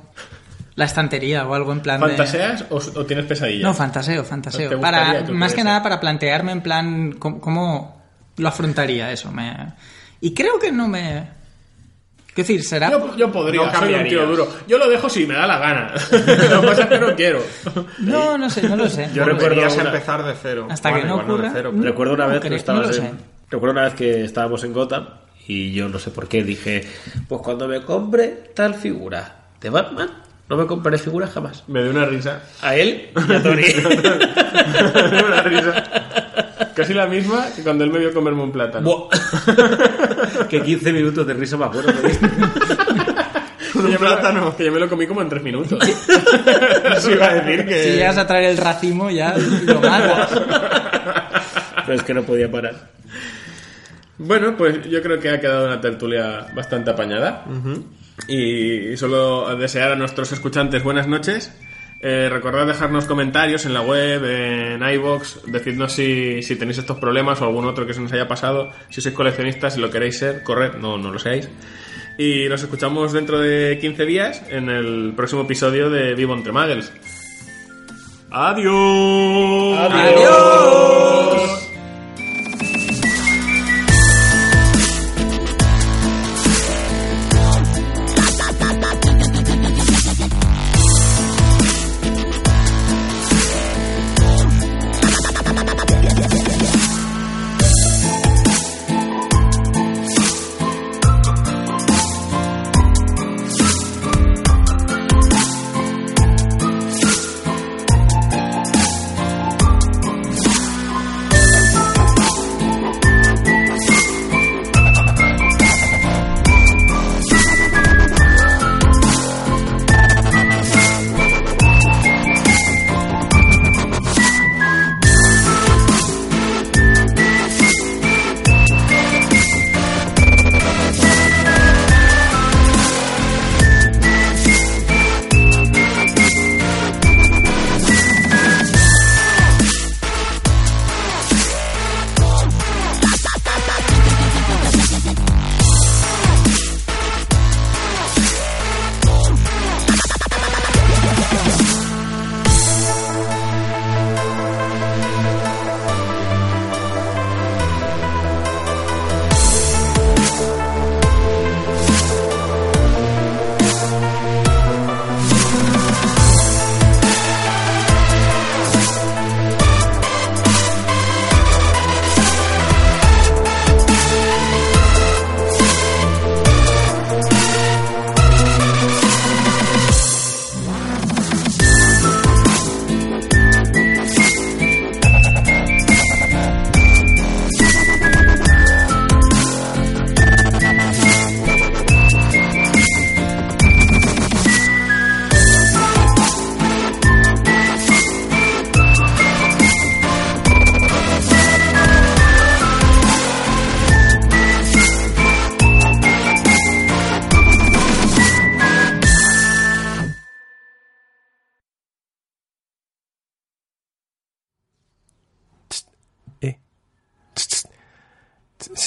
la estantería o algo en plan de... ¿Fantaseas o, o tienes pesadillas? No, fantaseo, ¿Te fantaseo. Para, más que nada para plantearme en plan cómo, cómo lo afrontaría eso. Me... Y creo que no me... Quiero decir, será... Yo, yo podría, No soy un tío duro. Yo lo dejo si me da la gana. lo que pasa es que no quiero. No, no sé, no lo sé. Yo recuerdo una- empezar de cero. Hasta que no ocurra. cero, Mm. Recuerdo una No vez que estabas en-. Recuerdo una vez que estábamos en Gotham y yo no sé por qué dije, pues cuando me compre tal figura de Batman, no me compraré figuras jamás. Me dio una risa. A él y a Tony. me dio una risa. Casi la misma que cuando él me vio comerme un plátano. Buah. que 15 minutos de risa más bueno que diste. Que yo, me lo, que yo me lo comí como en tres minutos. Eso iba a decir que... Si llegas a traer el racimo ya lo matas. Pero es que no podía parar. Bueno, pues yo creo que ha quedado una tertulia bastante apañada. Y solo desear a nuestros escuchantes buenas noches. Eh, recordad dejarnos comentarios en la web, en iBox, decidnos si, si tenéis estos problemas o algún otro que se nos haya pasado. Si sois coleccionistas, si lo queréis ser, corred, no, no lo seáis. Y nos escuchamos dentro de 15 días en el próximo episodio de Vivo entre Muggles. ¡Adiós! ¡Adiós!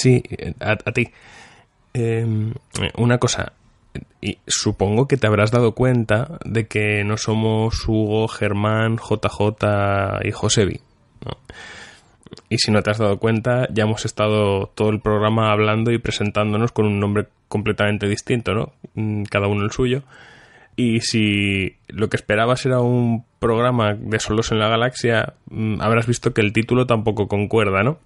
Sí, a, a ti. Eh, una cosa. Y supongo que te habrás dado cuenta de que no somos Hugo, Germán, JJ y Josebi. ¿no? Y si no te has dado cuenta, ya hemos estado todo el programa hablando y presentándonos con un nombre completamente distinto, ¿no? Mm, Cada uno el suyo. Y si lo que esperabas era un programa de solos en la galaxia, mm, habrás visto que el título tampoco concuerda, ¿no?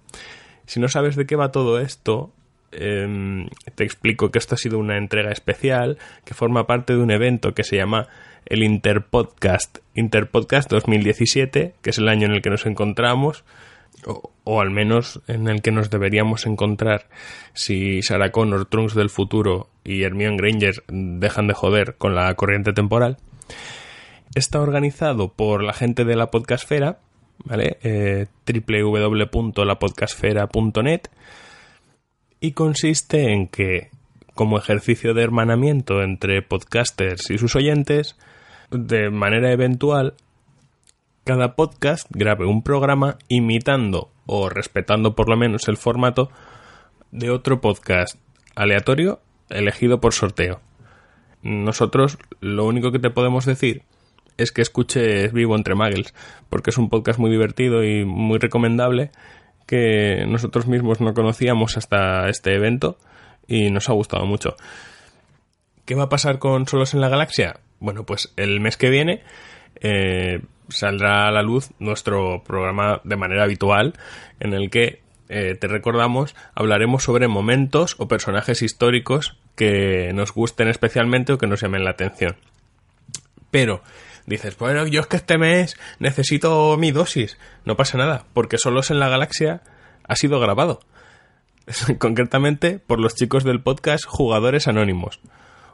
Si no sabes de qué va todo esto, em, te explico que esto ha sido una entrega especial que forma parte de un evento que se llama el Interpodcast, Interpodcast 2017, que es el año en el que nos encontramos, o, al menos en el que nos deberíamos encontrar si Sarah Connor, Trunks del futuro y Hermione Granger dejan de joder con la corriente temporal. Está organizado por la gente de la podcastfera, ¿vale? Eh, y consiste en que, como ejercicio de hermanamiento entre podcasters y sus oyentes, de manera eventual, cada podcast grabe un programa imitando o respetando por lo menos el formato de otro podcast aleatorio elegido por sorteo. Nosotros lo único que te podemos decir es que escuches Vivo entre Muggles, porque es un podcast muy divertido y muy recomendable que nosotros mismos no conocíamos hasta este evento y nos ha gustado mucho. ¿Qué va a pasar con Solos en la Galaxia? Bueno, pues el mes que viene eh, saldrá a la luz nuestro programa de manera habitual en el que eh, te recordamos hablaremos sobre momentos o personajes históricos que nos gusten especialmente o que nos llamen la atención. Pero dices, bueno, yo es que este mes necesito mi dosis. No pasa nada, porque Solos en la Galaxia ha sido grabado. Concretamente por los chicos del podcast Jugadores Anónimos.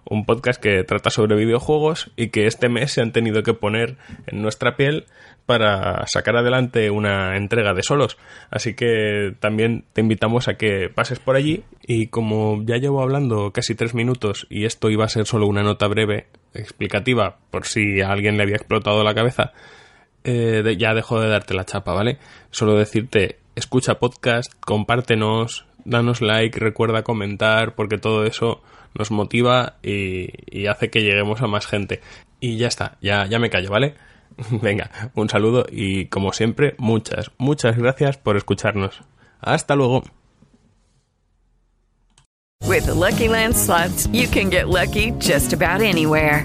Un podcast que trata sobre videojuegos y que este mes se han tenido que poner en nuestra piel para sacar adelante una entrega de solos. Así que también te invitamos a que pases por allí y como ya llevo hablando casi tres minutos y esto iba a ser solo una nota breve explicativa por si a alguien le había explotado la cabeza, eh, ya dejo de darte la chapa, ¿vale? Solo decirte, escucha podcast, compártenos, danos like, recuerda comentar, porque todo eso nos motiva y, y hace que lleguemos a más gente. Y ya está, ya, ya me callo, ¿vale? Venga, un saludo y como siempre, muchas, muchas gracias por escucharnos. Hasta luego. With Lucky you can get lucky just about anywhere.